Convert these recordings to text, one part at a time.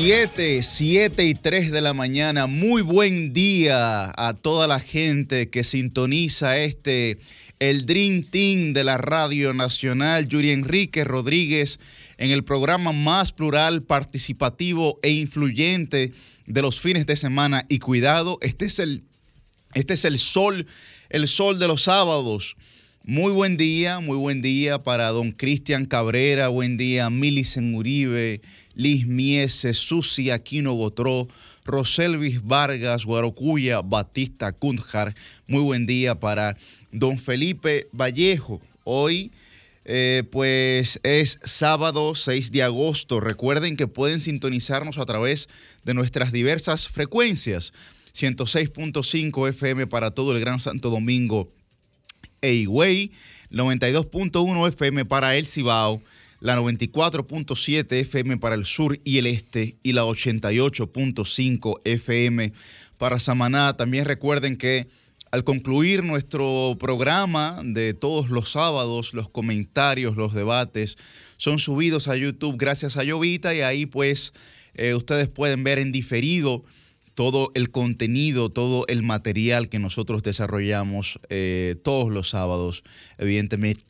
7, 7 y 3 de la mañana. Muy buen día a toda la gente que sintoniza este, el Dream Team de la Radio Nacional. Yuri Enrique Rodríguez en el programa más plural, participativo e influyente de los fines de semana. Y cuidado, este es el, este es el sol, el sol de los sábados. Muy buen día, muy buen día para don Cristian Cabrera, buen día Milicen Uribe, Liz Mieses, Susi Aquino Botró, Roselvis Vargas, Guarocuya, Batista Kundjar. Muy buen día para don Felipe Vallejo. Hoy, eh, pues es sábado 6 de agosto. Recuerden que pueden sintonizarnos a través de nuestras diversas frecuencias. 106.5 FM para todo el Gran Santo Domingo Eigüey, 92.1 FM para El Cibao, la 94.7 FM para el sur y el este y la 88.5 FM para Samaná. También recuerden que al concluir nuestro programa de todos los sábados, los comentarios, los debates son subidos a YouTube gracias a Llovita y ahí pues eh, ustedes pueden ver en diferido todo el contenido, todo el material que nosotros desarrollamos eh, todos los sábados, evidentemente,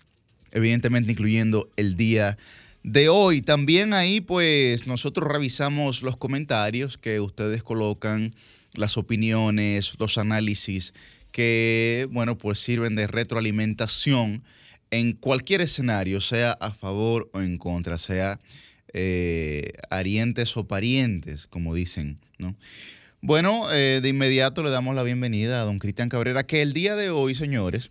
evidentemente incluyendo el día de hoy. También ahí pues nosotros revisamos los comentarios que ustedes colocan, las opiniones, los análisis que, bueno, pues sirven de retroalimentación en cualquier escenario, sea a favor o en contra, sea eh, arientes o parientes, como dicen, ¿no? Bueno, eh, de inmediato le damos la bienvenida a don Cristian Cabrera, que el día de hoy, señores,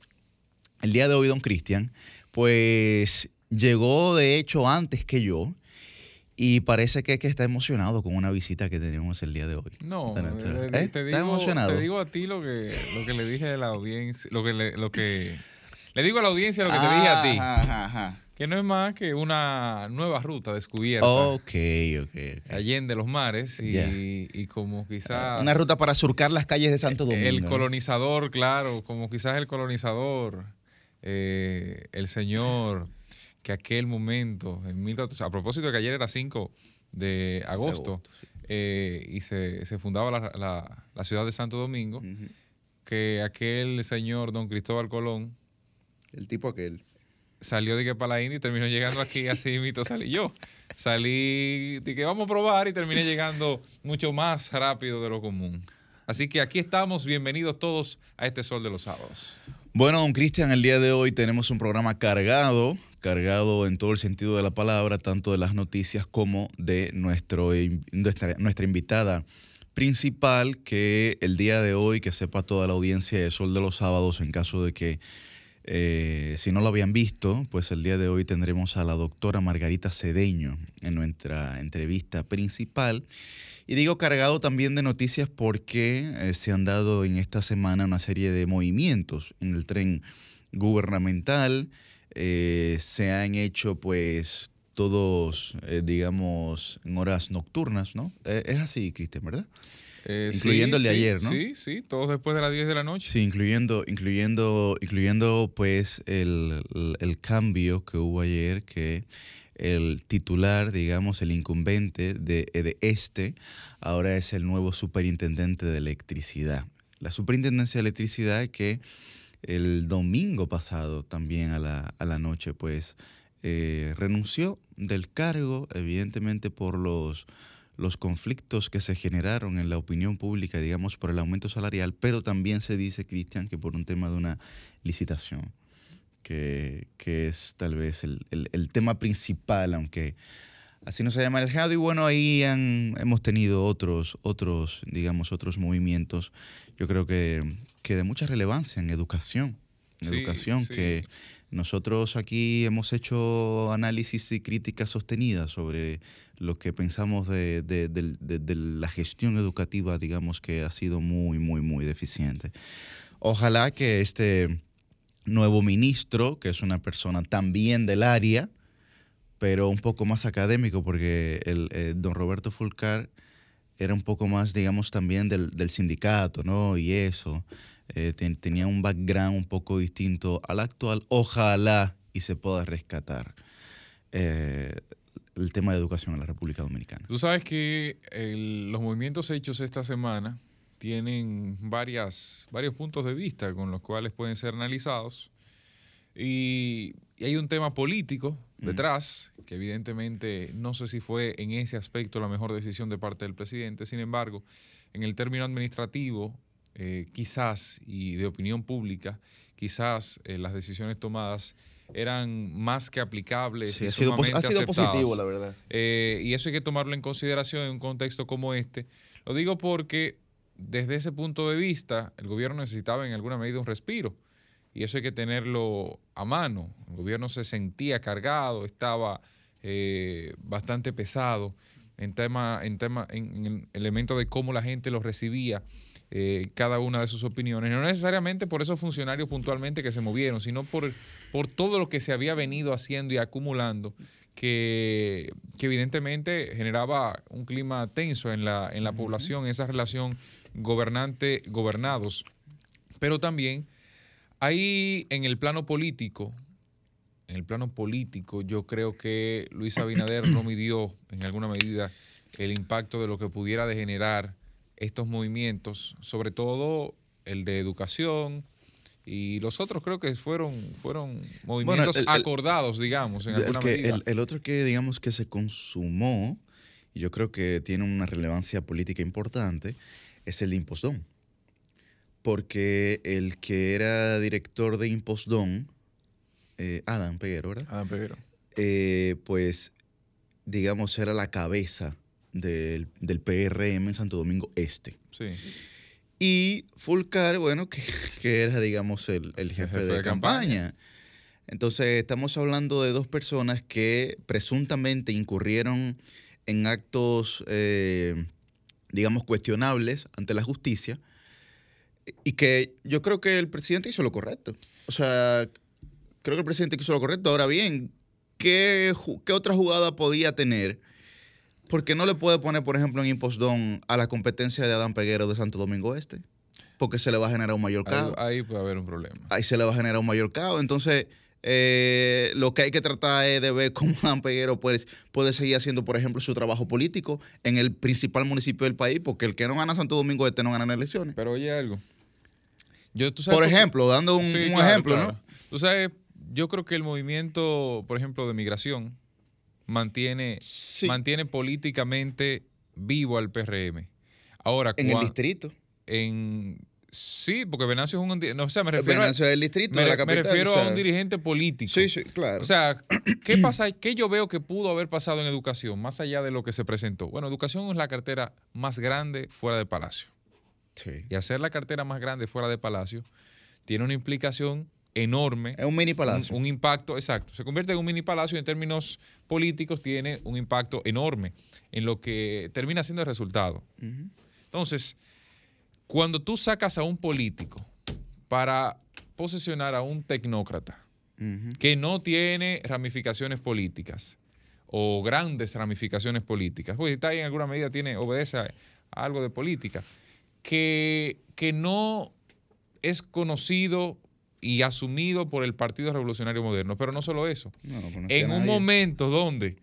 el día de hoy, don Cristian, pues llegó de hecho antes que yo. Y parece que, que, está emocionado con una visita que tenemos el día de hoy. No, ¿Eh? te, ¿Está digo, emocionado? te digo a ti lo que, lo que le dije a la audiencia, lo que le, lo que le digo a la audiencia lo que te dije a ti. Ajá, ajá que no es más que una nueva ruta descubierta. Ok, ok. Allende los mares y, como quizás... Una ruta para surcar las calles de Santo Domingo. El colonizador, claro, como quizás el colonizador, eh, el señor que aquel momento, en a propósito de que ayer era 5 de agosto, eh, y se, fundaba la, ciudad de Santo Domingo, que aquel señor, don Cristóbal Colón, el tipo aquel salió de que para la India y terminó llegando aquí, así mito salí yo. Salí de que vamos a probar y terminé llegando mucho más rápido de lo común. Así que aquí estamos, bienvenidos todos a este Sol de los Sábados. Bueno, don Cristian, el día de hoy tenemos un programa cargado, cargado en todo el sentido de la palabra, tanto de las noticias como de nuestro, nuestra, nuestra invitada principal, que el día de hoy, que sepa toda la audiencia de Sol de los Sábados, en caso de que eh, si no lo habían visto, pues el día de hoy tendremos a la doctora Margarita Cedeño en nuestra entrevista principal. Y digo cargado también de noticias porque eh, se han dado en esta semana una serie de movimientos en el tren gubernamental. Eh, se han hecho pues todos, digamos, en horas nocturnas, ¿no? es así, Cristian, ¿verdad? Eh, incluyendo el de ayer, ¿no? Sí, sí, todos después de las 10 de la noche. Sí, incluyendo, incluyendo, incluyendo pues el, cambio que hubo ayer, que el titular, digamos, el incumbente de, de, este, ahora es el nuevo superintendente de electricidad. La superintendencia de electricidad que el domingo pasado también a la, a la noche, pues, eh, renunció del cargo, evidentemente por los los conflictos que se generaron en la opinión pública, digamos, por el aumento salarial, pero también se dice, Cristian, que por un tema de una licitación, que, es tal vez el, tema principal, aunque así no se haya manejado. Y bueno, ahí han, hemos tenido otros, otros, digamos, otros movimientos, yo creo que, que de mucha relevancia en educación, en educación, que nosotros aquí hemos hecho análisis y críticas sostenidas sobre lo que pensamos de, la gestión educativa, digamos que ha sido muy, muy, muy deficiente. Ojalá que este nuevo ministro, que es una persona también del área, pero un poco más académico, porque el, eh, don Roberto Fulcar era un poco más, digamos, también del, sindicato, ¿no? Y eso, eh, tenía un background un poco distinto al actual. Ojalá y se pueda rescatar. Eh, el tema de educación en la República Dominicana. Tú sabes que los movimientos hechos esta semana tienen varias, varios puntos de vista con los cuales pueden ser analizados. Y, hay un tema político detrás, que evidentemente no sé si fue en ese aspecto la mejor decisión de parte del presidente. Sin embargo, en el término administrativo, eh, quizás, y de opinión pública, quizás eh, las decisiones tomadas eran más que aplicables. Sí, ha, sido, positivo, la verdad. Eh, y eso hay que tomarlo en consideración en un contexto como este. Lo digo porque desde ese punto de vista, el gobierno necesitaba en alguna medida un respiro. Y eso hay que tenerlo a mano. El gobierno se sentía cargado, estaba eh, bastante pesado en tema, en tema, en, el elemento de cómo la gente lo recibía, eh, cada una de sus opiniones. No necesariamente por esos funcionarios puntualmente que se movieron, sino por, por todo lo que se había venido haciendo y acumulando, que, que evidentemente generaba un clima tenso en la, en la población, esa relación gobernante-gobernados. Pero también hay en el plano político, en el plano político, yo creo que Luis Abinader no midió en alguna medida el impacto de lo que pudiera degenerar estos movimientos, sobre todo el de educación y los otros creo que fueron, fueron movimientos acordados, digamos, en alguna medida. El, otro que digamos que se consumó, y yo creo que tiene una relevancia política importante, es el de Impostón porque el que era director de Impostón, eh, Adam Peguero, ¿verdad? Adam Peguero. Eh, pues, digamos, era la cabeza del, PRM en Santo Domingo Este. Sí. Y Fulcar, bueno, que, era, digamos, el, jefe, de, campaña. Entonces, estamos hablando de dos personas que presuntamente incurrieron en actos, eh, digamos, cuestionables ante la justicia y que yo creo que el presidente hizo lo correcto. O sea, creo que el presidente hizo lo correcto. Ahora bien, ¿qué, qué otra jugada podía tener? Porque no le puede poner, por ejemplo, en impostón a la competencia de Adán Peguero de Santo Domingo Este. Porque se le va a generar un mayor caos. Ahí, puede haber un problema. Ahí se le va a generar un mayor caos. Entonces, eh, lo que hay que tratar es de ver cómo Adán Peguero puede, puede seguir haciendo, por ejemplo, su trabajo político en el principal municipio del país, porque el que no gana Santo Domingo Este no gana elecciones. Pero oye algo por ejemplo, dando un, ejemplo, ¿no? Tú sabes, yo creo que el movimiento, por ejemplo, de migración mantiene, mantiene políticamente vivo al PRM. Ahora, en el distrito. En, sí, porque Venancio es un. No, o sea, me refiero. Venancio es el distrito de la capital. Me refiero a un dirigente político. Sí, sí, claro. O sea, ¿qué pasa? ¿Qué yo veo que pudo haber pasado en educación, más allá de lo que se presentó? Bueno, educación es la cartera más grande fuera de Palacio. Y hacer la cartera más grande fuera de Palacio tiene una implicación enorme. Es un mini palacio. Un, impacto, exacto. Se convierte en un mini palacio y en términos políticos tiene un impacto enorme en lo que termina siendo el resultado. Entonces, cuando tú sacas a un político para posicionar a un tecnócrata que no tiene ramificaciones políticas o grandes ramificaciones políticas, pues está ahí en alguna medida tiene, obedece a algo de política que, que no es conocido y asumido por el Partido Revolucionario Moderno. Pero no solo eso. en un momento donde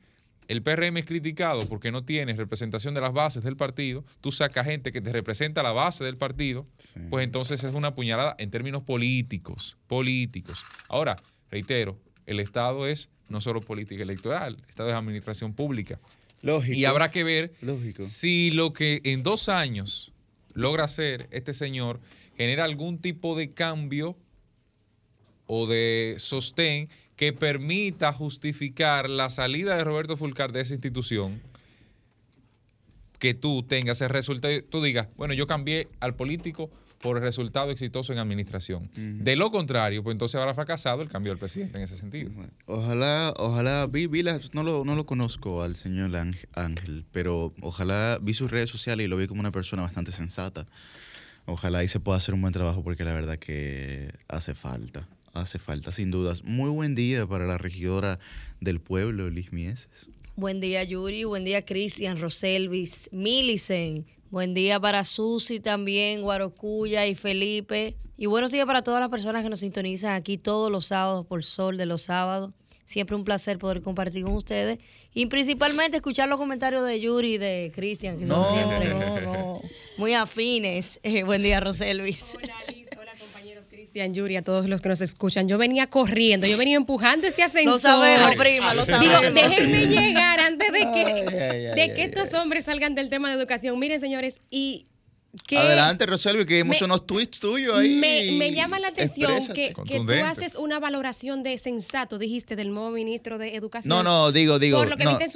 el PRM es criticado porque no tiene representación de las bases del partido, tú sacas gente que te representa la base del partido, pues entonces es una puñalada en términos políticos, políticos. Ahora, reitero, el Estado es no solo política electoral, el Estado es administración pública. Lógico. Y habrá que ver si lo que en dos años logra hacer este señor genera algún tipo de cambio o de sostén que permita justificar la salida de Roberto Fulcar de esa institución, que tú tengas el resultado, tú digas, bueno, yo cambié al político por el resultado exitoso en administración. De lo contrario, pues entonces habrá fracasado el cambio del presidente en ese sentido. Ojalá, ojalá, vi, no, lo, no lo conozco al señor Ángel, pero ojalá vi sus redes sociales y lo vi como una persona bastante sensata. Ojalá ahí se pueda hacer un buen trabajo porque la verdad que hace falta, hace falta, sin dudas. Muy buen día para la regidora del pueblo, Liz Mieses. Buen día, Yuri. Buen día, Cristian, Roselvis, Milicen. Buen día para Susi también, Guarocuya y Felipe. Y buenos días para todas las personas que nos sintonizan aquí todos los sábados por Sol de los sábados. Siempre un placer poder compartir con ustedes y principalmente escuchar los comentarios de Yuri y de Cristian, que son siempre muy afines. Eh, buen día, Roselvis. Hola, Cristian, Yuri, a todos los que nos escuchan. Yo venía corriendo, yo venía empujando ese ascensor. Lo sabemos, prima, lo sabemos. Digo, déjenme llegar antes de que, de que estos hombres salgan del tema de educación. Miren, señores, y Adelante, Roselvi, que vimos unos tweets tuyos ahí. Me, llama la atención que, tú haces una valoración de sensato, dijiste, del nuevo ministro de Educación. No, no, digo, digo.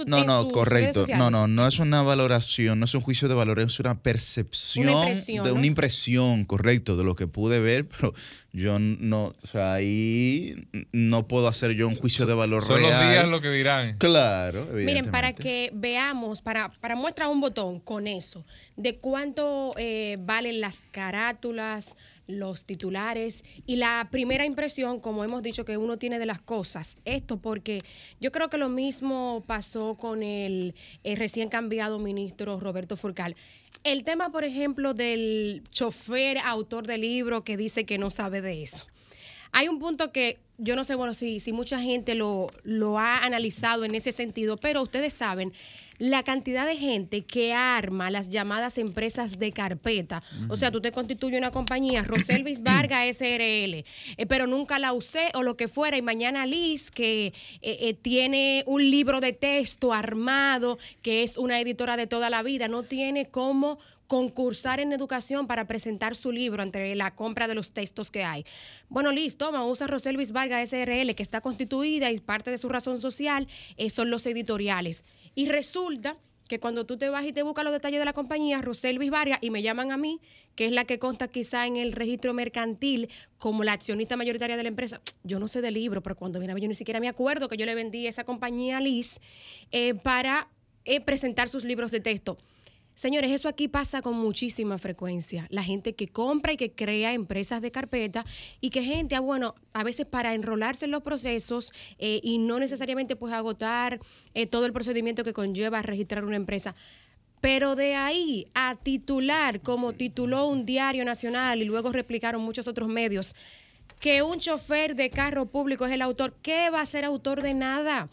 no, no, correcto. No, no, no es una valoración, no es un juicio de valor, es una percepción de una impresión, correcto, de lo que pude ver, pero yo no, o sea, ahí no puedo hacer yo un juicio de valor Son real. los días lo que dirán. Claro, Miren, para que veamos, para, para muestra un botón con eso, de cuánto eh, valen las carátulas, los titulares y la primera impresión, como hemos dicho, que uno tiene de las cosas. Esto porque yo creo que lo mismo pasó con el, el recién cambiado ministro Roberto Furcal. El tema, por ejemplo, del chofer autor del libro que dice que no sabe de eso. Hay un punto que yo no sé, bueno, si, si mucha gente lo, lo ha analizado en ese sentido, pero ustedes saben la cantidad de gente que arma las llamadas empresas de carpeta. O sea, tú te constituyes una compañía, Roselvis Vargas SRL, eh, pero nunca la usé o lo que fuera, y mañana Liz, que eh, eh, tiene un libro de texto armado, que es una editora de toda la vida, no tiene cómo concursar en educación para presentar su libro entre la compra de los textos que hay. Bueno, Liz, toma, usa Roselvis Vargas SRL, que está constituida y parte de su razón social son los editoriales. Y resulta que cuando tú te vas y te buscas los detalles de la compañía, Roselvis Vargas, y me llaman a mí, que es la que consta quizá en el registro mercantil como la accionista mayoritaria de la empresa, yo no sé de libro, pero cuando viene a yo ni siquiera me acuerdo que yo le vendí esa compañía a Liz eh, para eh, presentar sus libros de texto. Señores, eso aquí pasa con muchísima frecuencia. La gente que compra y que crea empresas de carpeta y que gente, ah, bueno, a veces para enrolarse en los procesos eh, y no necesariamente pues agotar eh, todo el procedimiento que conlleva registrar una empresa. Pero de ahí a titular, como tituló un diario nacional y luego replicaron muchos otros medios, que un chofer de carro público es el autor, ¿qué va a ser autor de nada?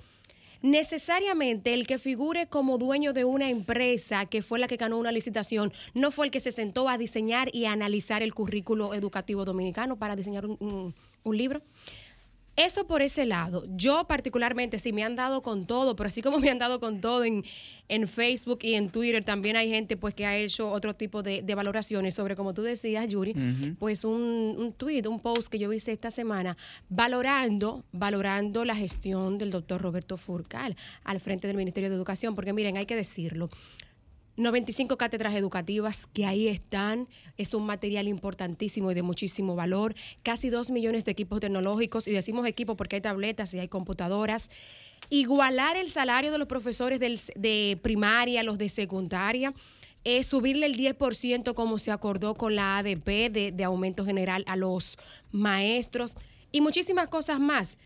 Necesariamente el que figure como dueño de una empresa que fue la que ganó una licitación no fue el que se sentó a diseñar y a analizar el currículo educativo dominicano para diseñar un, un libro. Eso por ese lado. Yo particularmente, sí me han dado con todo, pero así como me han dado con todo en, en Facebook y en Twitter, también hay gente pues que ha hecho otro tipo de, valoraciones sobre, como tú decías, Yuri, pues un, un tweet, un post que yo hice esta semana, valorando, valorando la gestión del doctor Roberto Furcal al frente del Ministerio de Educación, porque miren, hay que decirlo, 95 cátedras educativas que ahí están, es un material importantísimo y de muchísimo valor, casi 2 millones de equipos tecnológicos, y decimos equipos porque hay tabletas y hay computadoras. Igualar el salario de los profesores de primaria, los de secundaria, subirle el 10% como se acordó con la ADP de, de aumento general a los maestros y muchísimas cosas más.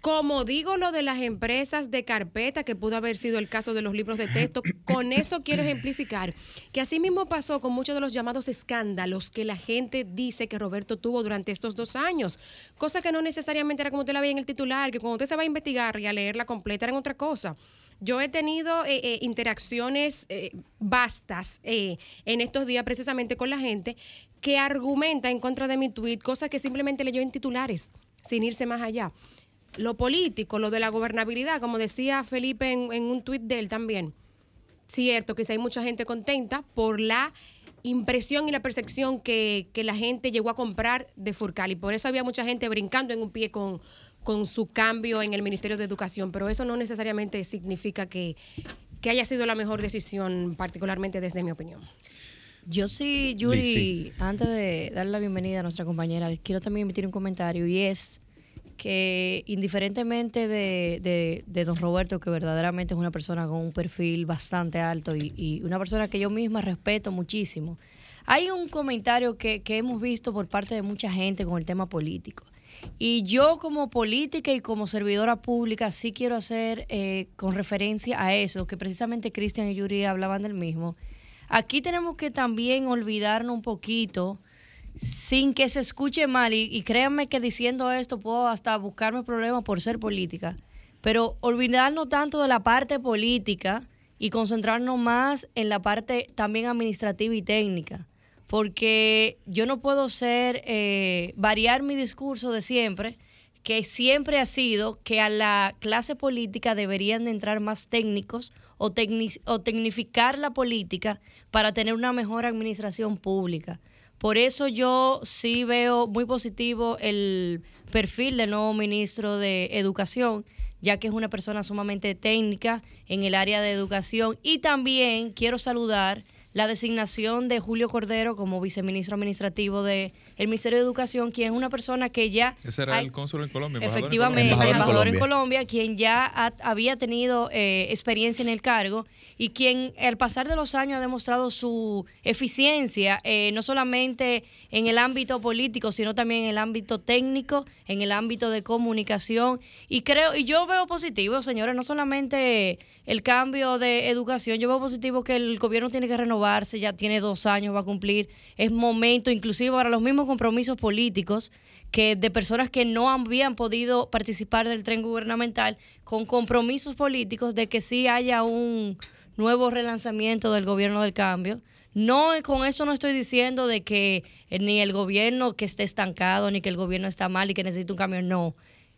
Como digo lo de las empresas de carpeta, que pudo haber sido el caso de los libros de texto, con eso quiero ejemplificar que así mismo pasó con muchos de los llamados escándalos que la gente dice que Roberto tuvo durante estos dos años, cosa que no necesariamente era como usted la veía en el titular, que cuando usted se va a investigar y a leerla completa era otra cosa. Yo he tenido eh, eh, interacciones eh, vastas en estos días precisamente con la gente que argumenta en contra de mi tweet, cosas que simplemente leyó en titulares, sin irse más allá lo político, lo de la gobernabilidad, como decía Felipe en, un tuit de él también. Cierto que hay mucha gente contenta por la impresión y la percepción que, la gente llegó a comprar de Furcal y por eso había mucha gente brincando en un pie con, con su cambio en el Ministerio de Educación, pero eso no necesariamente significa que, haya sido la mejor decisión, particularmente desde mi opinión. Yo sí, Yuri, antes de darle la bienvenida a nuestra compañera, quiero también emitir un comentario y es que indiferentemente de, de, don Roberto, que verdaderamente es una persona con un perfil bastante alto y, una persona que yo misma respeto muchísimo, hay un comentario que, que, hemos visto por parte de mucha gente con el tema político. Y yo como política y como servidora pública sí quiero hacer eh, con referencia a eso, que precisamente Cristian y Yuri hablaban del mismo. Aquí tenemos que también olvidarnos un poquito sin que se escuche mal, y, créanme que diciendo esto puedo hasta buscarme problemas por ser política, pero olvidarnos tanto de la parte política y concentrarnos más en la parte también administrativa y técnica. Porque yo no puedo ser, eh, variar mi discurso de siempre, que siempre ha sido que a la clase política deberían de entrar más técnicos o, o tecnificar la política para tener una mejor administración pública. Por eso yo sí veo muy positivo el perfil del nuevo ministro de Educación, ya que es una persona sumamente técnica en el área de educación. Y también quiero saludar la designación de Julio Cordero como viceministro administrativo del Ministerio de Educación, quien es una persona que ya... Ese era hay- el cónsul en Colombia. embajador en Efectivamente, Colombia. Embajador en embajador en Colombia. Quien ya ha- había tenido eh, experiencia en el cargo y quien al pasar de los años ha demostrado su eficiencia, eh, no solamente en el ámbito político, sino también en el ámbito técnico, en el ámbito de comunicación. Y creo, y yo veo positivo, señores, no solamente el cambio de educación, yo veo positivo que el gobierno tiene que renovarse, ya tiene dos años, va a cumplir, es momento, inclusive para los mismos compromisos políticos que de personas que no habían podido participar del tren gubernamental con compromisos políticos de que sí haya un nuevo relanzamiento del gobierno del cambio. No, con eso no estoy diciendo de que eh, ni el gobierno que esté estancado, ni que el gobierno está mal y que necesita un cambio, no.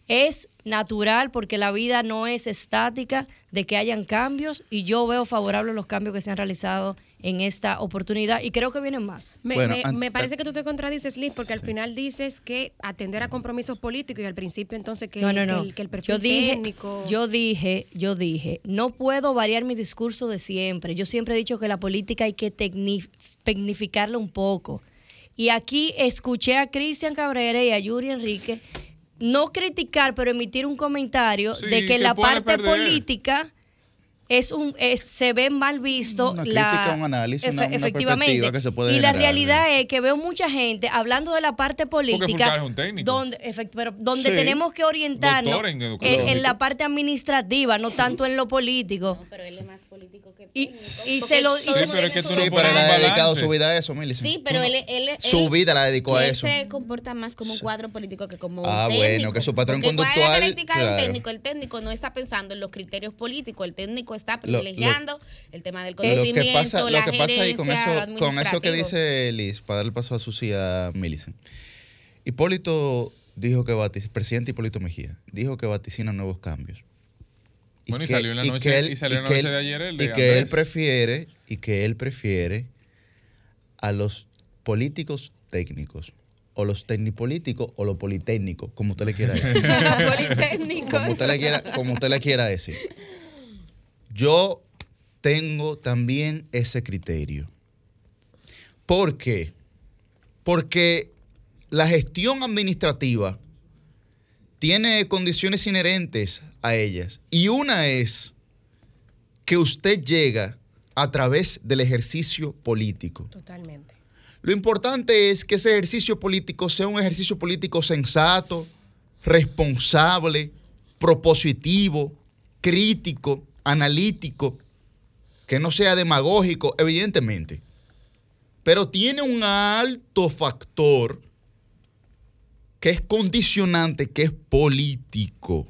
Es natural porque la vida no es estática de que hayan cambios y yo veo favorables los cambios que se han realizado en esta oportunidad y creo que vienen más. Me, Bueno, me- an- me parece que tú te contradices, Liz, porque al final dices que atender a compromisos políticos y al principio entonces que, no, no, que no. el, que el perfil yo dije, técnico... yo dije, yo dije, no puedo variar mi discurso de siempre. Yo siempre he dicho que la política hay que tecni- tecnificarla un poco. Y aquí escuché a Cristian Cabrera y a Yuri Enrique no criticar, pero emitir un comentario Sí, de que, que la parte perder. política es un es- se ve mal visto Una la crítica, un análisis, una- una efectivamente perspectiva que se puede y la generar. realidad es que veo mucha gente hablando de la parte política es un técnico. donde efect- pero donde Sí. tenemos que orientarnos en en, educación. en la parte administrativa no tanto en lo político No, pero él es más político que Y- y se lo- todo Sí, mundo pero es que tú su- Sí, no pero él ha dedicado su vida a eso, Millicent. Sí, pero él, él, él- Su vida la dedicó a él eso. se comporta más como un cuadro político que como Ah, un bueno, técnico. que su patrón Porque ¿cuál es conductual, la claro. técnico? El técnico no está pensando en los criterios políticos, el técnico está Lo- lo- privilegiando el tema del Lo conocimiento, que pasa, la lo que pasa ahí con gerencia, eso, con eso que dice Liz, para darle paso a Susi a Millicent. Hipólito dijo que vatic- presidente Hipólito Mejía dijo que vaticina nuevos cambios. Bueno, y que- salió en la y noche- que él- y salió en la noche él- de ayer el de y que él prefiere y que él prefiere a los políticos técnicos o los tecnipolíticos o los politécnicos, como usted le quiera decir. Como usted le quiera, como usted le quiera decir. Yo tengo también ese criterio. ¿Por qué? Porque la gestión administrativa tiene condiciones inherentes a ellas. Y una es que usted llega a través del ejercicio político. Totalmente. Lo importante es que ese ejercicio político sea un ejercicio político sensato, responsable, propositivo, crítico, analítico, que no sea demagógico, evidentemente. Pero tiene un alto factor que es condicionante, que es político.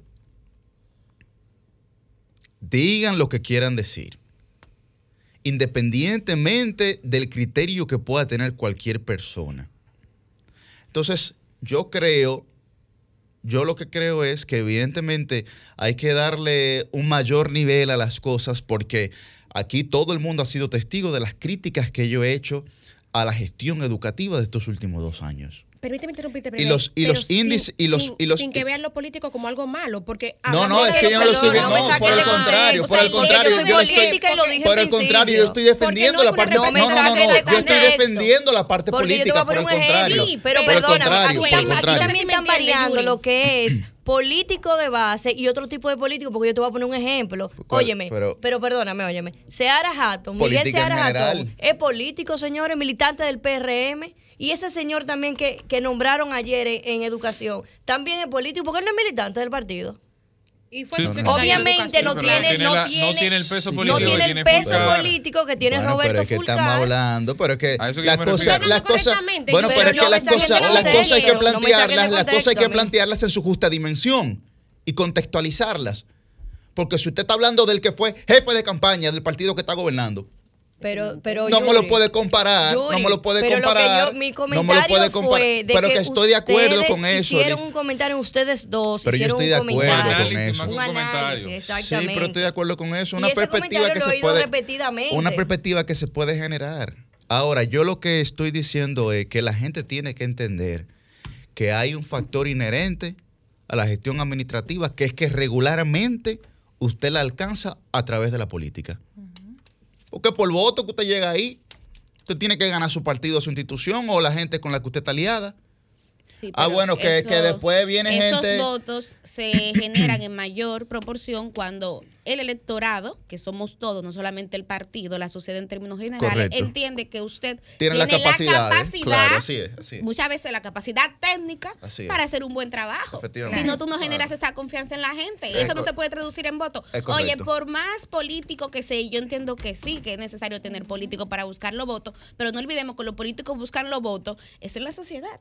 Digan lo que quieran decir independientemente del criterio que pueda tener cualquier persona. Entonces, yo creo, yo lo que creo es que evidentemente hay que darle un mayor nivel a las cosas porque aquí todo el mundo ha sido testigo de las críticas que yo he hecho a la gestión educativa de estos últimos dos años. Permíteme interrumpirte Y primero. los- y los índices- y los- sin, y los- sin que vean lo político como algo malo, porque... No, no, es que yo no lo estoy viendo, no me no, saquen por el de contrario, por el contrario, yo estoy, política y lo dije por el contrario, yo estoy defendiendo la parte, no, no, no, yo estoy defendiendo la parte Porque yo te voy política, a por poner el un contrario. pero contrario, aquí, también están variando lo que es político de base y otro tipo de político, porque yo te voy a poner un ejemplo. ¿Cuál? Óyeme, Pero- pero, perdóname, óyeme. Seara Hatton, Miguel Seara Hatton, general. es político, señores, militante del PRM. Y ese señor también que, que nombraron ayer en, en educación, también es político, porque él no es militante del partido. Y fue Sí, no, Obviamente no tiene, no la- tiene, tiene el peso no político que tiene el tiene peso Fulcar. político que tiene Bueno, Roberto pero es que Fulcar. estamos hablando, pero es que que las cosas, las cosas, bueno, pero pero es no que las cosas, las cosas hay que no plantearlas, las cosas hay que plantearlas en su justa dimensión y contextualizarlas. Porque si usted está hablando del que fue jefe de campaña del partido que está gobernando, Pero, pero no me Yuri, lo puede comparar, no Yuri, me lo puede pero lo que comparar, yo- mi no me lo puede comparar, fue de pero que, estoy de acuerdo con eso. Hicieron Liz. un comentario ustedes dos, Pero yo estoy de un acuerdo comentario. con Análisis, eso. Un análisis, Sí, exactamente. pero estoy de acuerdo con eso. Y Una ese perspectiva que lo he se oído puede. repetidamente. Una perspectiva que se puede generar. Ahora, yo lo que estoy diciendo es que la gente tiene que entender que hay un factor inherente a la gestión administrativa, que es que regularmente usted la alcanza a través de la política. Porque por voto que usted llega ahí, usted tiene que ganar su partido, su institución o la gente con la que usted está aliada. Sí, Ah, bueno, que- que después viene esos gente- votos se generan en mayor proporción cuando el electorado, que somos todos, no solamente el partido, la sociedad en términos generales, Correcto. entiende que usted Tiene la capacidad. capacidad, Claro, así es. Así es. muchas veces la capacidad técnica para hacer un buen trabajo. Si no, tú no Claro. generas esa confianza en la gente. Es Eso no te puede traducir en voto. Oye, por más político que sea, yo entiendo que sí, que es necesario tener políticos para buscar los votos, pero no olvidemos que los políticos buscan los votos, es en la sociedad.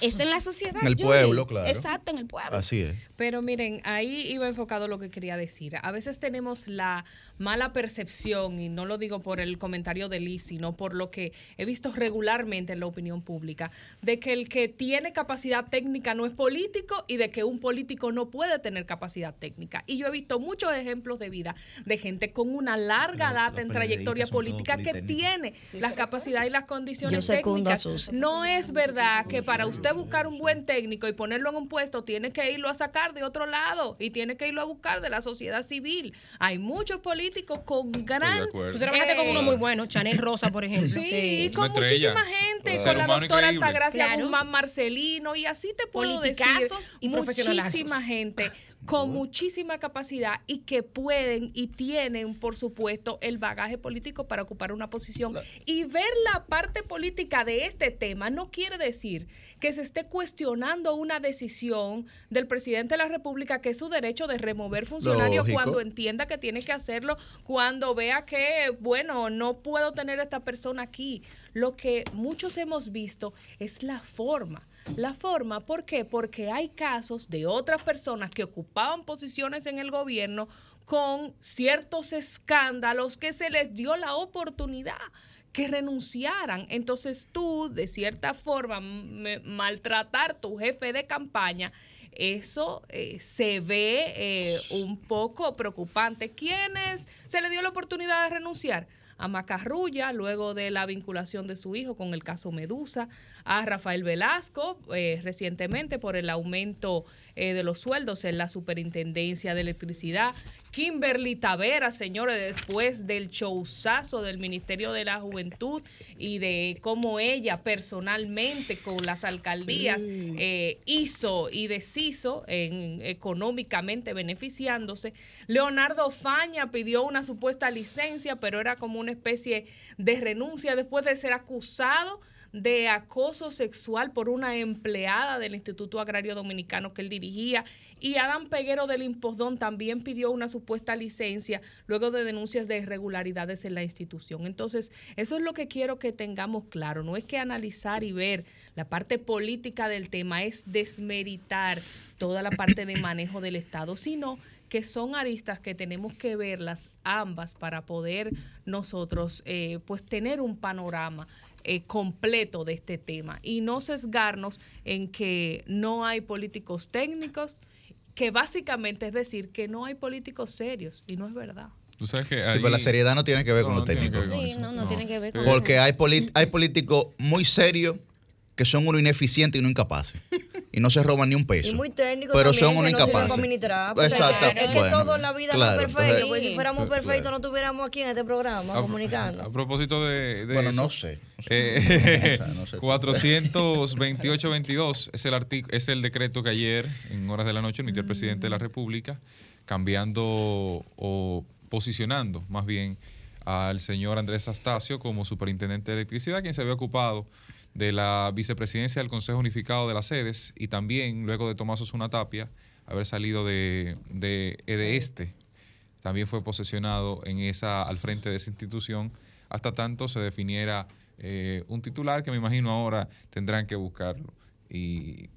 Es en la sociedad. En el pueblo, claro. Exacto, en el pueblo. Así es. Pero miren, ahí iba enfocado lo que quería decir. A veces tenemos la mala percepción, y no lo digo por el comentario de Liz, sino por lo que he visto regularmente en la opinión pública, de que el que tiene capacidad técnica no es político y de que un político no puede tener capacidad técnica. Y yo he visto muchos ejemplos de vida de gente con una larga Los- data los en trayectoria política que tiene las capacidades y las condiciones técnicas. No es verdad que para usted buscar un buen técnico y ponerlo en un puesto, tiene que irlo a sacar de otro lado y tiene que irlo a buscar de la sociedad civil. Hay muchos políticos con gran... Tú trabajaste con Eh, uno muy bueno, Chanel Rosa, por ejemplo. Sí, Sí. con Una estrella. muchísima gente, con la doctora increíble. Altagracia Claro. Guzmán Marcelino y así te puedo decir y muchísima gente con muchísima capacidad y que pueden y tienen, por supuesto, el bagaje político para ocupar una posición. Y ver la parte política de este tema no quiere decir que se esté cuestionando una decisión del presidente de la República, que es su derecho de remover funcionarios Lógico. cuando entienda que tiene que hacerlo, cuando vea que, bueno, no puedo tener a esta persona aquí. Lo que muchos hemos visto es la forma. La forma, ¿por qué? Porque hay casos de otras personas que ocupaban posiciones en el gobierno con ciertos escándalos que se les dio la oportunidad que renunciaran. Entonces tú, de cierta forma, maltratar tu jefe de campaña, eso eh, se ve eh, un poco preocupante. ¿Quiénes se le dio la oportunidad de renunciar? A Macarrulla, luego de la vinculación de su hijo con el caso Medusa, a Rafael Velasco, eh, recientemente por el aumento eh, de los sueldos en la Superintendencia de Electricidad, Kimberly Tavera, señores, después del showzazo del Ministerio de la Juventud y de cómo ella personalmente con las alcaldías eh, hizo y deshizo en, económicamente beneficiándose. Leonardo Faña pidió una supuesta licencia, pero era como una especie de renuncia después de ser acusado de acoso sexual por una empleada del Instituto Agrario Dominicano que él dirigía. Y Adam Peguero del Impostón también pidió una supuesta licencia luego de denuncias de irregularidades en la institución. Entonces, eso es lo que quiero que tengamos claro. No es que analizar y ver la parte política del tema, es desmeritar toda la parte de manejo del Estado, sino que son aristas que tenemos que verlas ambas para poder nosotros eh, pues tener un panorama eh, completo de este tema y no sesgarnos en que no hay políticos técnicos, que básicamente es decir que no hay políticos serios y no es verdad. Tú sabes que Sí, pero la seriedad no tiene que ver No, con los técnicos. Sí, eso. no, no tiene que ver con Porque hay, hay políticos muy serios que son unos ineficientes y no incapaces. Y no se roban ni un peso. Y muy técnicos Pero también, son unos no incapaces. porque Exacto. Es que Bueno, todo en la vida claro, no es perfecto. entonces- pues si fuéramos Claro. perfectos no estuviéramos aquí en este programa a, comunicando. a propósito de, de Bueno, eso, no sé. No eh, O sea, no sé. 428-22 es el es el decreto que ayer, en horas de la noche, emitió el presidente de la República, cambiando o posicionando más bien al señor Andrés Astacio como superintendente de electricidad, quien se había ocupado de la vicepresidencia del Consejo Unificado de las Sedes y también, luego de Tomás Osuna Tapia, haber salido de, de, este, también fue posesionado en esa, al frente de esa institución, hasta tanto se definiera eh, un titular que me imagino ahora tendrán que buscarlo y,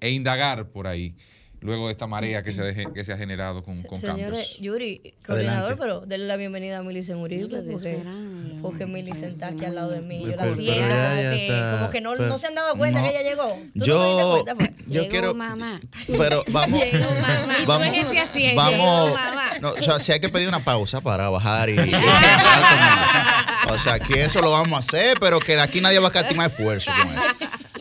e indagar por ahí luego de esta marea que se ha, que se ha generado con, con Señores, cambios. Yuri, coordinador, pero denle la bienvenida a Milicen Uribe, porque, porque Milicen está aquí al lado de mí. Yo la siento, como que, está. como que no, Pero- no se han dado cuenta no. que ella llegó. ¿Tú no te Yo, cuenta, pues? yo Llegó quiero, mamá. pero vamos, Llegó mamá. Vamos, en ese asiento. vamos, Llegó mamá. no, o sea, si hay que pedir una pausa para bajar y, y o sea, que eso lo vamos a hacer, pero que aquí nadie va a escatimar esfuerzo con eso.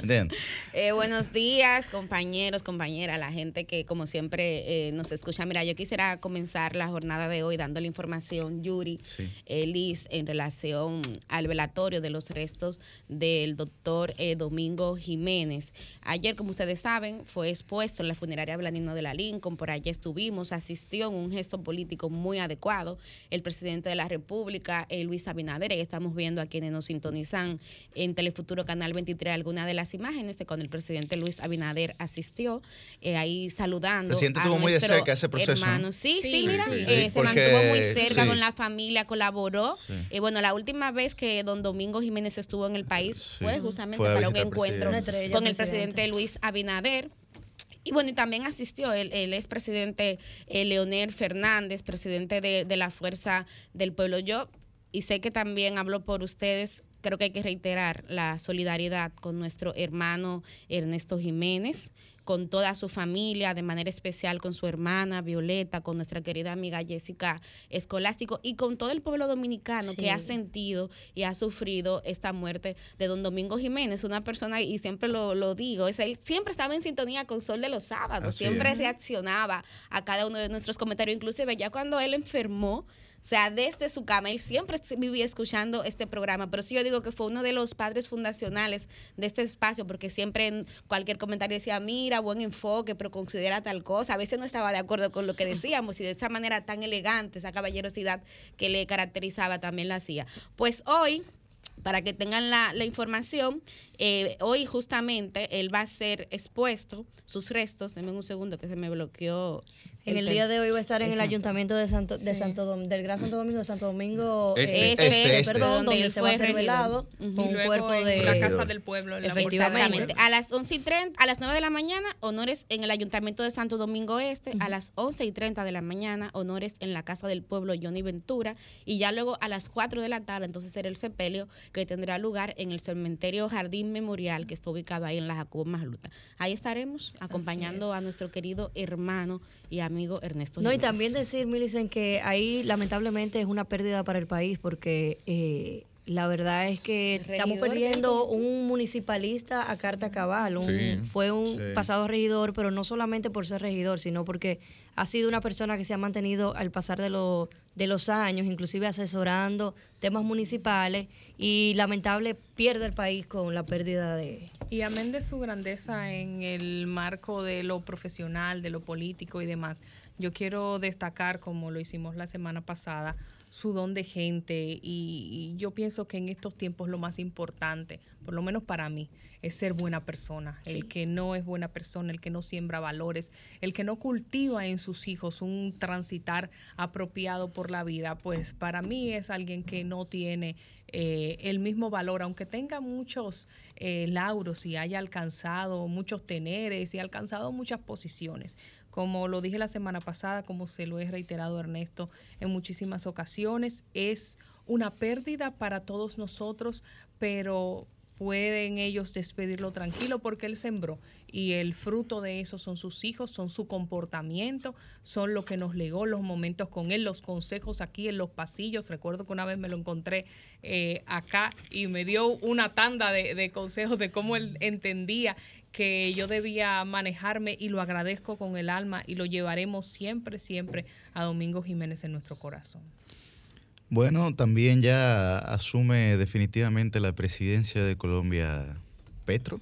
¿Entiendes? Eh, buenos días, compañeros, compañeras, la gente que como siempre eh, nos escucha. Mira, yo quisiera comenzar la jornada de hoy dando la información, Yuri, Sí. eh, Liz, en relación al velatorio de los restos del doctor eh, Domingo Jiménez. Ayer, como ustedes saben, fue expuesto en la funeraria Blanino de la Lincoln, por allí estuvimos, asistió en un gesto político muy adecuado el presidente de la República, eh, Luis Abinader, y estamos viendo a quienes nos sintonizan en Telefuturo Canal 23 algunas de las imágenes de cuando el presidente Luis Abinader asistió, eh, ahí saludando. El presidente a estuvo muy de nuestro cerca ese proceso, ¿no? hermano. Sí, sí, Sí, mira, sí. eh, Sí, se porque- mantuvo muy cerca sí. con la familia, colaboró. Sí. Y bueno, la última vez que don Domingo Jiménez estuvo en el país Sí. fue justamente Fue para un encuentro con el presidente. presidente Luis Abinader. Y bueno, y también asistió el, el expresidente eh, Leonel Fernández, presidente de, de la Fuerza del Pueblo. Yo, y sé que también hablo por ustedes, creo que hay que reiterar la solidaridad con nuestro hermano Ernesto Jiménez, con toda su familia, de manera especial con su hermana Violeta, con nuestra querida amiga Jessica Escolástico y con todo el pueblo dominicano Sí. que ha sentido y ha sufrido esta muerte de don Domingo Jiménez, una persona, y siempre lo, lo digo, es él siempre estaba en sintonía con Sol de los Sábados, Así siempre es. reaccionaba a cada uno de nuestros comentarios, inclusive ya cuando él enfermó, o sea, desde su cama, él siempre vivía escuchando este programa, pero sí yo digo que fue uno de los padres fundacionales de este espacio, porque siempre en cualquier comentario decía, mira, buen enfoque, pero considera tal cosa. A veces no estaba de acuerdo con lo que decíamos y de esa manera tan elegante, esa caballerosidad que le caracterizaba también la hacía. Pues hoy para que tengan la, información, eh, hoy justamente él va a ser expuesto, sus restos, denme un segundo que se me bloqueó. En el día de hoy va a estar en el ayuntamiento de Santo, de Sí. Santo Dom- del Gran Santo Domingo de Santo Domingo Este, eh, este, este. perdón, Donde se va a regidor. velado con un cuerpo de la Casa del Pueblo. La Efectivamente. Exactamente. A las 11 y 30, a las 9 de la mañana, honores en el Ayuntamiento de Santo Domingo Este. A las 11 y 30 de la mañana, honores en la Casa del Pueblo Johnny Ventura. Y ya luego a las 4 de la tarde, entonces será el sepelio que tendrá lugar en el cementerio Jardín Memorial, que está ubicado ahí en la Jacobo Masluta. Ahí estaremos acompañando a nuestro querido hermano y amigo Ernesto No, y Jiménez. también decir, Milicen, que ahí lamentablemente es una pérdida para el país porque eh, la verdad es que estamos perdiendo un municipalista a carta cabal. un- Sí. Fue un Sí. pasado regidor, pero no solamente por ser regidor, sino porque ha sido una persona que se ha mantenido al pasar de, lo- de los años, inclusive asesorando temas municipales y lamentable pierde el país con la pérdida de... Y amén de su grandeza en el marco de lo profesional, de lo político y demás, yo quiero destacar, como lo hicimos la semana pasada, su don de gente y, y yo pienso que en estos tiempos lo más importante, por lo menos para mí, es ser buena persona. El que no es buena persona, el que no siembra valores, el que no cultiva en sus hijos un transitar apropiado por la vida, pues para mí es alguien que no tiene eh, el mismo valor, aunque tenga muchos eh, lauros y haya alcanzado muchos teneres y alcanzado muchas posiciones. Como lo dije la semana pasada, como se lo he reiterado Ernesto en muchísimas ocasiones, es una pérdida para todos nosotros, pero pueden ellos despedirlo tranquilo porque él sembró y el fruto de eso son sus hijos, son su comportamiento, son lo que nos legó los momentos con él, los consejos aquí en los pasillos. Recuerdo que una vez me lo encontré eh, acá y me dio una tanda de consejos de cómo él entendía que yo debía manejarme y lo agradezco con el alma y lo llevaremos siempre, siempre a Domingo Jiménez en nuestro corazón. Bueno, también ya asume definitivamente la presidencia de Colombia Petro.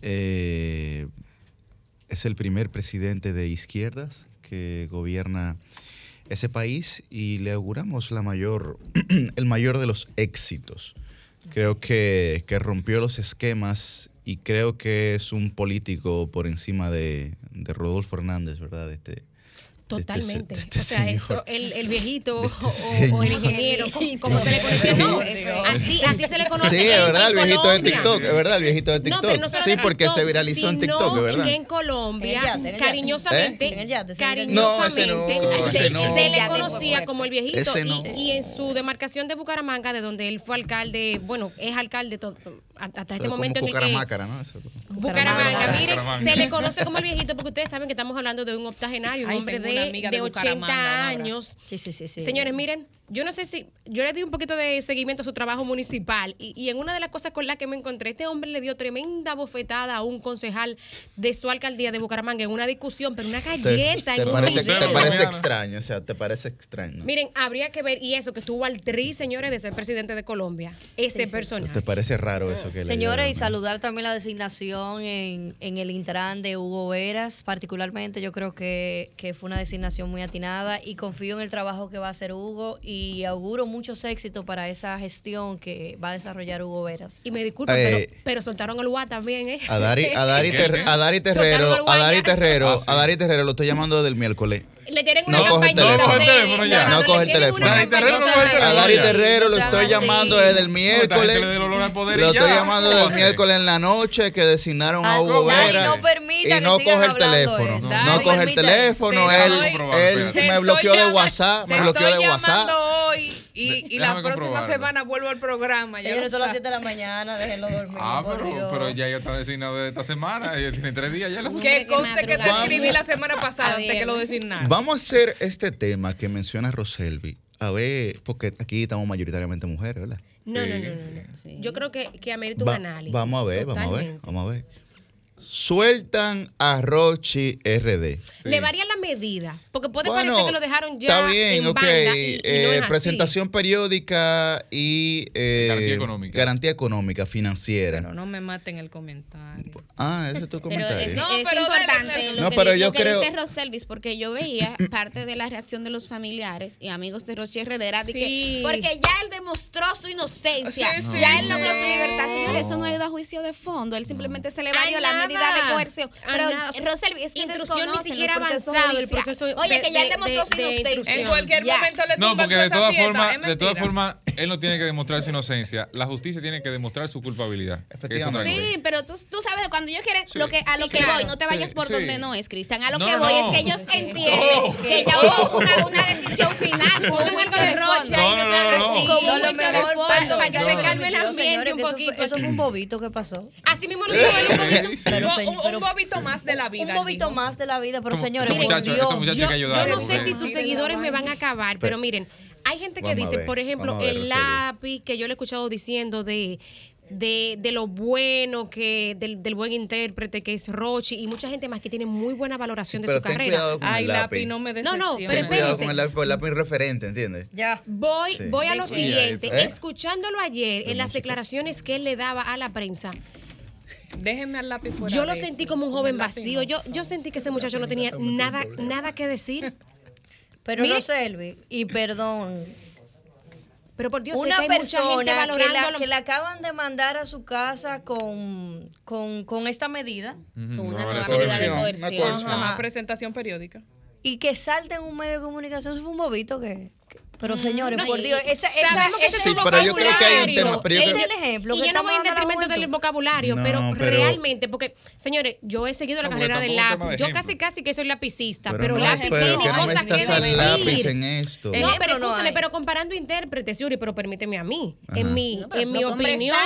Eh, es el primer presidente de izquierdas que gobierna ese país y le auguramos la mayor, el mayor de los éxitos. Creo que, que rompió los esquemas y creo que es un político por encima de, de Rodolfo Hernández, ¿verdad? Este, Totalmente. de este o sea, señor. eso, el, el viejito este o, el ingeniero, como, se le conoce. No, Sí. así, así se le conoce. Sí, es en- verdad, el viejito de. TikTok, es verdad, el viejito de No, TikTok. pero no solo sí, en porque se TikTok, viralizó en TikTok, es verdad. en Colombia, En yate, cariñosamente, ¿Eh? En yate. No, ese no, cariñosamente, ese se, no. le conocía como el viejito. Ese no. y, y en su demarcación de Bucaramanga, de donde él fue alcalde, bueno, es alcalde hasta hasta este momento en el que... ¿no? Eso. Bucaramanga, Bucaramanga. se le conoce como el viejito porque ustedes saben que estamos hablando de un octogenario, un hombre de, de de 80 Bucaramanga, un abrazo. años. Sí, sí, sí, sí. Señores, miren, yo no sé si yo le di un poquito de seguimiento a su trabajo municipal y, y en una de las cosas con las que me encontré, este hombre le dio tremenda bofetada a un concejal de su alcaldía de Bucaramanga en una discusión, pero una ¿Te, galleta te en un parece, video. te parece extraño? O sea, ¿te parece extraño? Miren, habría que ver, y eso, que estuvo al tri, señores, de ser presidente de Colombia. Ese personaje. ¿Te parece raro eso que le Señores, y saludar también la designación en, en el Intran de Hugo Veras, particularmente yo creo que, que fue una designación muy atinada y confío en el trabajo que va a hacer Hugo y auguro muchos éxitos para esa gestión que va a desarrollar Hugo Veras. Y me disculpan, Eh, pero, pero soltaron el UA también, ¿eh? A Dari, a a Dari Terrero, a Dari. Terrero, Ah, a Dari Terrero lo estoy llamando desde el miércoles. Le tienen una No coge el campañita teléfono. No coge el teléfono ya. No coge el teléfono. una Dari Terrero no campañita coge el de- A. Dari. Terrero lo estoy llamando desde el miércoles. Lo estoy llamando ¿Cómo desde el miércoles en la noche que designaron a Hugo Vera. no permita y que no coge el teléfono. No, coge el teléfono. Te Él, me bloqueó de WhatsApp. Me bloqueó de estoy WhatsApp. Y, la próxima comprobarlo. semana vuelvo al programa. Ya Señores, lo son las sabes. 7 de la mañana, déjenlo dormir. Ah, pero, pero ya ya está designado de esta semana. Ya tiene tres días. Ya lo Que conste que te escribí la semana pasada antes que lo viernes. designaran. Vamos a hacer este tema que menciona Roselvi. A ver, porque aquí estamos mayoritariamente mujeres, ¿verdad? No, no, Sí, no, no, no. sí. Yo creo que, que amerita Va- un análisis. vamos a ver, vamos a ver, vamos a ver. Sueltan a Rochi RD. Sí. Le varía la medida, porque puede Bueno, parecer que lo dejaron ya Está bien, en ok. banda y, y no Eh, así. presentación periódica y eh, Garantía económica. garantía económica financiera. Pero no me maten el comentario. Ah, ese es tu Pero comentario. es, No, es pero importante lo, No, que, pero yo lo que creo- dice Roselvis, porque yo veía parte de la reacción de los familiares y amigos de Roche Herrera, de Sí. que, porque ya él demostró su inocencia, Sí, sí, ya él sí. logró su libertad. Señor, No. eso no ayuda a juicio de fondo, él simplemente se le A varió la nada, medida de coerción. Pero Roselvis, es que ni desconocen siquiera el proceso avanzado, el Oye, que ya él de- demostró su inocencia. En cualquier momento le No, porque de todas formas, de todas formas, él no tiene que demostrar su inocencia. La justicia tiene que demostrar su culpabilidad. Sí, pero tú, tú sabes, cuando yo quiero lo que, a lo que voy, no te vayas por donde no es, Cristian. A lo que voy es que ellos entienden que ya hubo una, una decisión final, un juicio de fondo. No, no, no. Como un juicio de fondo. para, que se calme el ambiente un poquito. Eso fue un bobito que pasó. Así mismo lo digo yo. Sí, sí. Pero, Un- señor, un, pero- un bobito más de la vida. un bobito más de la vida, pero Estos- señores, por Dios. que Yo ayudarlos, no sé si sus seguidores me van a acabar, pero miren, hay gente que Vamos dice, por ejemplo, ver, el lápiz que yo le he escuchado diciendo de, de, de lo bueno que del, del buen intérprete que es Rochi y mucha gente más que tiene muy buena valoración de Pero su ten carrera. cuidado con Ay, el lápiz, lápiz. no me No, no, decepciones. pero Ten cuidado con el lápiz, el lápiz referente, ¿entiendes? Ya. Voy, Sí. voy a ¿De lo siguiente, ¿Eh? escuchándolo ayer De en las declaraciones que él le daba a la prensa, Déjenme al lápiz fuera. yo lo sentí eso. como un joven vacío. no, Yo, yo sentí que ese muchacho no tenía nada, nada que decir. Pero Mire- Roselvi, y perdón, Pero por Dios, sé una que hay mucha gente persona que la, que la acaban de mandar a su casa con, con, con esta medida Con una no, nueva eso- medida de Coerción, una coerción. coerción. Ajá, Ajá. presentación periódica. y que salte en un medio de comunicación, eso fue un bobito que... que- pero señores, no, por Dios, esa, esa, ese ese Sí, pero yo creo que hay un vocabulario, tema, pero yo ese creo- es el ejemplo y que yo no voy en detrimento del vocabulario, No, pero, pero- realmente, porque, señores, yo he seguido la No, carrera del lápiz. de Yo casi casi que soy lapicista, pero, Pero, no, lápiz pero tiene que no cosas que decir. lápiz en esto. No, pero no escúchame, pero comparando intérpretes, Yuri, pero permíteme a mí, en mi, pero en mi opinión,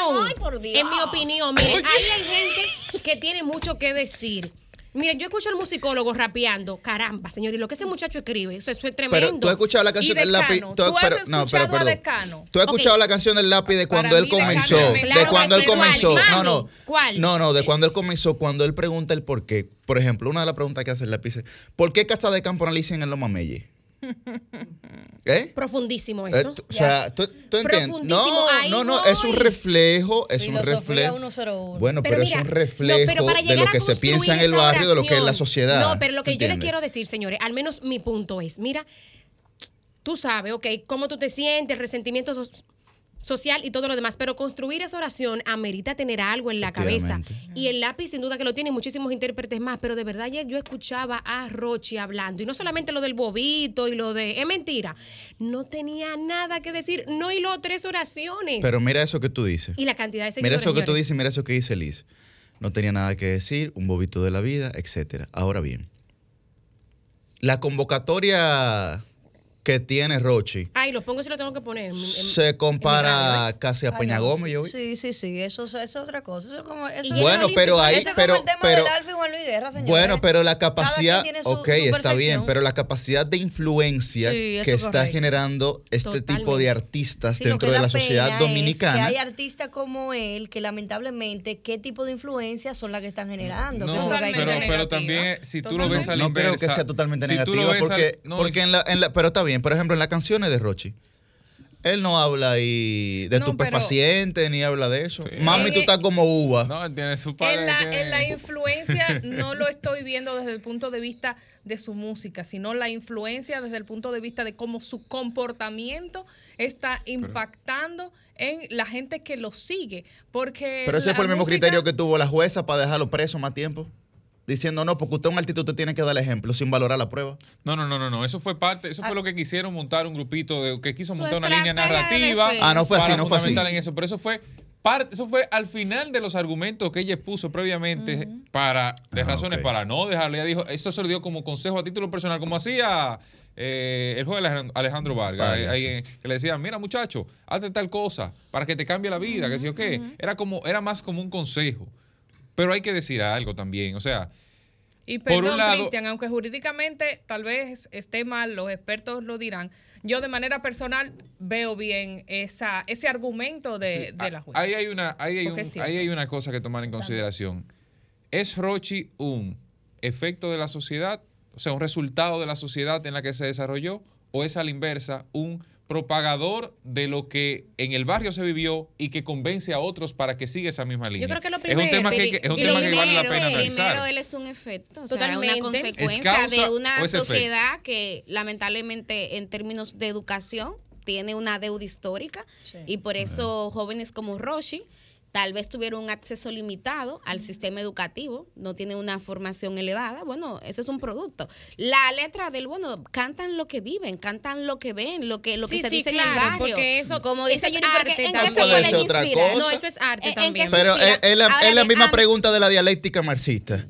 en mi opinión, miren, ahí hay gente que tiene mucho que decir. Miren, yo escucho al musicólogo rapeando, caramba, señor, y lo que ese muchacho escribe, eso, eso es tremendo. Pero tú has escuchado la canción del lápiz. Decano, tú has- ¿tú has pero- no, pero perdón. Tú has escuchado la canción del lápiz de cuando Para él comenzó. De Claro, cuando él comenzó. Mami, No, no. ¿cuál? No, no, de cuando él comenzó, cuando él pregunta el por qué. Por ejemplo, una de las preguntas que hace el lápiz es: ¿por qué Casa de Campo dicen en los mameyes? ¿Eh? Profundísimo eso. o sea, ¿tú, tú entiendes? No, ahí no, no, es un reflejo, es un reflejo. 101. Bueno, pero, Pero es un reflejo de lo que se piensa en el barrio, de lo que es la sociedad. No, pero lo que yo les ¿entiendes? quiero decir, señores, al menos mi punto es, mira, tú sabes, ok, cómo tú te sientes, el resentimiento, sos- social y todo lo demás, pero construir esa oración amerita tener algo en la cabeza. Y el lápiz sin duda que lo tiene muchísimos intérpretes más, pero de verdad ayer yo escuchaba a Rochi hablando, y no solamente lo del bobito y lo de, es mentira, no tenía nada que decir, no hiló tres oraciones. Pero mira eso que tú dices. y la cantidad de Mira seguidores. eso que tú dices, mira eso que dice Liz. No tenía nada que decir, un bobito de la vida, etcétera. Ahora bien, la convocatoria que tiene Rochi Ay, lo pongo si lo tengo que poner. en- se compara radio, casi a Peña Gómez, yo vi. Sí, sí, sí, eso, es- eso es otra cosa. Eso es como, eso Bueno, pero ahí, eso es pero, como el tema pero, del Alfa y Juan Luis Guerra, señores. bueno, pero la capacidad, su- ok, su está bien, pero la capacidad de influencia Sí, que es está correcto. generando este tipo de Totalmente. artistas Sí, dentro de da la sociedad dominicana. Es que hay artistas como él que lamentablemente qué tipo de influencias son las que están generando. No, que pero, pero negativa. también si tú lo ves Totalmente. a la no creo que sea totalmente si negativa al- porque, no, porque es- en la, en la- pero está bien por ejemplo en las canciones de Rochi él no habla ahí de No, pero- estupefacientes ni habla de eso Sí. mami En tú estás como uva no, él tiene su padre. En la, tiene- en la influencia no lo estoy viendo desde el punto de vista de su música, sino la influencia desde el punto de vista de cómo su comportamiento está impactando en la gente que lo sigue. Porque pero ese fue el mismo música- criterio que tuvo la jueza para dejarlo preso más tiempo diciendo no porque usted es un artista usted tiene que dar ejemplo sin valorar la prueba No, no, no, no, no, eso fue parte, eso Ah. fue lo que quisieron montar un grupito de que quiso montar una línea narrativa. Ah, no fue así, para no fue así. en eso, pero eso fue parte, eso fue al final de los argumentos que ella expuso previamente para de Ah, razones para no dejarlo. Ella dijo, eso se lo dio como consejo a título personal, como hacía eh, el juez Alejandro- Alejandro Vargas, Vargas, ahí, sí. eh, que le decía, mira muchacho, hazte tal cosa para que te cambie la vida, que sí o qué. Era como, era más como un consejo. Pero hay que decir algo también, o sea, Y perdón, lado- Cristian, aunque jurídicamente tal vez esté mal, los expertos lo dirán. Yo de manera personal veo bien esa, ese argumento de, de la jueza. Ahí hay una, ahí hay, un- ahí hay una cosa que tomar en consideración. ¿Es Rochi un efecto de la sociedad, o sea, un resultado de la sociedad en la que se desarrolló, o es a la inversa un propagador de lo que en el barrio se vivió y que convence a otros para que siga esa misma línea? creo que lo es un tema que, hay que- es un tema lo que vale la primero- pena analizar. Primero, él es un efecto, o sea, Totalmente. una ¿Es consecuencia de una sociedad que lamentablemente en términos de educación tiene una deuda histórica Sí. y por eso jóvenes como Roshi tal vez tuvieron un acceso limitado al sistema educativo, no tienen una formación elevada, bueno, eso es un producto. La letra del, bueno, cantan lo que viven, cantan lo que ven, lo que, lo que Sí, se sí, dice en el barrio. porque eso- como eso dice Yuri, porque ¿en qué se Puede pueden inspirar? No, eso es arte ¿En- en qué también. se Pero inspira? es, es la, es misma pregunta de la dialéctica marxista.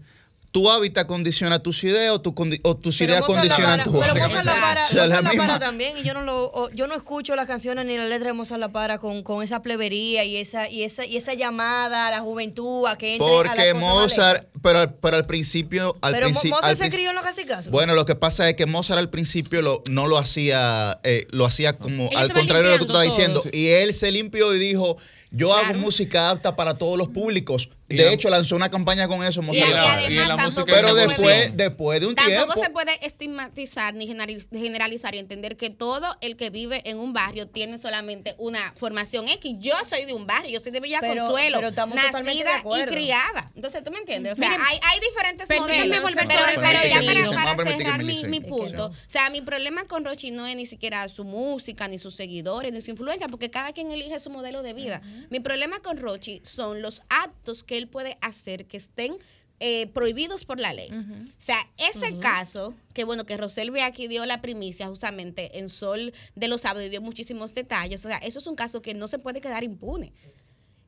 ¿Tu hábitat condiciona tus ideas o, tu condi- o tus Pero ideas condicionan tu Pero hábitat? Mozart la para, O sea, Mozart la la para misma. también y yo no lo o- yo no escucho las canciones ni la letra de Mozart la para con, con esa plebería y esa y esa y esa llamada a la juventud a que entre a la Porque Mozart, pero, al- pero al principio... Al Pero Mo- princi- Mozart al se crió en los casicazos. Bueno, lo que pasa es que Mozart al principio lo, no lo hacía, eh, lo hacía como Él al contrario de lo que tú estás diciendo. Y él se limpió y dijo, yo hago música apta para todos los públicos. De la- hecho, lanzó una campaña con eso, Y, además la tampoco música Pero puede- después, después de un Tampoco tiempo... se puede estigmatizar ni generaliz- generalizar y entender que todo el que vive en un barrio tiene solamente una formación X. Yo soy de un barrio, yo soy de Villa Pero- Consuelo, pero nacida y criada. Entonces, ¿tú me entiendes? O sea, Miren, hay, hay diferentes modelos. Pero, ya para, cerrar mi, punto. O sea, mi problema con Rochi no es ni siquiera su música, ni sus seguidores, ni su influencia, porque cada quien elige su modelo de vida. Mi problema con Rochi son los actos que él puede hacer que estén eh, prohibidos por la ley. O sea, ese caso, que bueno, que Roselvi aquí dio la primicia justamente en Sol de los Sábados y dio muchísimos detalles, o sea, eso es un caso que no se puede quedar impune.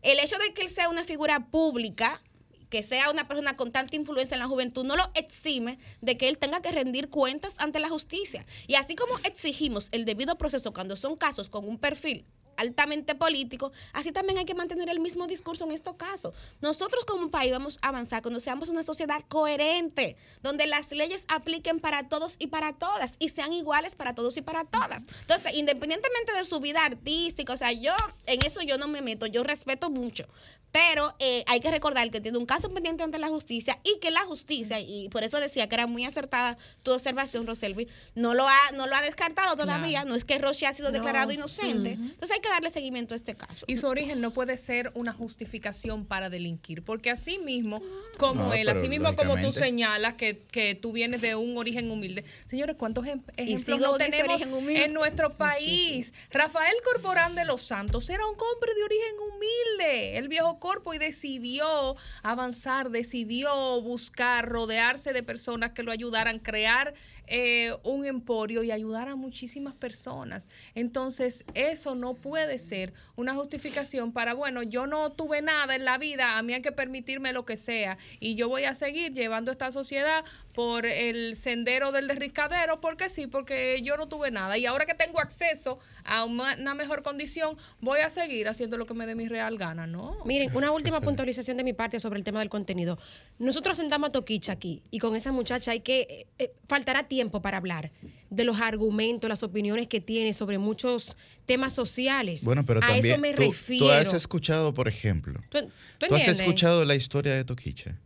El hecho de que él sea una figura pública, que sea una persona con tanta influencia en la juventud, no lo exime de que él tenga que rendir cuentas ante la justicia. Y así como exigimos el debido proceso cuando son casos con un perfil altamente político, así también hay que mantener el mismo discurso en estos casos. Nosotros como país vamos a avanzar cuando seamos una sociedad coherente, donde las leyes apliquen para todos y para todas y sean iguales para todos y para todas. Entonces, independientemente de su vida artística, o sea, yo en eso yo no me meto, yo respeto mucho, Pero eh, hay que recordar que tiene un caso pendiente ante la justicia y que la justicia, y por eso decía que era muy acertada tu observación, Roselvi, no lo ha, no lo ha descartado todavía. No es que Roche ha sido No. declarado inocente. Entonces hay que darle seguimiento a este caso. Y su origen no puede ser una justificación para delinquir, porque así mismo, como No, él, así mismo como tú señalas que, que tú vienes de un origen humilde. Señores, ¿cuántos ejem- ejemplos no tenemos en nuestro país? Rafael Corporán de los Santos era un hombre de origen humilde, el viejo corpo, y decidió avanzar, decidió buscar, rodearse de personas que lo ayudaran, crear eh, un emporio y ayudar a muchísimas personas. Entonces, eso no puede ser una justificación para, bueno, yo no tuve nada en la vida, a mí hay que permitirme lo que sea y yo voy a seguir llevando esta sociedad por el sendero del derricadero, porque sí, porque yo no tuve nada y ahora que tengo acceso a una, mejor condición, voy a seguir haciendo lo que me dé mi real gana, ¿no? Miren, una última puntualización de mi parte sobre el tema del contenido. Nosotros sentamos a Toquicha aquí y con esa muchacha hay que, eh, eh, faltará tiempo para hablar de los argumentos, las opiniones que tiene sobre muchos temas sociales. Bueno, pero a también eso me tú, refiero. tú has escuchado, por ejemplo, ¿Tú, tú ¿Tú has escuchado la historia de Toquicha?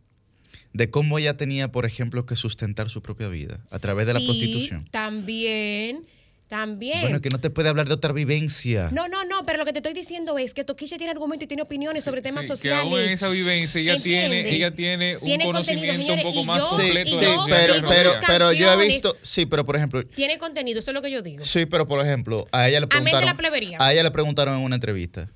De cómo ella tenía, por ejemplo, que sustentar su propia vida a través de la Sí, prostitución. También, también. Bueno, que no te puede hablar de otra vivencia. No, no, no, pero lo que te estoy diciendo es que Toquicha tiene argumentos y tiene opiniones sobre temas Sí, sociales. Que aún en esa vivencia ella tiene, ella tiene un Tiene contenido, conocimiento señores, un poco y más yo- completo de sí, la yo- sociedad pero, pero, pero yo he visto, sí, pero por ejemplo, Tiene contenido, eso es lo que yo digo. sí, pero por ejemplo, a ella le Amén de la preguntaron, plebería. a ella le preguntaron en una entrevista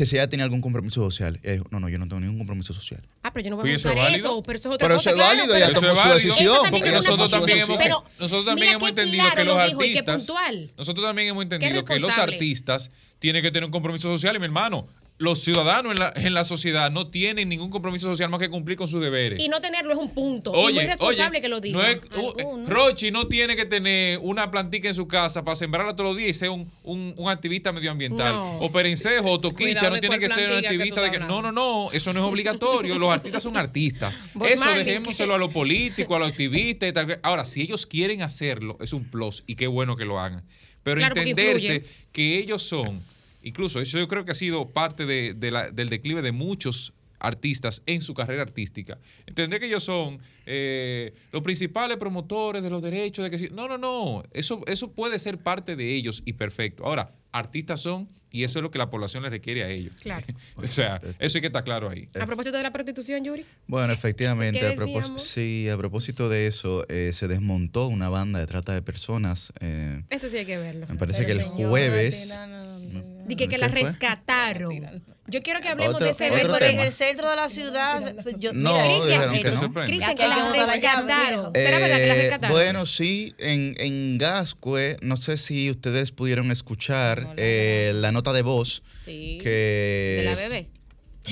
que si ella tenía algún compromiso social. Ella dijo, no, no, yo no tengo ningún compromiso social. Ah, pero yo no voy a ¿eso es buscar válido? eso, pero eso es otra Pero cosa. eso es claro, válido, pero- ella Eso tomó es su decisión. Porque nosotros también, hemos, Pero nosotros también mira hemos entendido claro que los lo dijo y qué artistas, puntual. nosotros también hemos entendido que los artistas tienen que tener un compromiso social y mi hermano, los ciudadanos en la, en la sociedad no tienen ningún compromiso social más que cumplir con sus deberes. Y no tenerlo es un punto. y Oye, muy responsable oye, que lo diga. no es- uh, Algunos. Rochi no tiene que tener una plantica en su casa para sembrarla todos los días y ser un, un- un activista medioambiental. No. O Perencejo o Toquicha Cuidado no tiene que ser un activista de que. No, no, no, eso no es obligatorio. Los artistas son artistas. Eso dejémoselo a los políticos, a los activistas y tal. Ahora, si ellos quieren hacerlo, es un plus y qué bueno que lo hagan. Pero Claro, entenderse que ellos son, incluso eso yo creo que ha sido parte de- de la- del declive de muchos artistas en su carrera artística. Entender que ellos son eh, los principales promotores de los derechos de que no, no, no, eso eso puede ser parte de ellos y perfecto. Ahora, artistas son y eso es lo que la población les requiere a ellos. Claro. o sea, eso hay que estar claro ahí. A propósito de la prostitución, Yuri. Bueno, efectivamente, sí, a propósito de eso, eh, se desmontó una banda de trata de personas. eh, Eso sí hay que verlo. me parece Pero que el jueves. no, no. Dije que ¿Qué la fue? rescataron. Yo quiero que hablemos Otro- de ese récord. en el centro de la ciudad. Yo, No, Cristian, que la botar la llave, rescataron. viejo. ¿Será verdad que la Eh, rescataron? bueno, sí, en, en Gascue, no sé si ustedes pudieron escuchar eh, la nota de voz Sí. que... De la bebé.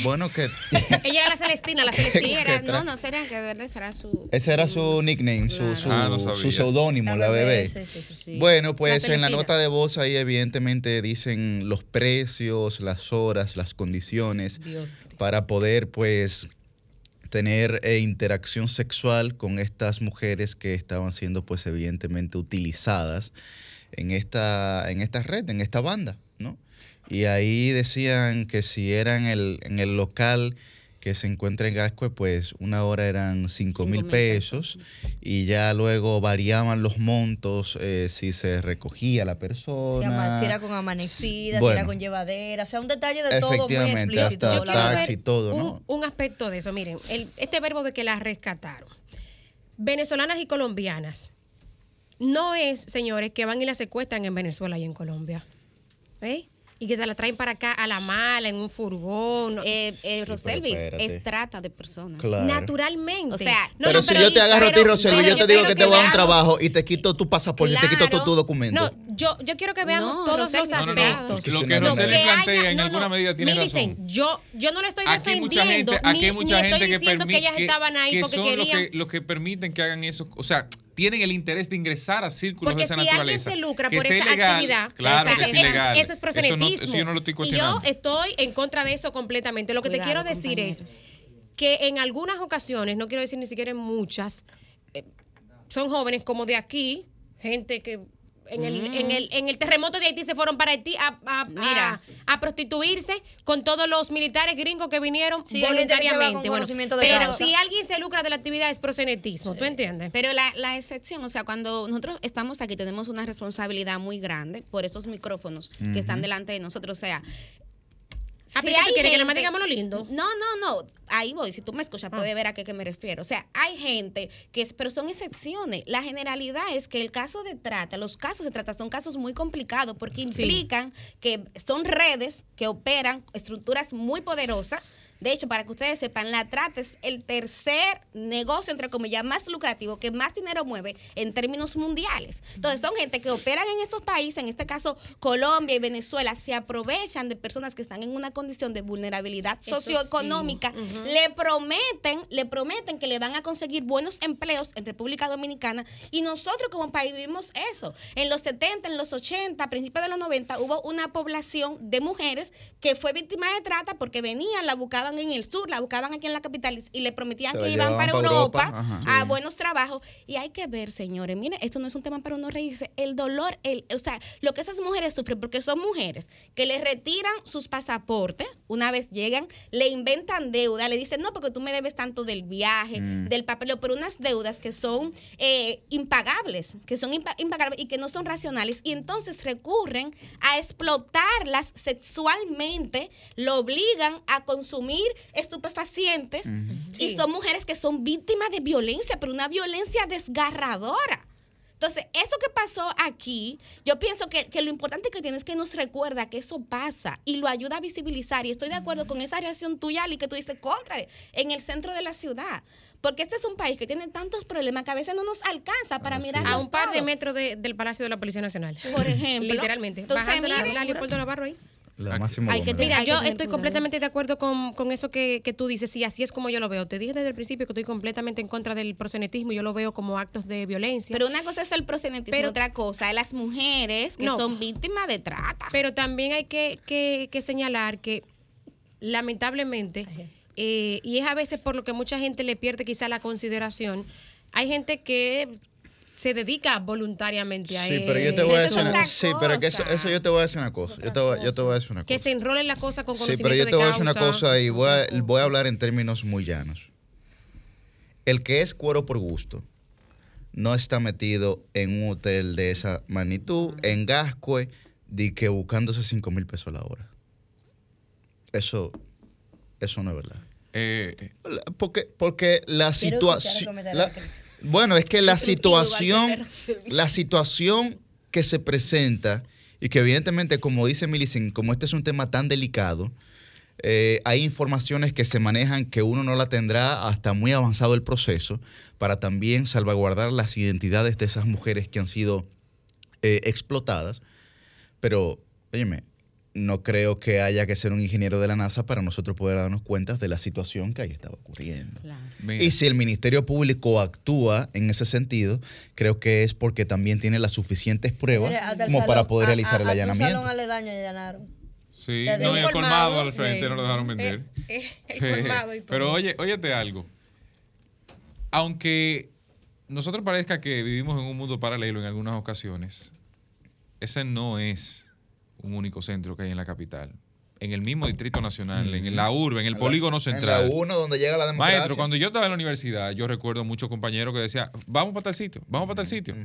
Bueno, que Ella era la Celestina, la Sí, Celestina. era, no, no sería que de verdad será su. ese era su nickname, su, su, Ah, no sabía. su seudónimo, la bebé. Sí, sí, sí. Sí. Bueno, pues La en la nota de voz ahí evidentemente dicen los precios, las horas, las condiciones Dios. para poder pues tener eh, interacción sexual con estas mujeres que estaban siendo pues evidentemente utilizadas en esta, en esta red, en esta banda. Y ahí decían que si era en el, en el local que se encuentra en Gascue, pues una hora eran 5 mil pesos y ya luego variaban los montos eh, si se recogía la Si, persona. si era con amanecida, si Bueno. era con llevadera, o sea, un detalle de todo muy Efectivamente, explícito. hasta Yo la taxi todo, un, ¿no? un aspecto de eso. Miren, el- este verbo de que las rescataron. Venezolanas y colombianas. No es, señores, que van y las secuestran en Venezuela y en Colombia. ¿Eh? Y que te la traen para acá a la mala, en un furgón. Eh, eh, pero Roselvis, es trata de personas. Claro. Naturalmente. O sea, No, pero no, si yo te agarro a ti, pero- Rosel, y pero- yo te digo pero que te voy a dar un trabajo y te quito tu pasaporte, y te quito Claro. todo tu documento. No, yo, yo quiero que veamos No, todos Rosel, los no, No, no, aspectos. Es que Lo que no. plantea en alguna medida tiene razón. Yo, yo no lo estoy Aquí hay mucha defendiendo, gente, aquí hay mucha ni gente estoy que que ellas estaban ahí que porque querían. que, los que permiten que hagan eso, o sea, tienen el interés de ingresar a círculos Porque de esa si alguien naturaleza. se lucra Que por esa ilegal, actividad, claro que es eso- ilegal. Eso es Eso, proselitismo. no, eso yo no lo estoy y yo estoy en contra de eso completamente. Lo que te quiero decir es que en algunas ocasiones, no quiero decir ni siquiera en muchas, eh, son jóvenes como de aquí, gente que en el, en, el, en el terremoto de Haití se fueron para Haití a, a- Mira. a- a prostituirse con todos los militares gringos que vinieron Sí, voluntariamente. Bueno, de pero causa. si alguien se lucra de la actividad es prosenetismo, ¿tú entiendes? Pero la, la excepción, o sea, cuando nosotros estamos aquí tenemos una responsabilidad muy grande por esos micrófonos que están delante de nosotros. O sea, Ah, pero ¿qué tú quieres? Que nada más digamos lo lindo. No, no, no. Ahí voy. Si tú me escuchas, puedes ver a qué, qué me refiero. O sea, hay gente que es, pero son excepciones. La generalidad es que el caso de trata, los casos de trata son casos muy complicados porque implican que son redes que operan estructuras muy poderosas. De hecho, para que ustedes sepan, la trata es el tercer negocio, entre comillas, más lucrativo, que más dinero mueve en términos mundiales. Entonces, son gente que operan en estos países, en este caso Colombia y Venezuela, se aprovechan de personas que están en una condición de vulnerabilidad Eso socioeconómica, le prometen, le prometen que le van a conseguir buenos empleos en República Dominicana y nosotros como país vivimos eso. En los 70, en los 80, a principios de los 90 hubo una población de mujeres que fue víctima de trata porque venían, la buscaban en el sur, la buscaban aquí en la capital y le prometían Se que iban para pa' Europa, Europa, a buenos trabajos y hay que ver, señores, miren, esto no es un tema para uno reírse, el dolor, el, o sea, lo que esas mujeres sufren porque son mujeres que le retiran sus pasaportes una vez llegan, le inventan deuda, le dicen, no, porque tú me debes tanto del viaje, Mm. del papel, pero unas deudas que son eh, impagables, que son impa- impagables y que no son racionales. Y entonces recurren a explotarlas sexualmente, lo obligan a consumir estupefacientes y Sí. son mujeres que son víctimas de violencia, pero una violencia desgarradora. Entonces, eso que pasó aquí, yo pienso que, que lo importante que tienes es que nos recuerda que eso pasa y lo ayuda a visibilizar. Y estoy de acuerdo con esa reacción tuya, Ali, que tú dices, contra, en el centro de la ciudad. Porque este es un país que tiene tantos problemas que a veces no nos alcanza para mirar A un par de metros de- del Palacio de la Policía Nacional. Por ejemplo. Literalmente. Entonces, Bajando la, mire, la Leopoldo Navarro ahí. La Aquí. máxima Hay que. Mira, Hay yo estoy completamente de acuerdo con, con eso que, que tú dices, y así es como yo lo veo. Te dije desde el principio que estoy completamente en contra del prosenetismo, yo lo veo como actos de violencia. Pero una cosa es el prosenetismo, Pero- otra cosa es las mujeres que No. son víctimas de trata. Pero también hay que, que- que señalar que lamentablemente, eh, y es a veces por lo que mucha gente le pierde quizá la consideración, hay gente que se dedica voluntariamente a Sí, pero yo te eso. voy a Eso decir una, sí, pero que eso, eso yo te voy a decir una cosa. Yo te voy, yo te voy a decir una que cosa. se enrolen la cosa con Sí, conocimiento pero yo te voy a decir una cosa y voy a, voy a hablar en términos muy llanos. El que es cuero por gusto no está metido en un hotel de esa magnitud, en Gascue, de que buscándose 5 mil pesos la hora. Eso, eso no es verdad. Eh, La- Porque, porque la situación. Bueno, es que la situación, la situación que se presenta y que evidentemente, como dice Milicen, como este es un tema tan delicado, eh, hay informaciones que se manejan que uno no la tendrá hasta muy avanzado el proceso para también salvaguardar las identidades de esas mujeres que han sido eh, explotadas. Pero, óyeme, no creo que haya que ser un ingeniero de la NASA para nosotros poder darnos cuenta de la situación que ahí estaba ocurriendo. Y si el Ministerio Público actúa en ese sentido, creo que es porque también tiene las suficientes pruebas Mira, como para poder a- realizar a- el a tu allanamiento. salón aledaño allanaron. sí, se no, y el colmado al frente sí. no lo dejaron vender. Eh, eh, Sí. Pero oye, óyete algo. Aunque nosotros parezca que vivimos en un mundo paralelo en algunas ocasiones, ese no es un único centro que hay en la capital. En el mismo Distrito Nacional, en la urbe, en el polígono central. En la 1, donde llega la democracia. Maestro, cuando yo estaba en la universidad, yo recuerdo muchos compañeros que decían, vamos para tal sitio, vamos para tal sitio.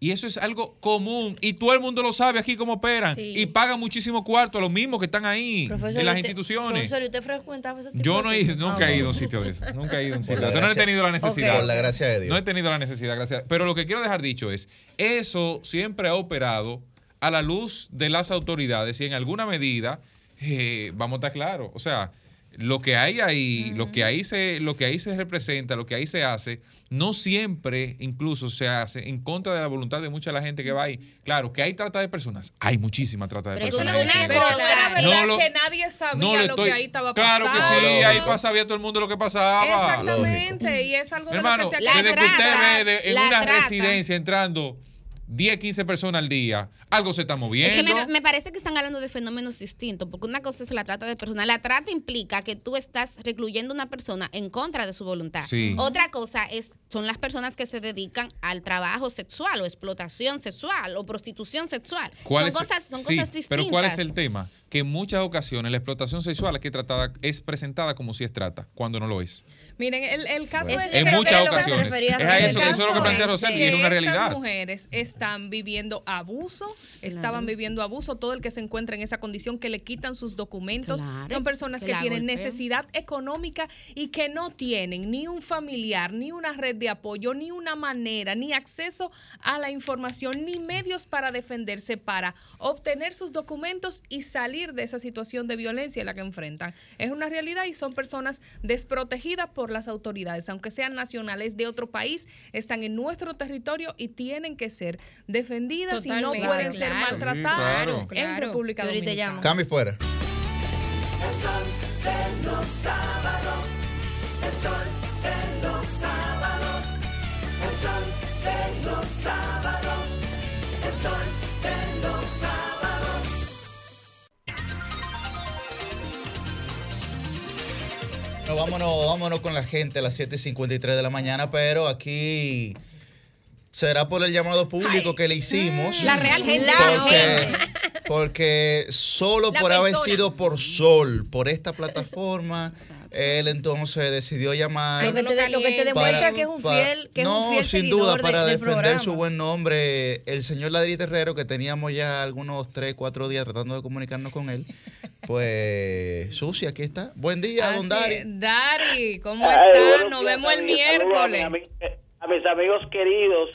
Y eso es algo común. Y todo el mundo lo sabe aquí cómo operan. Sí. Y pagan muchísimo cuarto a los mismos que están ahí, Profesor, en las ¿usted- instituciones. Profesor, ¿y usted frecuentaba ese tipo Yo no he, sitios? nunca Ah, he ido a un sitio de eso. Nunca he ido a un sitio de eso. No he tenido la necesidad. Por la gracia de Dios. No he tenido la necesidad, gracias. Pero lo que quiero dejar dicho es, eso siempre ha operado a la luz de las autoridades y en alguna medida, eh, vamos a estar claros, o sea, lo que hay ahí, lo que ahí se, lo que ahí se representa, lo que ahí se hace, no siempre incluso se hace en contra de la voluntad de mucha de la gente que va ahí. Claro, que hay trata de personas, hay muchísima trata de Pero personas. en es una cosa. Pero verdad lo- que nadie sabía No lo estoy- que ahí estaba Claro pasando. que sí, ahí Lógico. sabía todo el mundo lo que pasaba. Exactamente, y es algo de Hermano, lo que se La desde que usted ve de- en una trata. residencia entrando 10, 15 personas al día, algo se está Es moviendo. que me, me parece que están hablando de fenómenos distintos, porque una cosa es la trata de personas. La trata implica que tú estás recluyendo a una persona en contra de su voluntad. Sí. Otra cosa es son las personas que se dedican al trabajo sexual o explotación sexual o prostitución sexual. ¿Cuál son es- cosas, son sí, cosas distintas. Pero ¿cuál es el tema? Que en muchas ocasiones la explotación sexual aquí tratada es presentada como si es trata, cuando no lo es. Miren, el, el caso Bueno. es En que- muchas es lo que se ocasiones. Es a eso, eso es lo que plantea Rosel y es una realidad. Estas mujeres están viviendo abuso, estaban viviendo abuso, todo el que se encuentra en esa condición, que le quitan sus documentos, Claro, son personas que tienen necesidad económica y que no tienen ni un familiar, ni una red de apoyo, ni una manera, ni acceso a la información, ni medios para defenderse, para obtener sus documentos y salir de esa situación de violencia en la que enfrentan. Es una realidad y son personas desprotegidas por las autoridades, aunque sean nacionales de otro país, están en nuestro territorio y tienen que ser defendidas y no Totalmente. pueden ser Claro. maltratadas Sí, en claro. República Yo ahorita Dominicana. llamo. Cambio fuera. Bueno, vámonos, vámonos con la gente a las 7.53 de la mañana, pero aquí será por el llamado público que le hicimos. La real gente. Porque, porque solo La por haber sido por Sol, por esta plataforma, él entonces decidió llamar. Lo que te, lo que te para- demuestra que es un fiel, que es no, un fiel sin duda, de- para defender programa. su buen nombre, el señor Ladri Terrero, que teníamos ya algunos 3, 4 días tratando de comunicarnos con él, pues, Susi, aquí está. Buen día, don Dari. es. Dari, ¿cómo buenos Nos vemos el miércoles. A, mis amigos queridos,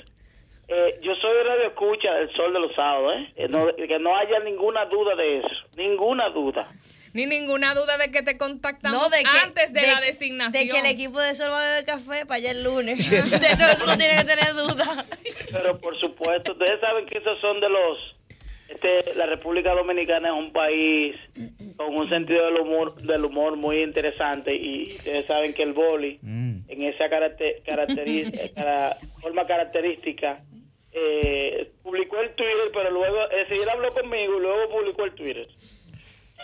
eh, yo soy radio escucha del Sol de los Sábados, ¿eh? Eh, no- que no haya ninguna duda de eso, ninguna duda. Ni ninguna duda de que te contactamos No, de que, antes de, la designación. De que el equipo de Sol va a beber café para allá el lunes. de eso tú no tienes que tener duda. Pero por supuesto, ustedes saben que esos son de los... Este, la República Dominicana es un país con un sentido del humor, del humor muy interesante y ustedes saben que el boli, Mm. en esa caracter- caracteri- eh, cara- forma característica, eh, publicó el Twitter, pero luego, es decir, él habló conmigo y luego publicó el Twitter.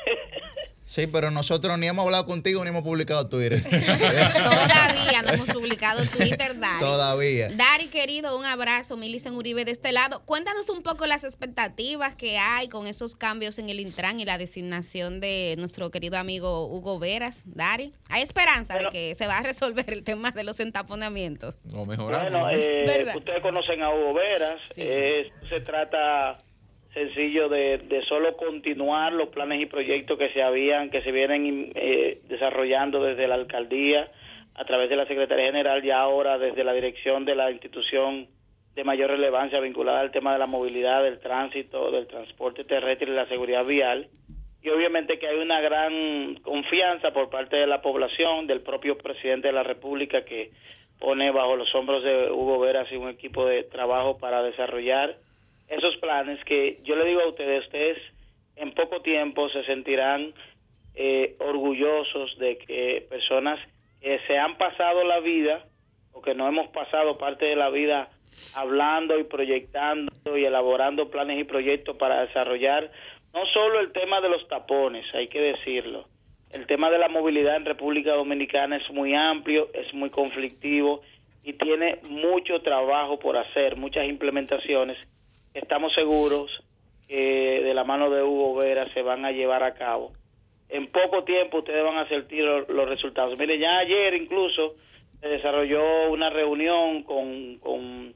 Sí, pero nosotros ni hemos hablado contigo ni hemos publicado Twitter. Todavía no hemos publicado Twitter, Dari. Todavía. Dari, querido, un abrazo. Milicen Uribe de este lado. Cuéntanos un poco las expectativas que hay con esos cambios en el Intran y la designación de nuestro querido amigo Hugo Veras. Dari, ¿hay esperanza Bueno. de que se va a resolver el tema de los entaponamientos? O mejorando. Bueno, eh, ¿Verdad? ustedes conocen a Hugo Veras. Sí. Eh, se trata sencillo de, de solo continuar los planes y proyectos que se habían, que se vienen eh, desarrollando desde la alcaldía a través de la Secretaría General y ahora desde la dirección de la institución de mayor relevancia vinculada al tema de la movilidad, del tránsito, del transporte terrestre y la seguridad vial. Y obviamente que hay una gran confianza por parte de la población, del propio presidente de la República que pone bajo los hombros de Hugo Veras y un equipo de trabajo para desarrollar esos planes que yo le digo a ustedes, ustedes en poco tiempo se sentirán eh, orgullosos de que personas que se han pasado la vida o que no hemos pasado parte de la vida hablando y proyectando y elaborando planes y proyectos para desarrollar no solo el tema de los tapones, hay que decirlo, el tema de la movilidad en República Dominicana es muy amplio, es muy conflictivo y tiene mucho trabajo por hacer, muchas implementaciones. Estamos seguros que de la mano de Hugo Vera se van a llevar a cabo. En poco tiempo ustedes van a sentir lo- los resultados. Mire, ya ayer incluso se desarrolló una reunión con, con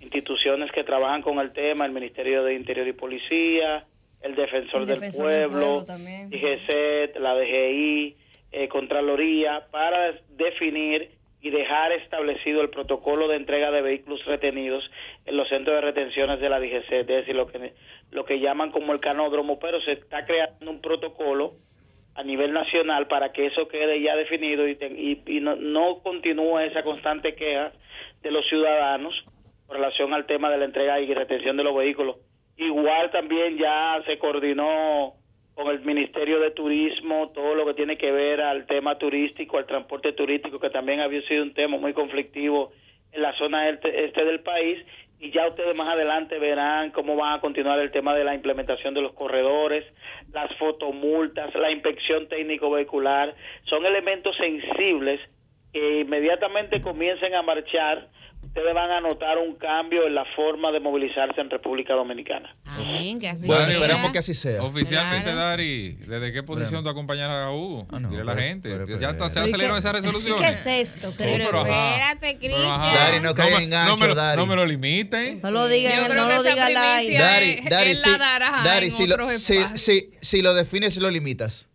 instituciones que trabajan con el tema, el Ministerio de Interior y Policía, el Defensor, El del, Defensor del Pueblo. DGCET, la DGI, eh, Contraloría, para definir y dejar establecido el protocolo de entrega de vehículos retenidos en los centros de retenciones de la DGCET, es decir, lo que, lo que llaman como el canódromo, pero se está creando un protocolo a nivel nacional para que eso quede ya definido y, te- y, no, no continúe esa constante queja de los ciudadanos con relación al tema de la entrega y retención de los vehículos. Igual también ya se coordinó con el Ministerio de Turismo todo lo que tiene que ver al tema turístico, al transporte turístico, que también había sido un tema muy conflictivo en la zona este, este del país, y ya ustedes más adelante verán cómo van a continuar el tema de la implementación de los corredores, las fotomultas, la inspección técnico vehicular, son elementos sensibles que inmediatamente comiencen a marchar ustedes van a notar un cambio en la forma de movilizarse en República Dominicana. Amén, que así Bueno, sea. esperamos que así sea. Oficialmente, Claro. Dari, ¿desde qué posición tú acompañas a Hugo? Ah, no, Dile a la pero- gente. pero- ya pero- está- se ¿Y qué- salieron esas ¿Qué resoluciones. es esto? Pero pero espérate, Pero Cristian. Dari, no caiga me- en gancho, no me lo, Dari. No me lo limiten. No lo digan, Yo no lo diga al aire. Dari, Dari, la si, Dari, lo, si, si, si lo defines, lo limitas.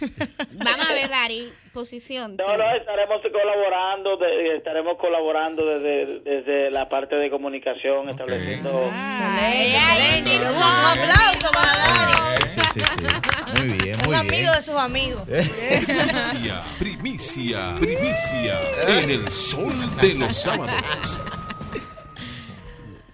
Vamos a ver, Dari, posición. No, no, estaremos colaborando, de- estaremos colaborando desde, desde la parte de comunicación, estableciendo... Excelente, excelente. mi Un aplauso para Dari. Sí, sí, sí. Muy bien, Un muy bien. amigo de sus amigos. Primicia, primicia, primicia en el sol de los sábados.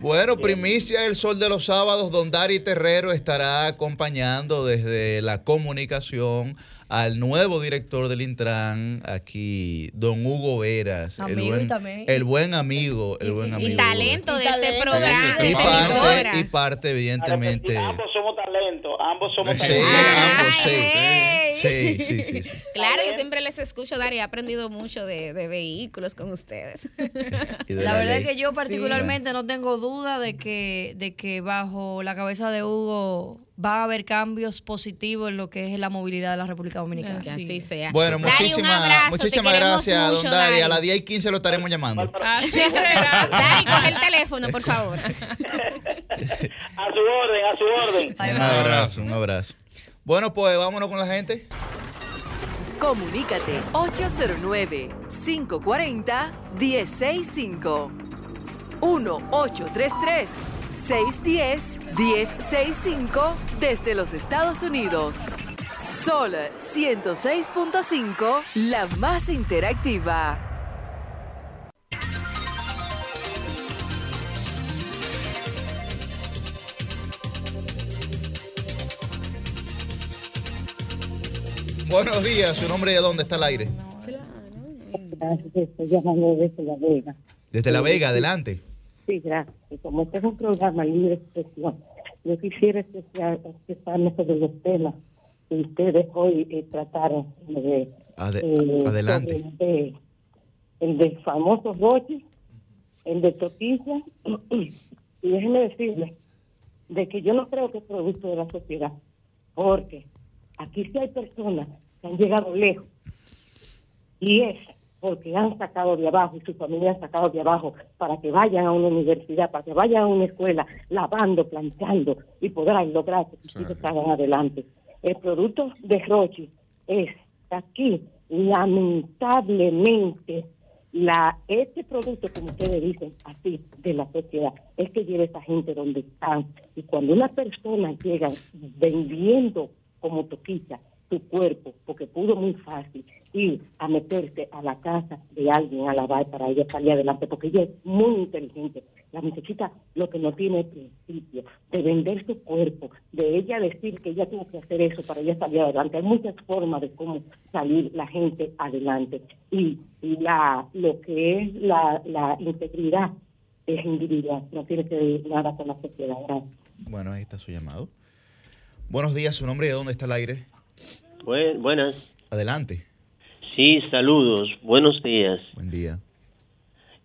Bueno, primicia del sol de los sábados, don Dari Terrero estará acompañando desde la comunicación al nuevo director del Intran, aquí, don Hugo Veras. Amigo y buen, también. el buen amigo, el buen amigo. Y talento de Y este talento. programa, Y parte, y parte, evidentemente. Ambos somos talentos, ambos somos Sí, talentos. ambos, sí. Sí, sí, sí, sí. Claro, yo siempre les escucho, Dari, he aprendido mucho de, de vehículos con ustedes. Y de La verdad ley. es que yo particularmente no tengo duda de que, de que bajo la cabeza de Hugo va a haber cambios positivos en lo que es la movilidad de la República Dominicana. Que así sea. Bueno, muchísimas, muchísimas gracias, mucho, don Dari. A las 10 y 15 lo estaremos llamando. Así será. Dari, coge el teléfono, por favor. A su orden, a su orden. Un abrazo, un abrazo. Bueno, pues vámonos con la gente. Comunícate 809-540-1065. 1-833-610-1065 desde los Estados Unidos. Sol 106.5, la más interactiva. Buenos días, su nombre y de dónde está el aire. Gracias, estoy llamando desde La Vega. Desde La Vega, adelante. Sí, gracias. Como este es un programa libre de expresión, yo quisiera expresarme sobre los temas que ustedes hoy eh, trataron. De, Ade- eh, adelante. El de, el de famoso Roche, el de Toquilla. y déjenme decirles de que yo no creo que es producto de la sociedad, porque aquí sí hay personas que han llegado lejos y es porque han sacado de abajo y su familia han sacado de abajo para que vayan a una universidad, para que vayan a una escuela lavando, planchando y podrán lograr que sus hijos salgan adelante. El producto de Rochi es aquí, lamentablemente, la este producto, como ustedes dicen, así, de la sociedad, es que lleva a esa gente donde están. Y cuando una persona llega vendiendo como toquilla su cuerpo, porque pudo muy fácil ir a meterse a la casa de alguien a lavar para ella salir adelante, porque ella es muy inteligente. La muchachita lo que no tiene principio, de vender su cuerpo, de ella decir que ella tuvo que hacer eso para ella salir adelante. Hay muchas formas de cómo salir la gente adelante. Y la lo que es la, la integridad es individual, no tiene que ver nada con la sociedad. Bueno, ahí está su llamado. Buenos días, su nombre y de dónde está el aire. Buen- buenas. Adelante. Sí, saludos. Buenos días. Buen día.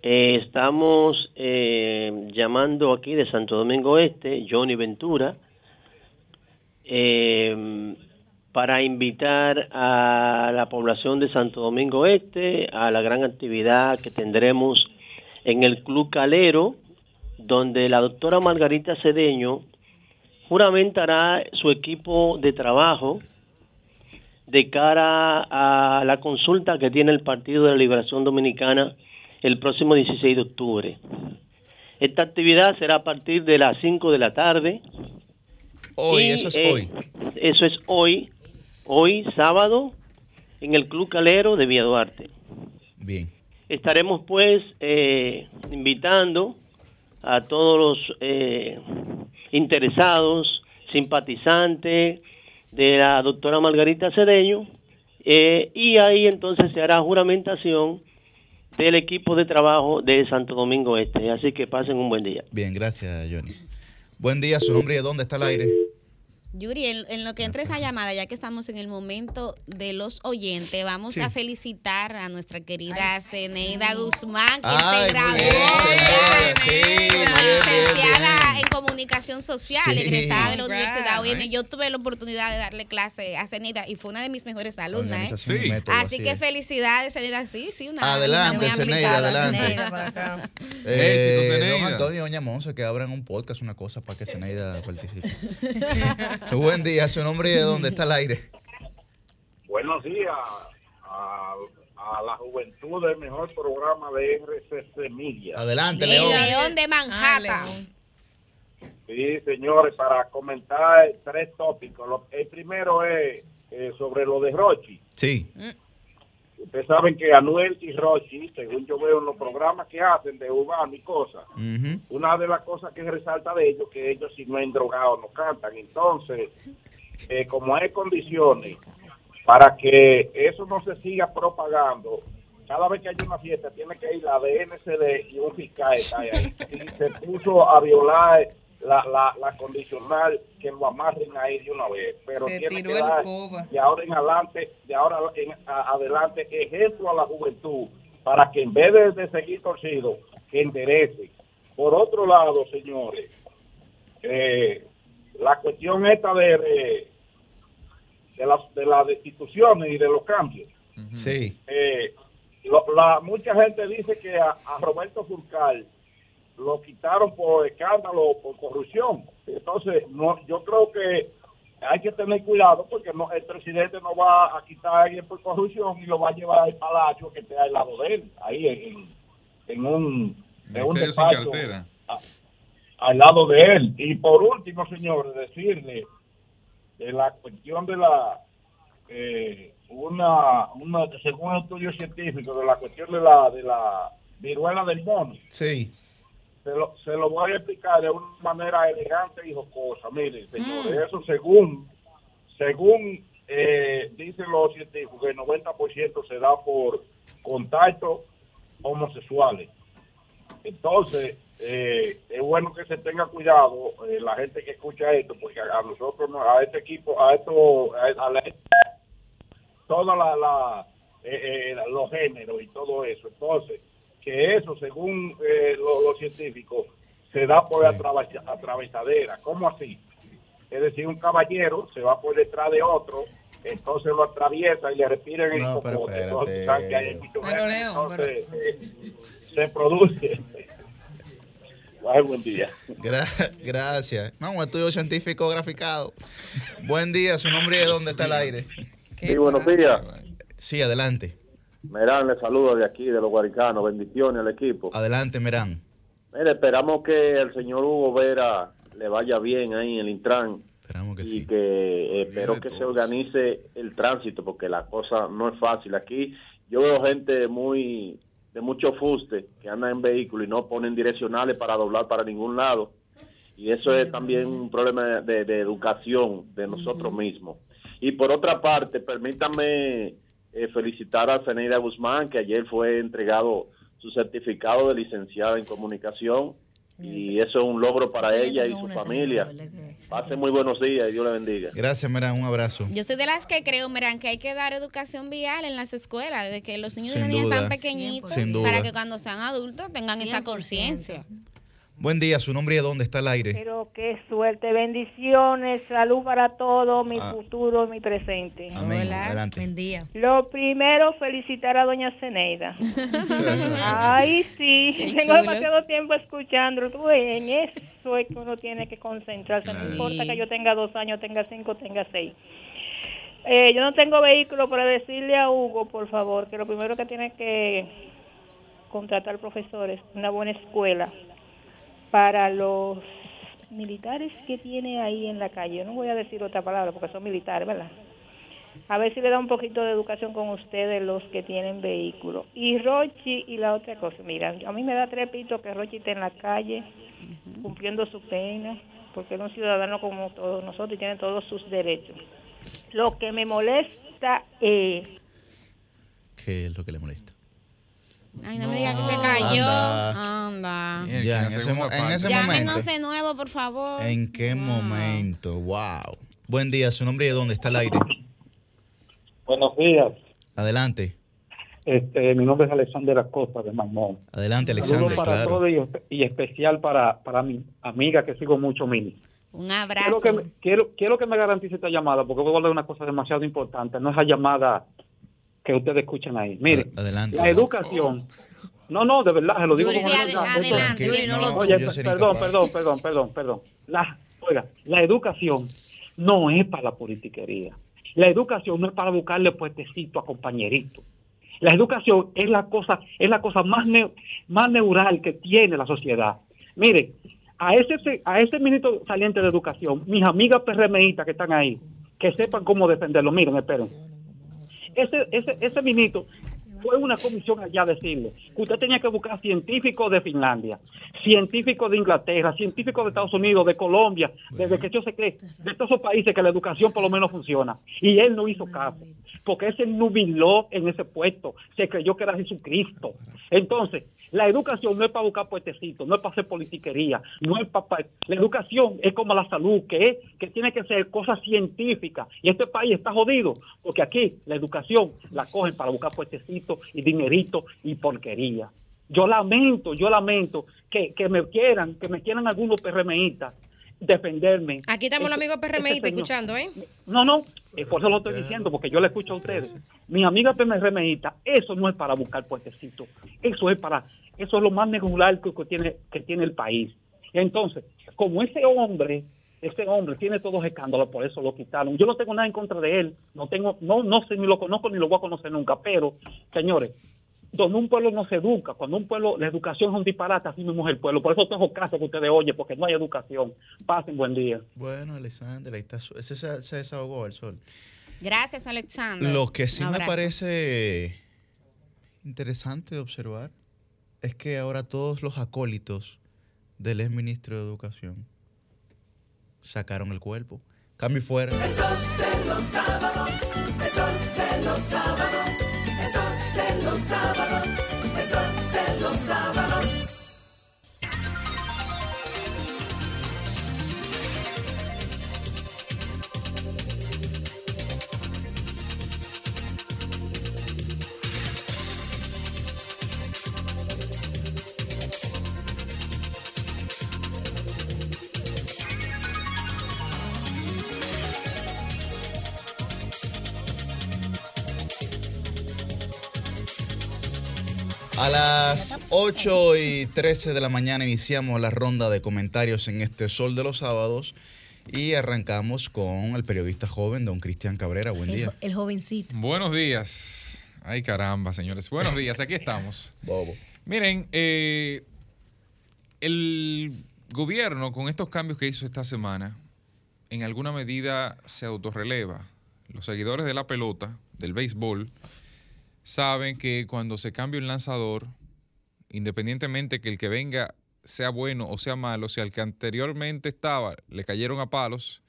Eh, estamos eh, llamando aquí de Santo Domingo Este, Johnny Ventura, eh, para invitar a la población de Santo Domingo Este a la gran actividad que tendremos en el Club Calero, donde la doctora Margarita Cedeño juramentará su equipo de trabajo de cara a la consulta que tiene el Partido de la Liberación Dominicana el próximo 16 de octubre. Esta actividad será a partir de las 5 de la tarde. Hoy, Y, eso es eh, hoy. Eso es hoy, hoy sábado, en el Club Calero de Vía Duarte. Bien. Estaremos pues eh, invitando a todos los eh, interesados, simpatizantes de la doctora Margarita Cedeño, eh, y ahí entonces se hará juramentación del equipo de trabajo de Santo Domingo Este. Así que pasen un buen día. Bien, gracias, Johnny. Buen día, su nombre y de dónde está el aire. Yuri, en, en lo que entra esa llamada, ya que estamos en el momento de los oyentes, vamos a felicitar a nuestra querida Zeneida Guzmán, que Ay, se graduó sí, licenciada bien, bien. en comunicación social, Sí. egresada de la. Universidad. Yo tuve la oportunidad de darle clase a Zeneida y fue una de mis mejores alumnas. ¿eh? Método, Así que es. felicidades, Zeneida. Sí, sí, una Adelante, una muy Zeneida, adelante. Zeneida. Eh, Éxito, Zeneida. don Antonio y Doña Monza que abran un podcast, una cosa para que Zeneida participe. Buen día, su nombre y de dónde está el aire. Buenos días a, a la juventud del mejor programa de RCC Media. Adelante, El León. León de Manhattan. Ah, León. Sí, señores, para comentar tres tópicos. Lo- el primero es eh, sobre lo de Rochi. Sí. Ustedes saben que Anuel y Rochi, según yo veo en los programas que hacen de urbano y cosas, una de las cosas que resalta de ellos que ellos si no han drogado no cantan. Entonces, eh, como hay condiciones para que eso no se siga propagando, cada vez que hay una fiesta tiene que ir la DNCD y un fiscal está ahí. Y se puso a violar la, la, la condicional que lo amarren ahí de una vez. Pero Se tiene tiró que el dar de ahora en adelante, de ahora en a- adelante, ejemplo a la juventud para que en vez de, de seguir torcido, que enderece. Por otro lado, señores, eh, la cuestión esta de, de, de las, de las instituciones y de los cambios. Sí. Eh, lo- la, mucha gente dice que a, a Roberto Furcal lo quitaron por escándalo o por corrupción. Entonces, no, yo creo que hay que tener cuidado porque no, el presidente no va a quitar a alguien por corrupción y lo va a llevar al palacio que esté al lado de él, ahí en, en un, en un despacho a- al lado de él. Y por último, señores, decirle de la cuestión de la eh, una, una según un estudio científico de la cuestión de la de la viruela del mono Sí. Se lo, se lo voy a explicar de una manera elegante y jocosa. Miren señores eso según según eh, dicen los científicos el 90% se da por contactos homosexuales. Entonces, eh, es bueno que se tenga cuidado eh, la gente que escucha esto, porque a, a nosotros, no- a este equipo, a esto, a, a la, toda la, la eh, eh, los géneros y todo eso. Entonces, que eso, según eh, lo- los científicos, se da por atravesa- atravesadera. ¿Cómo así? Es decir, un caballero se va por detrás de otro, entonces lo atraviesa y le respiran el No, pero espérate. Entonces, que hay mucho Pero, Leo, entonces, eh, se produce. Ay, buen día. Gra- gracias. No, un estudio científico graficado. Buen día, su nombre y de dónde está el aire. Sí, buenos días. Sí, adelante. Merán, le saludo de aquí, de los Guaricanos. Bendiciones al equipo. Adelante, Merán. Mire, esperamos que el señor Hugo Vera le vaya bien ahí en el Intran Esperamos que y sí. que eh, espero de que se organice el tránsito porque la cosa no es fácil. Aquí yo veo gente muy de mucho fuste que anda en vehículo y no ponen direccionales para doblar para ningún lado. Y eso es también un problema de, de educación de nosotros mismos. Y por otra parte, permítanme eh, felicitar a Zeneida Guzmán, que ayer fue entregado su certificado de licenciada en comunicación. Y eso es un logro para ella y su familia. Pase muy buenos días y Dios le bendiga. Gracias, Merán. Un abrazo. Yo soy de las que creo, Merán, que hay que dar educación vial en las escuelas, desde que los niños y niñas están pequeñitos, para que cuando sean adultos tengan esa 100%. conciencia. Buen día, su nombre y de dónde está el aire. Pero qué suerte, bendiciones, salud para todos, mi Ah. futuro, mi presente. Amén. Hola. Adelante. Buen día. Lo primero, felicitar a doña Ceneida. Ay, sí, Qué tengo chulo. demasiado tiempo escuchándolo. Tú, en eso es que uno tiene que concentrarse. No importa que yo tenga dos años, tenga cinco, tenga seis. Eh, yo no tengo vehículo, pero decirle a Hugo, por favor, que lo primero que tiene que contratar profesores, una buena escuela para los militares que tiene ahí en la calle. Yo no voy a decir otra palabra porque son militares, ¿verdad? A ver si le da un poquito de educación con ustedes los que tienen vehículo. Y Rochi y la otra cosa, mira, a mí me da trepito que Rochi esté en la calle cumpliendo su pena, porque es un ciudadano como todos nosotros y tiene todos sus derechos. Lo que me molesta es ¿Qué es lo que le molesta? Ay, no, me digas que se cayó. Anda. Anda. Ya, en ese, mo- en ese momento. Llámenos de nuevo, por favor. ¿En qué momento? Wow. Buen día, su nombre y de dónde está el aire. Buenos días. Adelante, Este, mi nombre es Alexander Acosta de Mamón. adelante, Saludos Alexander, para claro. todos y, espe- y especial para, para mi amiga que sigo mucho, Mini. Un Quiero abrazo. que, me, quiero, quiero que me garantice esta llamada porque voy a hablar de una cosa demasiado importante. No es la llamada que ustedes escuchan ahí. Mire, Adelante. la educación. No, no, de verdad, se lo digo como adelante, Yuri, no lo Oye, perdón, perdón, perdón, perdón, perdón. La, oiga, la educación no es para la politiquería. La educación no es para buscarle puestecito a compañerito. La educación es la cosa, es la cosa más, neu- más neural que tiene la sociedad. Mire, a ese, a ese ministro saliente de educación, mis amigas PRMistas que están ahí, que sepan cómo defenderlo. Miren, esperen. Ese, ese, ese ministro fue una comisión allá a decirle que usted tenía que buscar científicos de Finlandia, científicos de Inglaterra, científicos de Estados Unidos, de Colombia, desde que yo sé que de todos esos países que la educación por lo menos funciona. Y él no hizo caso, porque él se nubiló en ese puesto, se creyó que era Jesucristo. Entonces, la educación no es para buscar puestecitos, no es para hacer politiquería, no es para... La educación es como la salud, que es que tiene que ser cosas científicas. Y este país está jodido, porque aquí la educación la cogen para buscar puestecitos y dinerito y porquería. Yo lamento, yo lamento que, que me quieran, que me quieran algunos PRMistas defenderme. Aquí estamos los amigos señor- escuchando, ¿eh? no, no, eh, por eso lo estoy diciendo, porque yo le escucho a ustedes. Mi amiga PMRMista, eso no es para buscar puestecitos, eso es para, eso es lo más regular que, que tiene, que tiene el país. Entonces, como ese hombre, ese hombre tiene todos los escándalos, por eso lo quitaron. Yo no tengo nada en contra de él, no tengo, no, no sé, ni lo conozco ni lo voy a conocer nunca, pero, señores, donde un pueblo no se educa, cuando un pueblo, la educación es un disparate, así mismo es el pueblo. Por eso tengo casos que ustedes oyen, porque no hay educación. Pasen buen día. Bueno, Alexander, ahí está. su- Ese se, se desahogó el sol. Gracias, Alexander. Lo que sí me parece interesante de observar es que ahora todos los acólitos del ex ministro de Educación sacaron el cuerpo. Cambio y fuera. El sol de los sábados, el sol de los sábados, de los sábados, el sol de los sábados. A las 8 y 13 de la mañana iniciamos la ronda de comentarios en este Sol de los Sábados y arrancamos con el periodista joven, don Cristian Cabrera. Buen El, día. el jovencito. Buenos días. Ay, caramba, señores. Buenos días, aquí estamos. Bobo. Miren, eh, el gobierno con estos cambios que hizo esta semana, en alguna medida se autorreleva. Los seguidores de la pelota, del béisbol, saben que cuando se cambia un lanzador, independientemente que el que venga sea bueno o sea malo, si al que anteriormente estaba le cayeron a palos,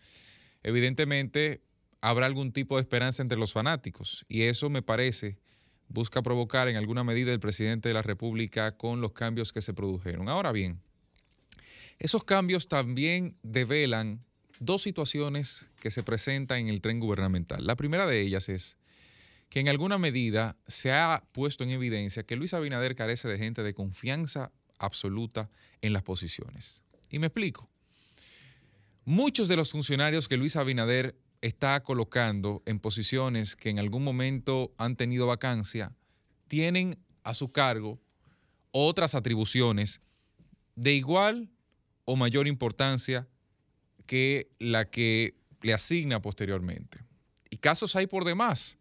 evidentemente habrá algún tipo de esperanza entre los fanáticos. Y eso me parece busca provocar en alguna medida el presidente de la República con los cambios que se produjeron. Ahora bien, esos cambios también develan dos situaciones que se presentan en el tren gubernamental. La primera de ellas es que en alguna medida se ha puesto en evidencia que Luis Abinader carece de gente de confianza absoluta en las posiciones. Y me explico. Muchos de los funcionarios que Luis Abinader está colocando en posiciones que en algún momento han tenido vacancia, tienen a su cargo otras atribuciones de igual o mayor importancia que la que le asigna posteriormente. Y casos hay por demás.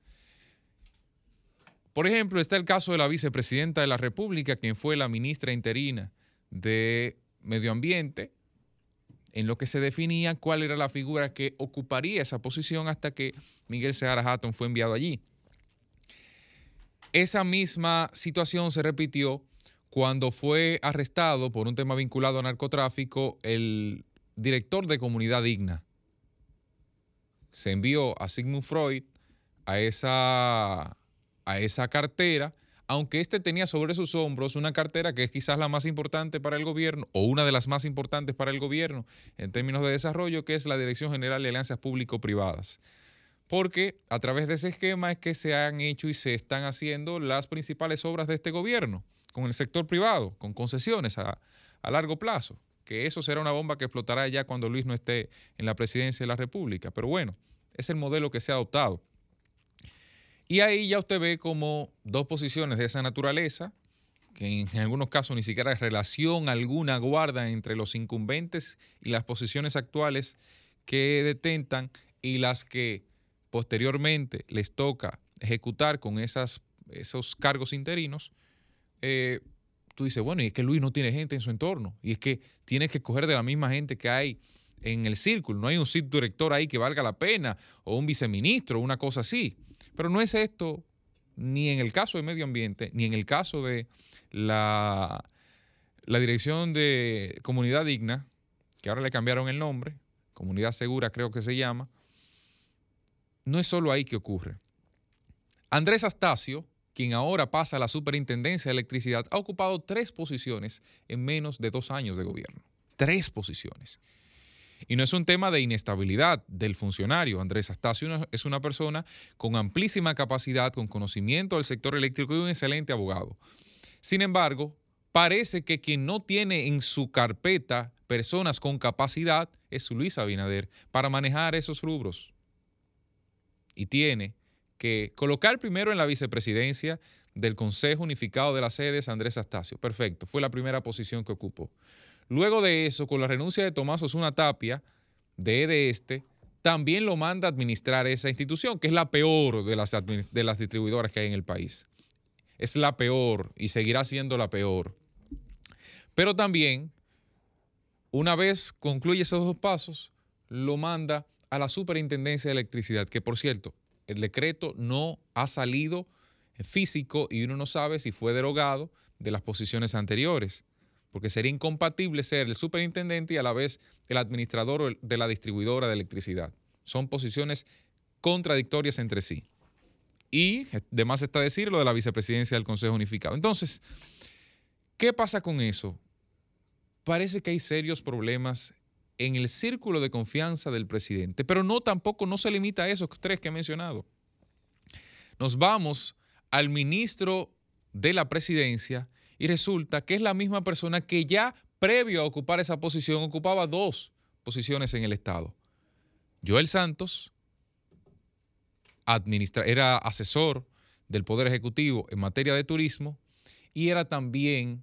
Por ejemplo, está el caso de la vicepresidenta de la República, quien fue la ministra interina de Medio Ambiente, en lo que se definía cuál era la figura que ocuparía esa posición hasta que Miguel Seara Hatton fue enviado allí. Esa misma situación se repitió cuando fue arrestado por un tema vinculado a narcotráfico el director de Comunidad Digna. Se envió a Sigmund Freud a esa, a esa cartera aunque este tenía sobre sus hombros una cartera que es quizás la más importante para el gobierno o una de las más importantes para el gobierno en términos de desarrollo, que es la Dirección General de Alianzas Público-Privadas. Porque a través de ese esquema es que se han hecho y se están haciendo las principales obras de este gobierno, con el sector privado, con concesiones a, a largo plazo, que eso será una bomba que explotará ya cuando Luis no esté en la presidencia de la República. Pero bueno, es el modelo que se ha adoptado. Y ahí ya usted ve como dos posiciones de esa naturaleza, que en algunos casos ni siquiera relación alguna guardan entre los incumbentes y las posiciones actuales que detentan y las que posteriormente les toca ejecutar con esas, esos cargos interinos, eh, tú dices, bueno, y es que Luis no tiene gente en su entorno, y es que tiene que escoger de la misma gente que hay en el círculo, no hay un subdirector ahí que valga la pena, o un viceministro, una cosa así. Pero no es esto ni en el caso de medio ambiente, ni en el caso de la, la Dirección de Comunidad Digna, que ahora le cambiaron el nombre, Comunidad Segura creo que se llama, no es solo ahí que ocurre. Andrés Astacio, quien ahora pasa a la Superintendencia de Electricidad, ha ocupado tres posiciones en menos de dos años de gobierno. Tres posiciones. Y no es un tema de inestabilidad del funcionario. Andrés Astacio es una persona con amplísima capacidad, con conocimiento del sector eléctrico y un excelente abogado. Sin embargo, parece que quien no tiene en su carpeta personas con capacidad es Luis Abinader para manejar esos rubros. Y tiene que colocar primero en la vicepresidencia del Consejo Unificado de las Sedes Andrés Astacio. Perfecto, fue la primera posición que ocupó. Luego de eso, con la renuncia de Tomás Osuna Tapia, de de este, también lo manda a administrar esa institución, que es la peor de las, de las distribuidoras que hay en el país. Es la peor y seguirá siendo la peor. Pero también, una vez concluye esos dos pasos, lo manda a la Superintendencia de Electricidad, que por cierto, el decreto no ha salido físico y uno no sabe si fue derogado de las posiciones anteriores porque sería incompatible ser el superintendente y a la vez el administrador de la distribuidora de electricidad. Son posiciones contradictorias entre sí. Y además está decir lo de la vicepresidencia del Consejo Unificado. Entonces, ¿qué pasa con eso? Parece que hay serios problemas en el círculo de confianza del presidente, pero no tampoco no se limita a esos tres que he mencionado. Nos vamos al ministro de la presidencia y resulta que es la misma persona que ya previo a ocupar esa posición ocupaba dos posiciones en el Estado. Joel Santos era asesor del Poder Ejecutivo en materia de turismo y era también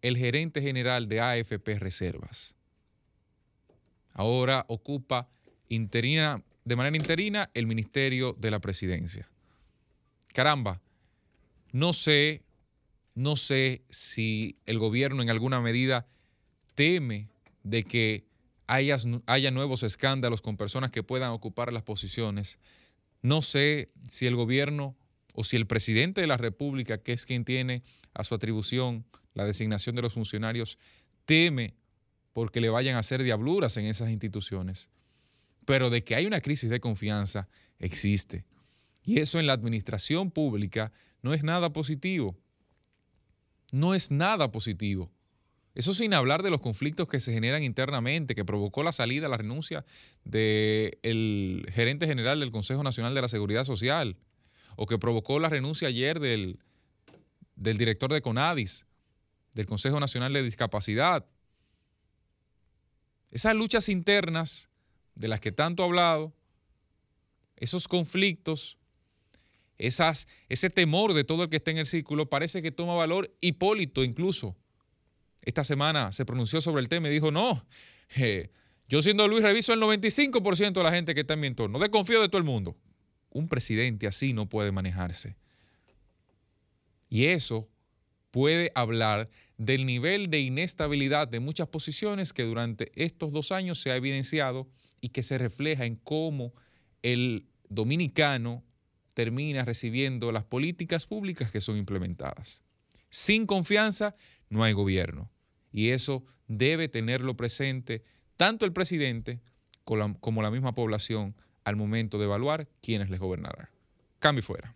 el gerente general de AFP Reservas. Ahora ocupa interina, de manera interina el Ministerio de la Presidencia. Caramba, no sé no sé si el gobierno en alguna medida teme de que haya, haya, nuevos escándalos con personas que puedan ocupar las posiciones. No sé si el gobierno o si el presidente de la República, que es quien tiene a su atribución la designación de los funcionarios, teme porque le vayan a hacer diabluras en esas instituciones. Pero de que hay una crisis de confianza, existe. Y eso en la administración pública no es nada positivo no es nada positivo. Eso sin hablar de los conflictos que se generan internamente, que provocó la salida, la renuncia del gerente general del Consejo Nacional de la Seguridad Social, o que provocó la renuncia ayer del, del director de CONADIS, del Consejo Nacional de Discapacidad. Esas luchas internas de las que tanto he hablado, esos conflictos esas, ese temor de todo el que está en el círculo parece que toma valor. Hipólito incluso, esta semana se pronunció sobre el tema y dijo, no, yo siendo Luis reviso el 95% de la gente que está en mi entorno, desconfío de todo el mundo. Un presidente así no puede manejarse. Y eso puede hablar del nivel de inestabilidad de muchas posiciones que durante estos dos años se ha evidenciado y que se refleja en cómo el dominicano termina recibiendo las políticas públicas que son implementadas. Sin confianza no hay gobierno. Y eso debe tenerlo presente tanto el presidente como la misma población al momento de evaluar quiénes les gobernarán. Cambio fuera.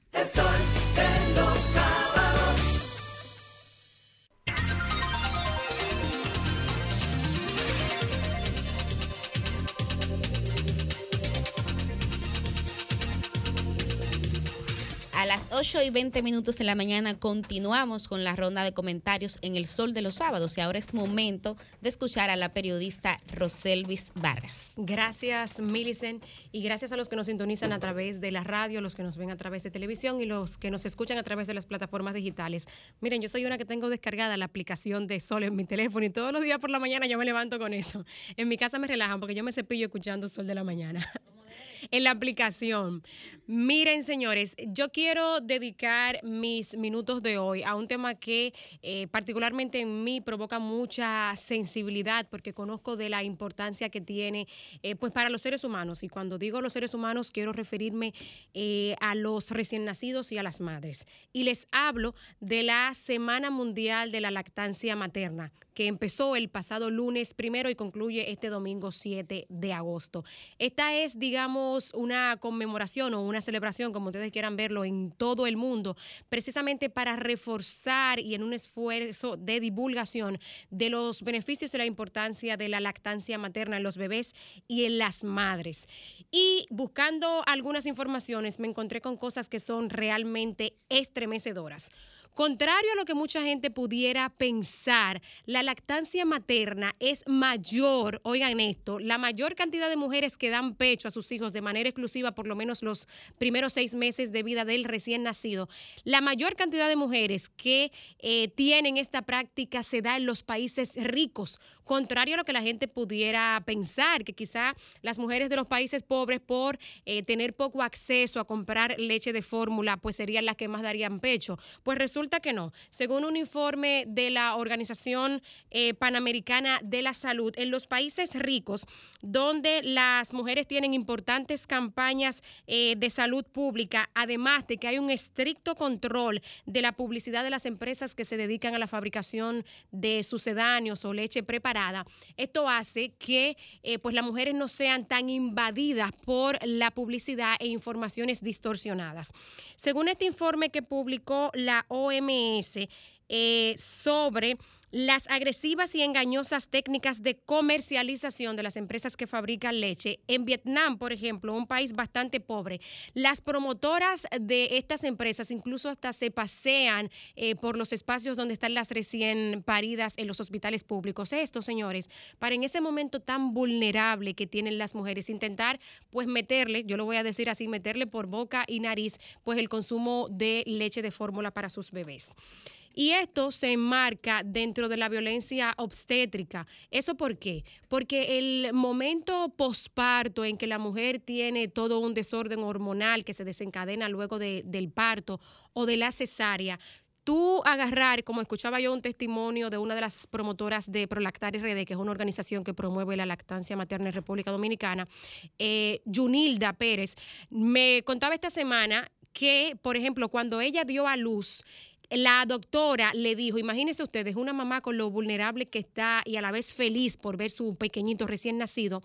8 y 20 minutos de la mañana continuamos con la ronda de comentarios en el Sol de los Sábados y ahora es momento de escuchar a la periodista Roselvis Vargas. Gracias, Millicent, y gracias a los que nos sintonizan a través de la radio, los que nos ven a través de televisión y los que nos escuchan a través de las plataformas digitales. Miren, yo soy una que tengo descargada la aplicación de Sol en mi teléfono y todos los días por la mañana yo me levanto con eso. En mi casa me relajan porque yo me cepillo escuchando Sol de la mañana. en la aplicación. Miren, señores, yo quiero dedicar mis minutos de hoy a un tema que eh, particularmente en mí provoca mucha sensibilidad porque conozco de la importancia que tiene eh, pues para los seres humanos. Y cuando digo los seres humanos, quiero referirme eh, a los recién nacidos y a las madres. Y les hablo de la Semana Mundial de la Lactancia Materna, que empezó el pasado lunes primero y concluye este domingo 7 de agosto. Esta es, digamos, una conmemoración o una celebración, como ustedes quieran verlo, en todo el mundo, precisamente para reforzar y en un esfuerzo de divulgación de los beneficios y la importancia de la lactancia materna en los bebés y en las madres. Y buscando algunas informaciones, me encontré con cosas que son realmente estremecedoras. Contrario a lo que mucha gente pudiera pensar, la lactancia materna es mayor, oigan esto, la mayor cantidad de mujeres que dan pecho a sus hijos de manera exclusiva por lo menos los primeros seis meses de vida del recién nacido, la mayor cantidad de mujeres que eh, tienen esta práctica se da en los países ricos, contrario a lo que la gente pudiera pensar, que quizá las mujeres de los países pobres por eh, tener poco acceso a comprar leche de fórmula, pues serían las que más darían pecho. Pues resulta que no. Según un informe de la Organización eh, Panamericana de la Salud, en los países ricos, donde las mujeres tienen importantes campañas eh, de salud pública, además de que hay un estricto control de la publicidad de las empresas que se dedican a la fabricación de sucedáneos o leche preparada, esto hace que eh, pues las mujeres no sean tan invadidas por la publicidad e informaciones distorsionadas. Según este informe que publicó la OMS, eh, sobre las agresivas y engañosas técnicas de comercialización de las empresas que fabrican leche. En Vietnam, por ejemplo, un país bastante pobre, las promotoras de estas empresas incluso hasta se pasean eh, por los espacios donde están las recién paridas en los hospitales públicos. Esto, señores, para en ese momento tan vulnerable que tienen las mujeres, intentar pues meterle, yo lo voy a decir así, meterle por boca y nariz pues el consumo de leche de fórmula para sus bebés. Y esto se enmarca dentro de la violencia obstétrica. ¿Eso por qué? Porque el momento posparto en que la mujer tiene todo un desorden hormonal que se desencadena luego de- del parto o de la cesárea, tú agarrar, como escuchaba yo un testimonio de una de las promotoras de Prolactar RD, que es una organización que promueve la lactancia materna en República Dominicana, eh, Junilda Pérez, me contaba esta semana que, por ejemplo, cuando ella dio a luz, la doctora le dijo, imagínense ustedes, una mamá con lo vulnerable que está y a la vez feliz por ver su pequeñito recién nacido,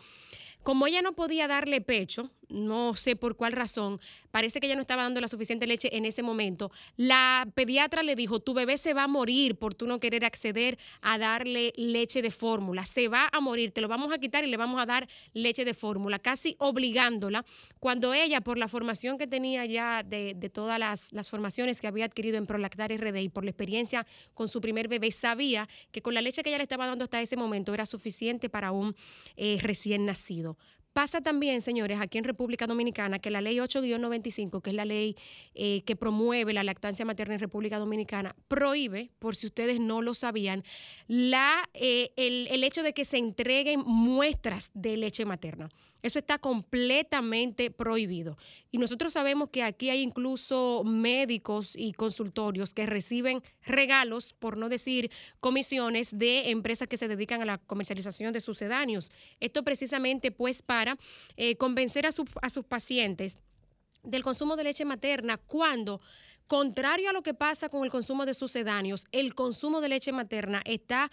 como ella no podía darle pecho, no sé por cuál razón, parece que ella no estaba dando la suficiente leche en ese momento, la pediatra le dijo, tu bebé se va a morir por tú no querer acceder a darle leche de fórmula, se va a morir, te lo vamos a quitar y le vamos a dar leche de fórmula, casi obligándola, cuando ella, por la formación que tenía ya de, todas las, las formaciones que había adquirido en Prolactar RD y por la experiencia con su primer bebé, sabía que con la leche que ella le estaba dando hasta ese momento era suficiente para un eh, recién nacido. Pasa también, señores, aquí en República Dominicana, que la ley 8-95, que es la ley eh, que promueve la lactancia materna en República Dominicana, prohíbe, por si ustedes no lo sabían, la, eh, el, el hecho de que se entreguen muestras de leche materna. Eso está completamente prohibido. Y nosotros sabemos que aquí hay incluso médicos y consultorios que reciben regalos, por no decir comisiones, de empresas que se dedican a la comercialización de sucedáneos. Esto precisamente pues para eh, convencer a, a sus pacientes del consumo de leche materna cuando, contrario a lo que pasa con el consumo de sucedáneos, el consumo de leche materna está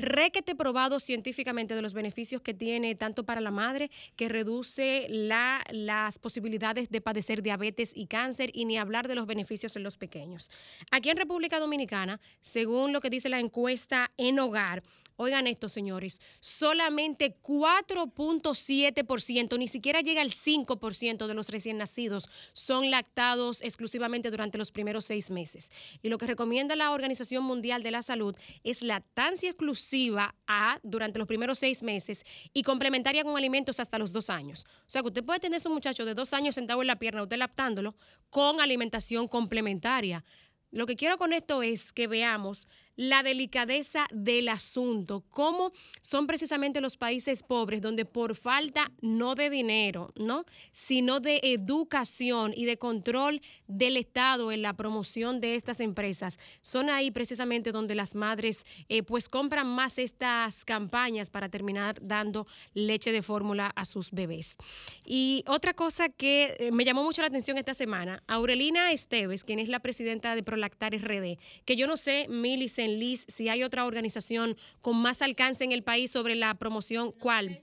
requete probado científicamente de los beneficios que tiene tanto para la madre, que reduce la, las posibilidades de padecer diabetes y cáncer, y ni hablar de los beneficios en los pequeños. Aquí en República Dominicana, según lo que dice la encuesta en hogar, Oigan esto, señores, solamente 4.7%, ni siquiera llega al 5% de los recién nacidos son lactados exclusivamente durante los primeros seis meses. Y lo que recomienda la Organización Mundial de la Salud es lactancia exclusiva a durante los primeros seis meses y complementaria con alimentos hasta los dos años. O sea, que usted puede tener a su muchacho de dos años sentado en la pierna, usted lactándolo, con alimentación complementaria. Lo que quiero con esto es que veamos la delicadeza del asunto, cómo son precisamente los países pobres donde por falta no de dinero, ¿no? sino de educación y de control del Estado en la promoción de estas empresas, son ahí precisamente donde las madres eh, pues compran más estas campañas para terminar dando leche de fórmula a sus bebés. Y otra cosa que eh, me llamó mucho la atención esta semana, Aurelina Esteves, quien es la presidenta de Prolactar RD, que yo no sé, Millicent Liz, si hay otra organización con más alcance en el país sobre la promoción, ¿cuál?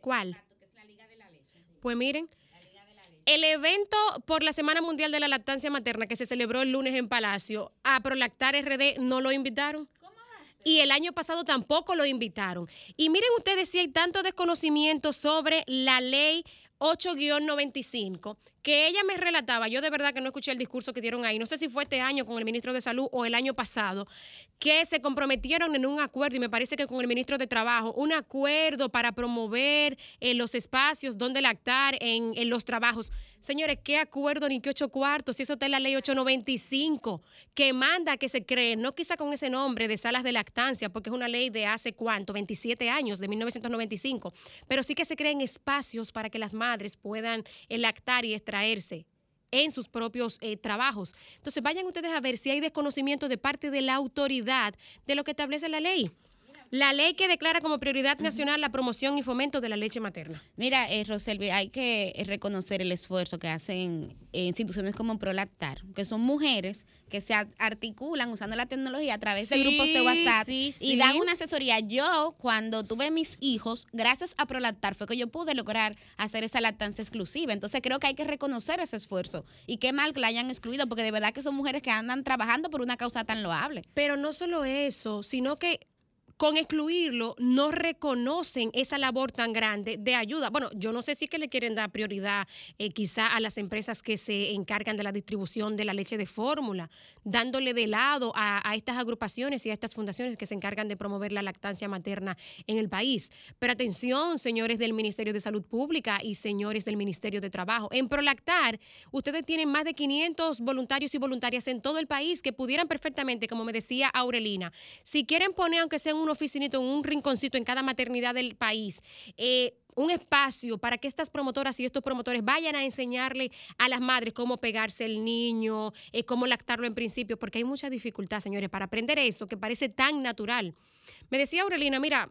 ¿Cuál? Pues miren, el evento por la Semana Mundial de la Lactancia Materna que se celebró el lunes en Palacio, a Prolactar RD no lo invitaron. Y el año pasado tampoco lo invitaron. Y miren ustedes si hay tanto desconocimiento sobre la ley 8-95, que ella me relataba, yo de verdad que no escuché el discurso que dieron ahí, no sé si fue este año con el ministro de Salud o el año pasado, que se comprometieron en un acuerdo, y me parece que con el ministro de Trabajo, un acuerdo para promover eh, los espacios donde lactar en, los trabajos. Señores, ¿qué acuerdo ni qué ocho cuartos? Si eso está en la ley 895, que manda que se creen, no quizá con ese nombre de salas de lactancia, porque es una ley de hace cuánto, 27 años, de 1995, pero sí que se creen espacios para que las madres puedan eh, lactar y en sus propios eh, trabajos. Entonces, vayan ustedes a ver si hay desconocimiento de parte de la autoridad de lo que establece la ley. La ley que declara como prioridad nacional la promoción y fomento de la leche materna. Mira, eh, Roselvi, hay que reconocer el esfuerzo que hacen eh, instituciones como Prolactar, que son mujeres que se ar- articulan usando la tecnología a través de grupos de WhatsApp sí, y dan una asesoría. Yo, cuando tuve mis hijos, gracias a Prolactar, fue que yo pude lograr hacer esa lactancia exclusiva. Entonces, creo que hay que reconocer ese esfuerzo. Y qué mal que la hayan excluido, porque de verdad que son mujeres que andan trabajando por una causa tan loable. Pero no solo eso, sino que con excluirlo no reconocen esa labor tan grande de ayuda. Bueno, yo no sé si que le quieren dar prioridad eh, quizá a las empresas que se encargan de la distribución de la leche de fórmula, dándole de lado a, a estas agrupaciones y a estas fundaciones que se encargan de promover la lactancia materna en el país. Pero atención, señores del Ministerio de Salud Pública y señores del Ministerio de Trabajo. En Prolactar, ustedes tienen más de 500 voluntarios y voluntarias en todo el país que pudieran perfectamente, como me decía Aurelina, si quieren poner, aunque sea en un oficinito, en un rinconcito en cada maternidad del país, eh, un espacio para que estas promotoras y estos promotores vayan a enseñarle a las madres cómo pegarse el niño, eh, cómo lactarlo en principio, porque hay mucha dificultad, señores, para aprender eso que parece tan natural. Me decía Aurelina, mira,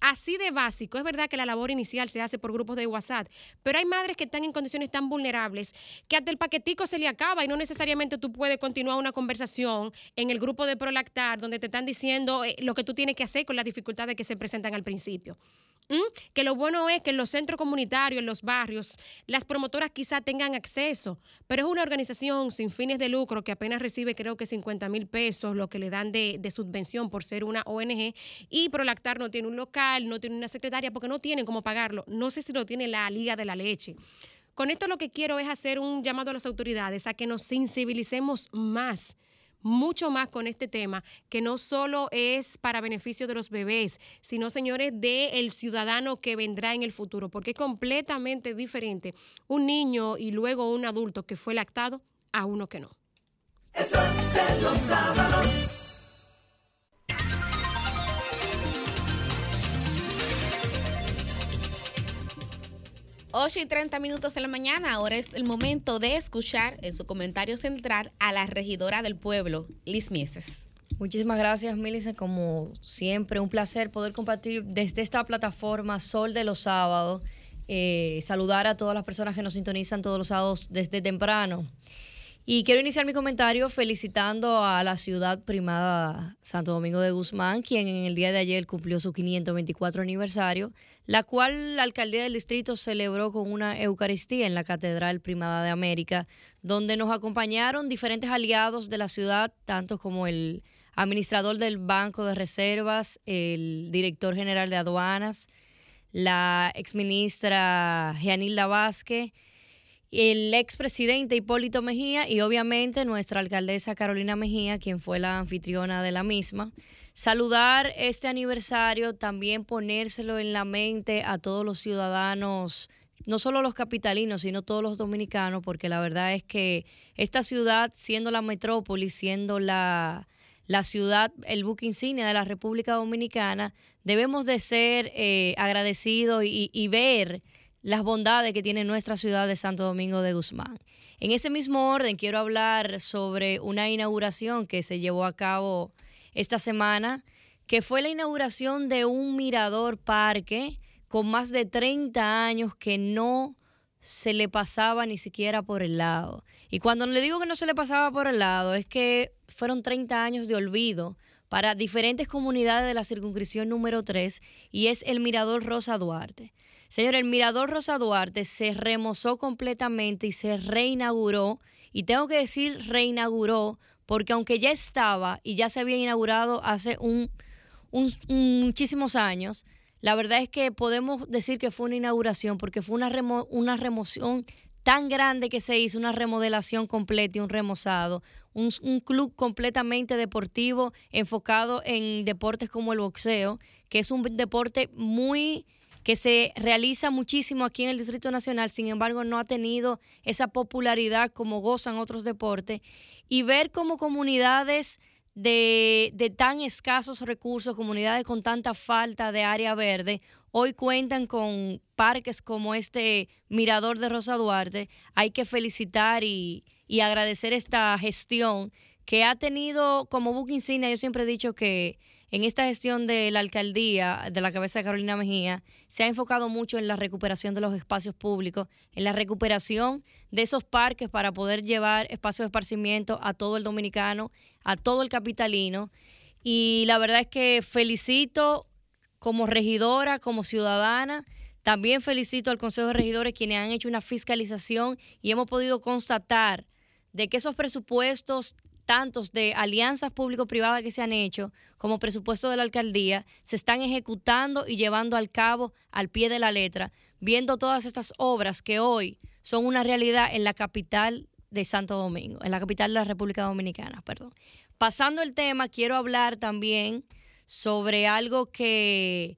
Así de básico, es verdad que la labor inicial se hace por grupos de WhatsApp, pero hay madres que están en condiciones tan vulnerables que hasta el paquetico se le acaba y no necesariamente tú puedes continuar una conversación en el grupo de Prolactar donde te están diciendo eh, lo que tú tienes que hacer con las dificultades que se presentan al principio. Que lo bueno es que en los centros comunitarios, en los barrios, las promotoras quizá tengan acceso, pero es una organización sin fines de lucro que apenas recibe creo que 50 mil pesos, lo que le dan de, de subvención por ser una ONG, y Prolactar no tiene un local, no tiene una secretaria porque no tienen cómo pagarlo. No sé si lo tiene la Liga de la Leche. Con esto lo que quiero es hacer un llamado a las autoridades a que nos sensibilicemos más mucho más con este tema, que no solo es para beneficio de los bebés, sino, señores, del ciudadano que vendrá en el futuro, porque es completamente diferente un niño y luego un adulto que fue lactado a uno que no. Ocho y 30 minutos de la mañana, ahora es el momento de escuchar en su comentario central a la regidora del pueblo, Liz Mieses. Muchísimas gracias, Milice. Como siempre, un placer poder compartir desde esta plataforma Sol de los Sábados. eh, saludar a todas las personas que nos sintonizan todos los sábados desde temprano. Y quiero iniciar mi comentario felicitando a la ciudad primada Santo Domingo de Guzmán, quien en el día de ayer cumplió su 524 aniversario, la cual la alcaldía del distrito celebró con una Eucaristía en la Catedral Primada de América, donde nos acompañaron diferentes aliados de la ciudad, tanto como el administrador del Banco de Reservas, el director general de aduanas, la exministra Gianilda Vázquez, el expresidente Hipólito Mejía y obviamente nuestra alcaldesa Carolina Mejía, quien fue la anfitriona de la misma. Saludar este aniversario, también ponérselo en la mente a todos los ciudadanos, no solo los capitalinos, sino todos los dominicanos, porque la verdad es que esta ciudad, siendo la metrópoli, siendo la, la ciudad, el buque insignia de la República Dominicana, debemos de ser eh, agradecidos y, y ver las bondades que tiene nuestra ciudad de Santo Domingo de Guzmán. En ese mismo orden, quiero hablar sobre una inauguración que se llevó a cabo esta semana, que fue la inauguración de un mirador parque con más de 30 años que no se le pasaba ni siquiera por el lado. Y cuando le digo que no se le pasaba por el lado, es que fueron 30 años de olvido para diferentes comunidades de la circunscripción número 3 y es el Mirador Rosa Duarte. Señor, el Mirador Rosa Duarte se remozó completamente y se reinauguró. Y tengo que decir reinauguró porque aunque ya estaba y ya se había inaugurado hace un, un- muchísimos años, la verdad es que podemos decir que fue una inauguración porque fue una, remo- una remoción tan grande que se hizo, una remodelación completa y un remozado, un, un club completamente deportivo enfocado en deportes como el boxeo, que es un deporte muy que se realiza muchísimo aquí en el Distrito Nacional, sin embargo no ha tenido esa popularidad como gozan otros deportes, y ver cómo comunidades de, de tan escasos recursos, comunidades con tanta falta de área verde, hoy cuentan con parques como este Mirador de Rosa Duarte, hay que felicitar y, y agradecer esta gestión que ha tenido como buque insignia, yo siempre he dicho que en esta gestión de la alcaldía, de la cabeza de Carolina Mejía, se ha enfocado mucho en la recuperación de los espacios públicos, en la recuperación de esos parques para poder llevar espacios de esparcimiento a todo el dominicano, a todo el capitalino. Y la verdad es que felicito como regidora, como ciudadana, también felicito al Consejo de Regidores quienes han hecho una fiscalización y hemos podido constatar de que esos presupuestos tantos de alianzas público-privadas que se han hecho como presupuesto de la alcaldía se están ejecutando y llevando al cabo al pie de la letra, viendo todas estas obras que hoy son una realidad en la capital de Santo Domingo, en la capital de la República Dominicana, perdón. Pasando el tema, quiero hablar también sobre algo que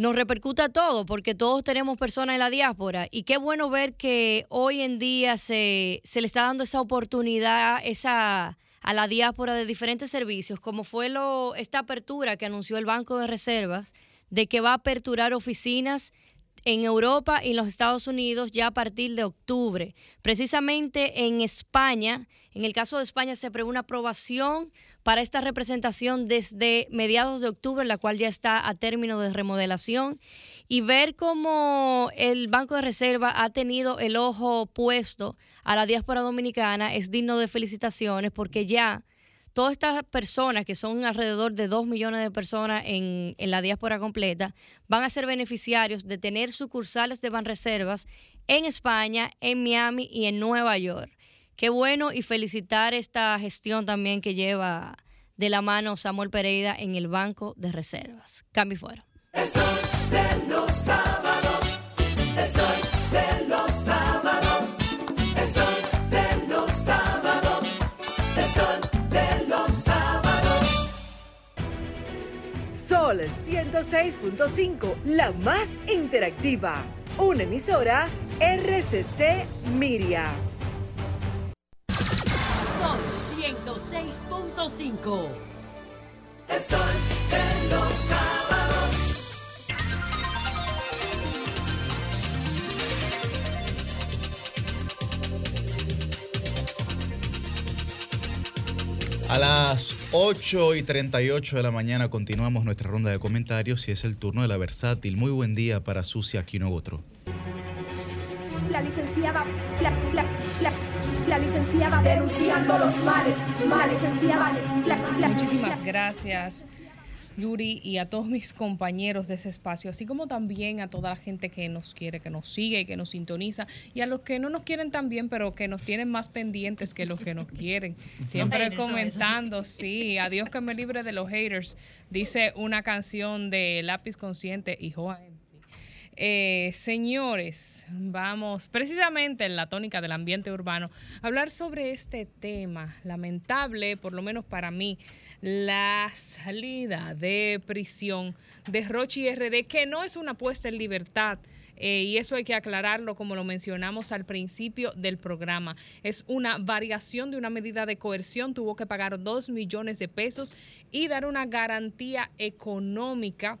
nos repercute a todos, porque todos tenemos personas en la diáspora. Y qué bueno ver que hoy en día se, se le está dando esa oportunidad esa, a la diáspora de diferentes servicios, como fue lo, esta apertura que anunció el Banco de Reservas, de que va a aperturar oficinas en Europa y en los Estados Unidos ya a partir de octubre. Precisamente en España, en el caso de España se prevé una aprobación para esta representación desde mediados de octubre, la cual ya está a término de remodelación, y ver cómo el Banco de Reserva ha tenido el ojo puesto a la diáspora dominicana es digno de felicitaciones porque ya todas estas personas, que son alrededor de 2 millones de personas en, en la diáspora completa, van a ser beneficiarios de tener sucursales de Banreservas en España, en Miami y en Nueva York. Qué bueno y felicitar esta gestión también que lleva de la mano Samuel Pereira en el Banco de Reservas. Cambio y fuera. El sol de los sábados, el sol de los sábados, el sol de los sábados, el sol de los sábados. Sol 106.5, la más interactiva. Una emisora RCC Miria. Sol 106.5. El sol de los sábados. A las 8 y 38 de la mañana continuamos nuestra ronda de comentarios y es el turno de la versátil. Muy buen día para Sucia Aquino Otro. La la licenciada, la, la, la, la licenciada denunciando los males, males, licenciada, la, la, Muchísimas gracias. Yuri y a todos mis compañeros de ese espacio, así como también a toda la gente que nos quiere, que nos sigue, que nos sintoniza, y a los que no nos quieren también, pero que nos tienen más pendientes que los que nos quieren. Siempre comentando, sí, adiós que me libre de los haters, dice una canción de Lápiz Consciente y Joa MC. Eh, señores, vamos precisamente en la tónica del ambiente urbano a hablar sobre este tema lamentable, por lo menos para mí, la salida de prisión de Rochi RD, que no es una puesta en libertad. eh, y eso hay que aclararlo como lo mencionamos al principio del programa. Es una variación de una medida de coerción. Tuvo que pagar dos millones de pesos y dar una garantía económica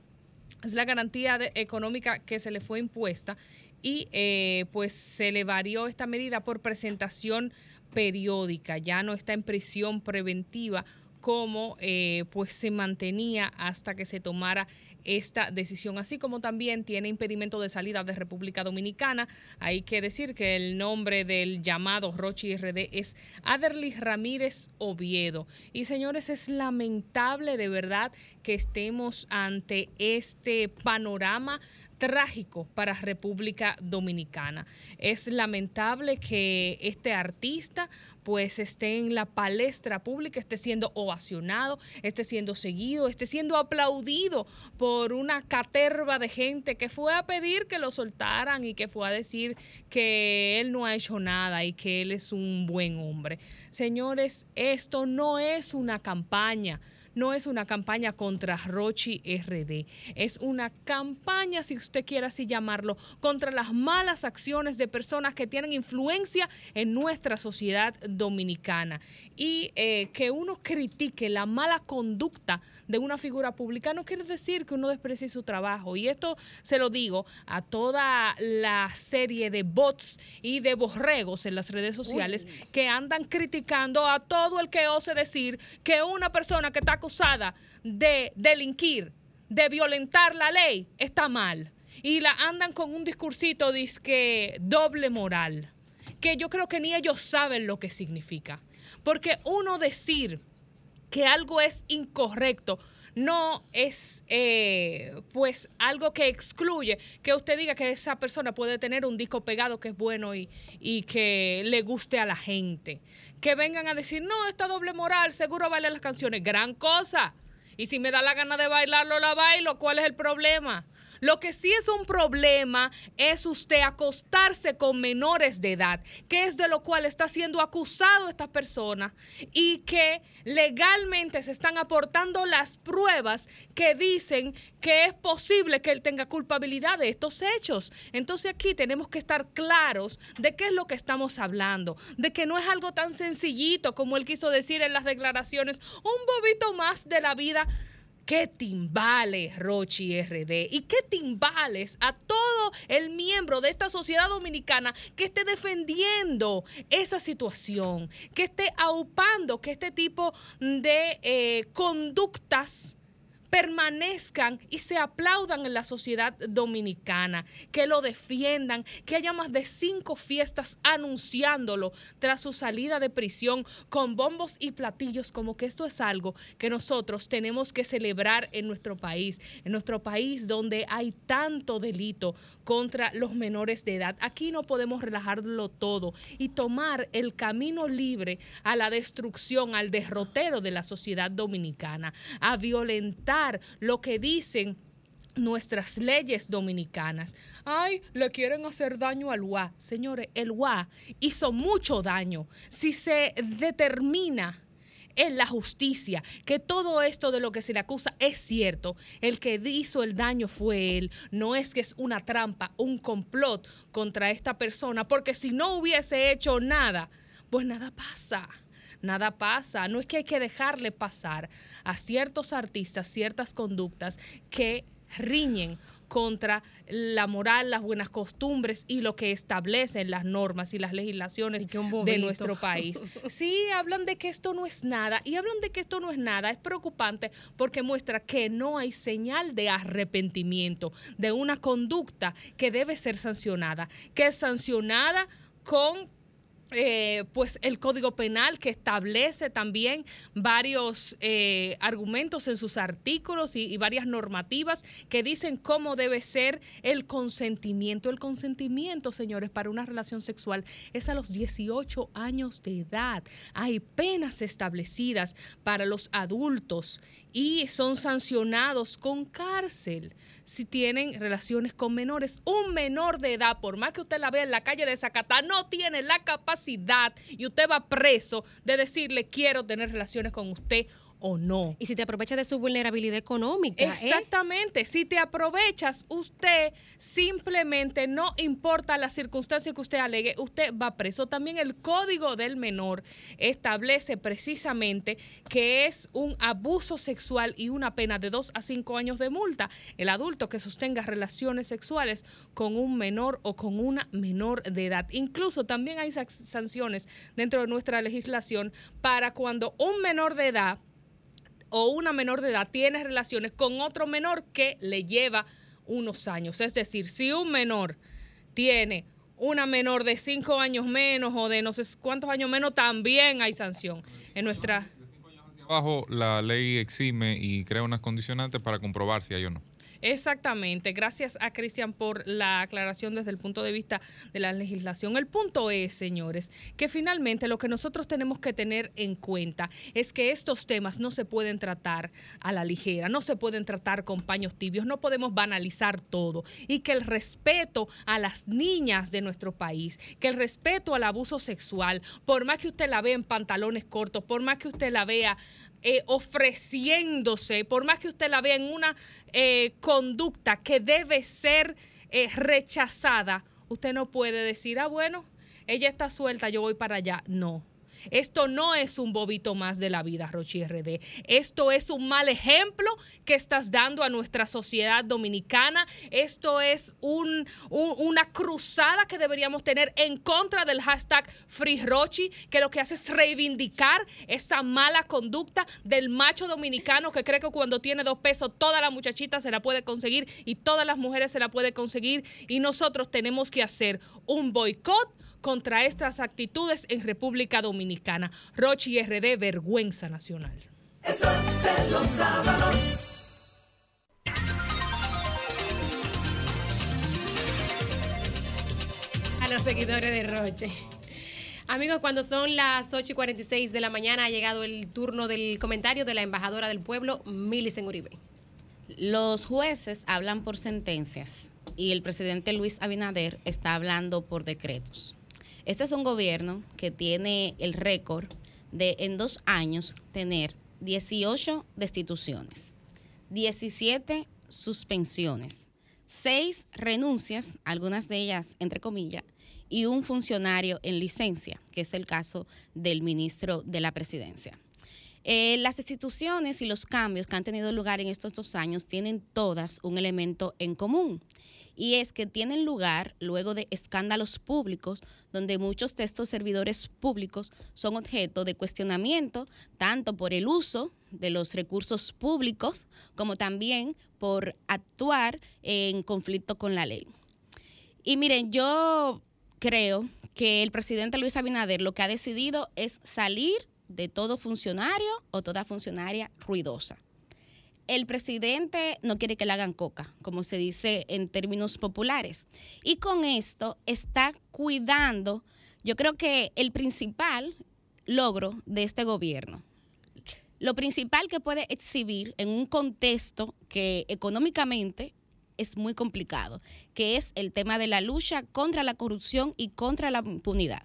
es la garantía económica que se le fue impuesta y eh, pues se le varió esta medida por presentación periódica, ya no está en prisión preventiva como eh, pues se mantenía hasta que se tomara esta decisión, así como también tiene impedimento de salida de República Dominicana. Hay que decir que el nombre del llamado Rochi RD es Aderly Ramírez Oviedo. Y señores, es lamentable de verdad que estemos ante este panorama trágico para República Dominicana. Es lamentable que este artista pues esté en la palestra pública, esté siendo ovacionado, esté siendo seguido, esté siendo aplaudido por una caterva de gente que fue a pedir que lo soltaran y que fue a decir que él no ha hecho nada y que él es un buen hombre. Señores, esto no es una campaña no es una campaña contra Rochi RD, es una campaña, si usted quiere así llamarlo, contra las malas acciones de personas que tienen influencia en nuestra sociedad dominicana. Y eh, que uno critique la mala conducta de una figura pública no quiere decir que uno desprecie su trabajo. Y esto se lo digo a toda la serie de bots y de borregos en las redes sociales que andan criticando a todo el que ose decir que una persona que está acusada de delinquir, de violentar la ley, está mal. Y la andan con un discursito que doble moral, que yo creo que ni ellos saben lo que significa. Porque uno decir que algo es incorrecto no es eh, pues algo que excluye que usted diga que esa persona puede tener un disco pegado que es bueno y, y que le guste a la gente. Que vengan a decir, no, esta doble moral, seguro baila las canciones, gran cosa. Y si me da la gana de bailarlo, la bailo, ¿cuál es el problema? Lo que sí es un problema es usted acostarse con menores de edad, que es de lo cual está siendo acusado esta persona y que legalmente se están aportando las pruebas que dicen que es posible que él tenga culpabilidad de estos hechos. Entonces aquí tenemos que estar claros de qué es lo que estamos hablando, de que no es algo tan sencillito como él quiso decir en las declaraciones, un bobito más de la vida qué timbales, Rochi RD, y qué timbales a todo el miembro de esta sociedad dominicana que esté defendiendo esa situación, que esté aupando que este tipo de eh, conductas permanezcan y se aplaudan en la sociedad dominicana, que lo defiendan, que haya más de cinco fiestas anunciándolo tras su salida de prisión con bombos y platillos, como que esto es algo que nosotros tenemos que celebrar en nuestro país, en nuestro país donde hay tanto delito contra los menores de edad. Aquí no podemos relajarlo todo y tomar el camino libre a la destrucción, al derrotero de la sociedad dominicana, a violentar lo que dicen nuestras leyes dominicanas. Ay, le quieren hacer daño al UA. Señores, el UA hizo mucho daño. Si se determina en la justicia que todo esto de lo que se le acusa es cierto, el que hizo el daño fue él, no es que es una trampa, un complot contra esta persona, porque si no hubiese hecho nada, pues nada pasa nada pasa. No es que hay que dejarle pasar a ciertos artistas ciertas conductas que riñen contra la moral, las buenas costumbres y lo que establecen las normas y las legislaciones de nuestro país. Sí, hablan de que esto no es nada y hablan de que esto no es nada. Es preocupante porque muestra que no hay señal de arrepentimiento de una conducta que debe ser sancionada, que es sancionada con eh, pues el Código Penal que establece también varios eh, argumentos en sus artículos y, y varias normativas que dicen cómo debe ser el consentimiento. El consentimiento, señores, para una relación sexual es a los 18 años de edad. Hay penas establecidas para los adultos y son sancionados con cárcel si tienen relaciones con menores. Un menor de edad, por más que usted la vea en la calle de Zacatá, no tiene la capacidad y usted va preso de decirle quiero tener relaciones con usted o no. Y si te aprovechas de su vulnerabilidad económica. ¿eh? Exactamente. Si te aprovechas, usted simplemente no importa la circunstancia que usted alegue, usted va preso. También el Código del Menor establece precisamente que es un abuso sexual y una pena de dos a cinco años de multa. El adulto que sostenga relaciones sexuales con un menor o con una menor de edad. Incluso también hay sanciones dentro de nuestra legislación para cuando un menor de edad o una menor de edad tiene relaciones con otro menor que le lleva unos años. Es decir, si un menor tiene una menor de cinco años menos o de no sé cuántos años menos, también hay sanción en nuestra... Abajo la ley exime y crea unas condicionantes para comprobar si hay o no. Exactamente. Gracias a Cristian por la aclaración desde el punto de vista de la legislación. El punto es, señores, que finalmente lo que nosotros tenemos que tener en cuenta es que estos temas no se pueden tratar a la ligera, no se pueden tratar con paños tibios, no podemos banalizar todo y que el respeto a las niñas de nuestro país, que el respeto al abuso sexual, por más que usted la vea en pantalones cortos, por más que usted la vea eh, ofreciéndose, por más que usted la vea en una eh, conducta que debe ser eh, rechazada, usted no puede decir, ah, bueno, ella está suelta, yo voy para allá. No. Esto no es un bobito más de la vida, Rochi RD. Esto es un mal ejemplo que estás dando a nuestra sociedad dominicana. Esto es un- un- una cruzada que deberíamos tener en contra del hashtag Free Rochi, que lo que hace es reivindicar esa mala conducta del macho dominicano que cree que cuando tiene dos pesos toda la muchachita se la puede conseguir y todas las mujeres se la puede conseguir. Y nosotros tenemos que hacer un boicot contra estas actitudes en República Dominicana. Rochi RD, vergüenza nacional. El sol de los sábados. a los seguidores de Roche. Amigos, cuando son las 8 y 46 de la mañana ha llegado el turno del comentario de la embajadora del pueblo, Milicen Uribe. Los jueces hablan por sentencias y el presidente Luis Abinader está hablando por decretos. Este es un gobierno que tiene el récord de en dos años tener 18 destituciones, 17 suspensiones, 6 renuncias, algunas de ellas entre comillas, y un funcionario en licencia, que es el caso del ministro de la presidencia. Eh, las instituciones y los cambios que han tenido lugar en estos dos años tienen todas un elemento en común y es que tienen lugar luego de escándalos públicos donde muchos de estos servidores públicos son objeto de cuestionamiento tanto por el uso de los recursos públicos como también por actuar en conflicto con la ley. Y miren, yo creo que el presidente Luis Abinader lo que ha decidido es salir de todo funcionario o toda funcionaria ruidosa. El presidente no quiere que le hagan coca, como se dice en términos populares. Y con esto está cuidando, yo creo que el principal logro de este gobierno, lo principal que puede exhibir en un contexto que económicamente es muy complicado, que es el tema de la lucha contra la corrupción y contra la impunidad,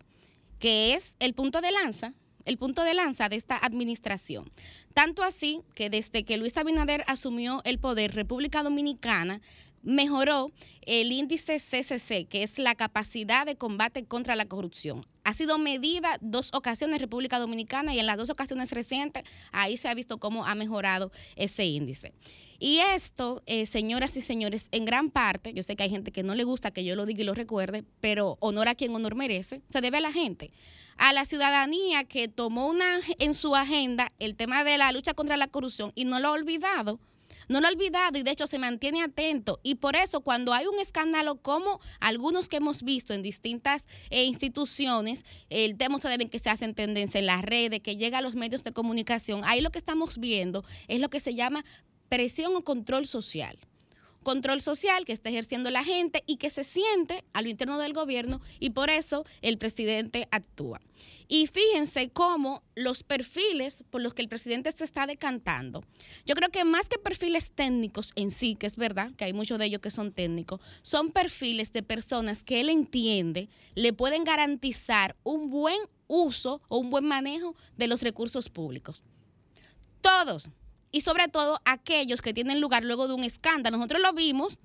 que es el punto de lanza, el punto de lanza de esta administración. Tanto así que desde que Luis Abinader asumió el poder, República Dominicana mejoró el índice CCC, que es la capacidad de combate contra la corrupción. Ha sido medida dos ocasiones en República Dominicana y en las dos ocasiones recientes ahí se ha visto cómo ha mejorado ese índice. Y esto, eh, señoras y señores, en gran parte, yo sé que hay gente que no le gusta que yo lo diga y lo recuerde, pero honor a quien honor merece, se debe a la gente, a la ciudadanía que tomó una, en su agenda el tema de la lucha contra la corrupción y no lo ha olvidado. No lo ha olvidado y de hecho se mantiene atento. Y por eso cuando hay un escándalo como algunos que hemos visto en distintas eh, instituciones, el tema ustedes ven que se hacen tendencia en las redes, que llega a los medios de comunicación, ahí lo que estamos viendo es lo que se llama presión o control social. Control social que está ejerciendo la gente y que se siente a lo interno del gobierno y por eso el presidente actúa. Y fíjense cómo los perfiles por los que el presidente se está decantando, yo creo que más que perfiles técnicos en sí, que es verdad que hay muchos de ellos que son técnicos, son perfiles de personas que él entiende le pueden garantizar un buen uso o un buen manejo de los recursos públicos. Todos, y sobre todo aquellos que tienen lugar luego de un escándalo. Nosotros lo vimos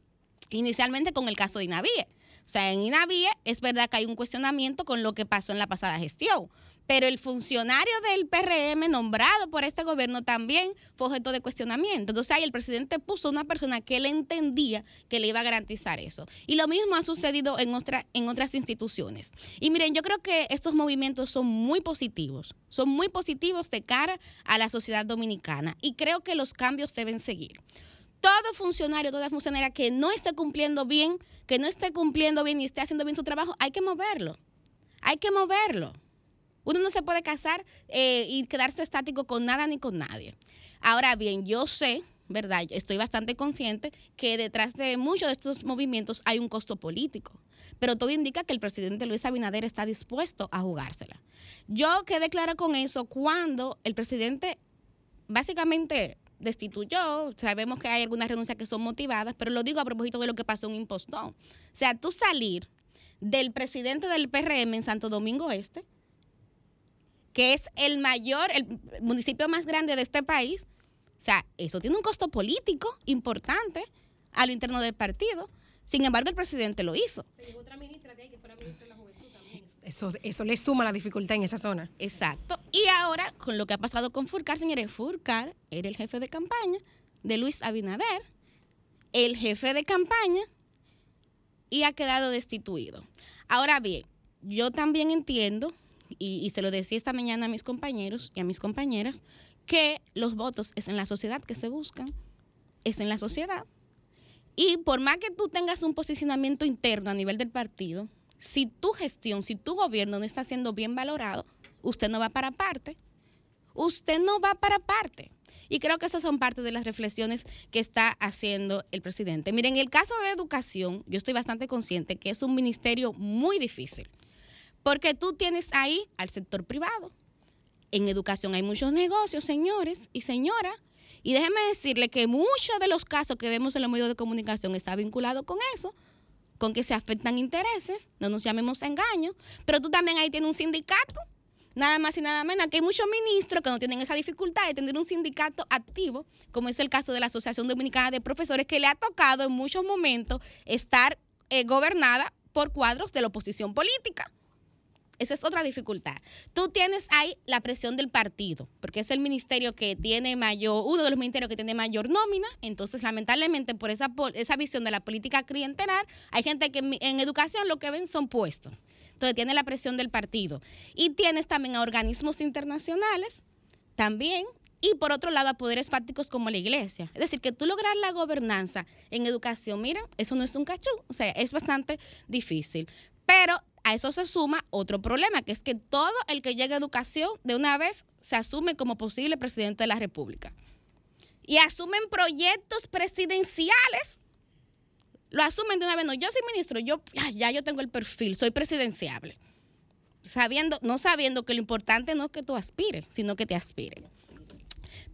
inicialmente con el caso de Inavie. O sea, en Inavie es verdad que hay un cuestionamiento con lo que pasó en la pasada gestión, pero el funcionario del PRM nombrado por este gobierno también fue objeto de cuestionamiento. Entonces ahí el presidente puso una persona que él entendía que le iba a garantizar eso. Y lo mismo ha sucedido en, en otras instituciones. Y miren, yo creo que estos movimientos son muy positivos, son muy positivos de cara a la sociedad dominicana y creo que los cambios deben seguir todo funcionario, toda funcionaria que no esté cumpliendo bien, que no esté cumpliendo bien y esté haciendo bien su trabajo, hay que moverlo. Hay que moverlo. Uno no se puede casar eh, y quedarse estático con nada ni con nadie. Ahora bien, yo sé, ¿verdad? Estoy bastante consciente que detrás de muchos de estos movimientos hay un costo político. Pero todo indica que el presidente Luis Abinader está dispuesto a jugársela. Yo quedé clara con eso cuando el presidente básicamente destituyó. Sabemos que hay algunas renuncias que son motivadas, pero lo digo a propósito de lo que pasó en Impostón. O sea, tú salir del presidente del PRM en Santo Domingo Este, que es el mayor, el municipio más grande de este país, o sea, eso tiene un costo político importante a lo interno del partido. Sin embargo, el presidente lo hizo. Eso, eso le suma la dificultad en esa zona. Exacto. Y ahora, con lo que ha pasado con Furcar, señores, Furcar era el jefe de campaña de Luis Abinader, el jefe de campaña, y ha quedado destituido. Ahora bien, yo también entiendo, y, se lo decía esta mañana a mis compañeros y a mis compañeras, que los votos es en la sociedad que se buscan, es en la sociedad. Y por más que tú tengas un posicionamiento interno a nivel del partido, si tu gestión, si tu gobierno no está siendo bien valorado, usted no va para parte. Usted no va para parte. Y creo que esas son parte de las reflexiones que está haciendo el presidente. Miren, en el caso de educación, yo estoy bastante consciente que es un ministerio muy difícil, porque tú tienes ahí al sector privado. En educación hay muchos negocios, señores y señoras. Y déjenme decirle que muchos de los casos que vemos en los medios de comunicación está vinculado con eso, con que se afectan intereses, no nos llamemos engaño, pero tú también ahí tienes un sindicato, nada más y nada menos, que hay muchos ministros que no tienen esa dificultad de tener un sindicato activo, como es el caso de la Asociación Dominicana de Profesores, que le ha tocado en muchos momentos estar eh, gobernada por cuadros de la oposición política. Esa es otra dificultad. Tú tienes ahí la presión del partido, porque es el ministerio que tiene mayor, uno de los ministerios que tiene mayor nómina. Entonces, lamentablemente, por esa, esa visión de la política clientelar, hay gente que en, en educación lo que ven son puestos. Entonces, tiene la presión del partido. Y tienes también a organismos internacionales, también. Y por otro lado, a poderes fácticos como la iglesia. Es decir, que tú lograr la gobernanza en educación, mira, eso no es un cachú. O sea, es bastante difícil. Pero a eso se suma otro problema, que es que todo el que llega a educación de una vez se asume como posible presidente de la República. Y asumen proyectos presidenciales. Lo asumen de una vez. No, yo soy ministro, yo ya, yo tengo el perfil, soy presidenciable. Sabiendo, no sabiendo que lo importante no es que tú aspires, sino que te aspiren.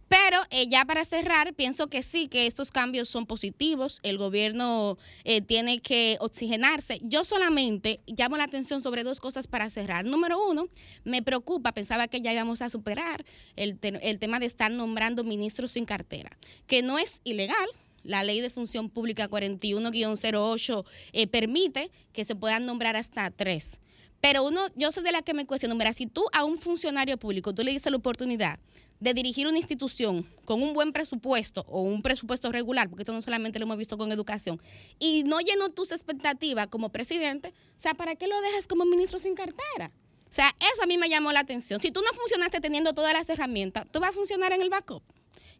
Pero eh, ya para cerrar, pienso que sí, que estos cambios son positivos. El gobierno eh, tiene que oxigenarse. Yo solamente llamo la atención sobre dos cosas para cerrar. Número uno, me preocupa, pensaba que ya íbamos a superar el, te- el tema de estar nombrando ministros sin cartera, que no es ilegal. la ley de función pública 41-08 eh, permite que se puedan nombrar hasta tres. Pero uno, yo soy de la que me cuestiono, mira, si tú a un funcionario público, tú le dices la oportunidad de dirigir una institución con un buen presupuesto o un presupuesto regular, porque esto no solamente lo hemos visto con educación, y no llenó tus expectativas como presidente, o sea, ¿para qué lo dejas como ministro sin cartera? O sea, eso a mí me llamó la atención. Si tú no funcionaste teniendo todas las herramientas, ¿tú vas a funcionar en el backup?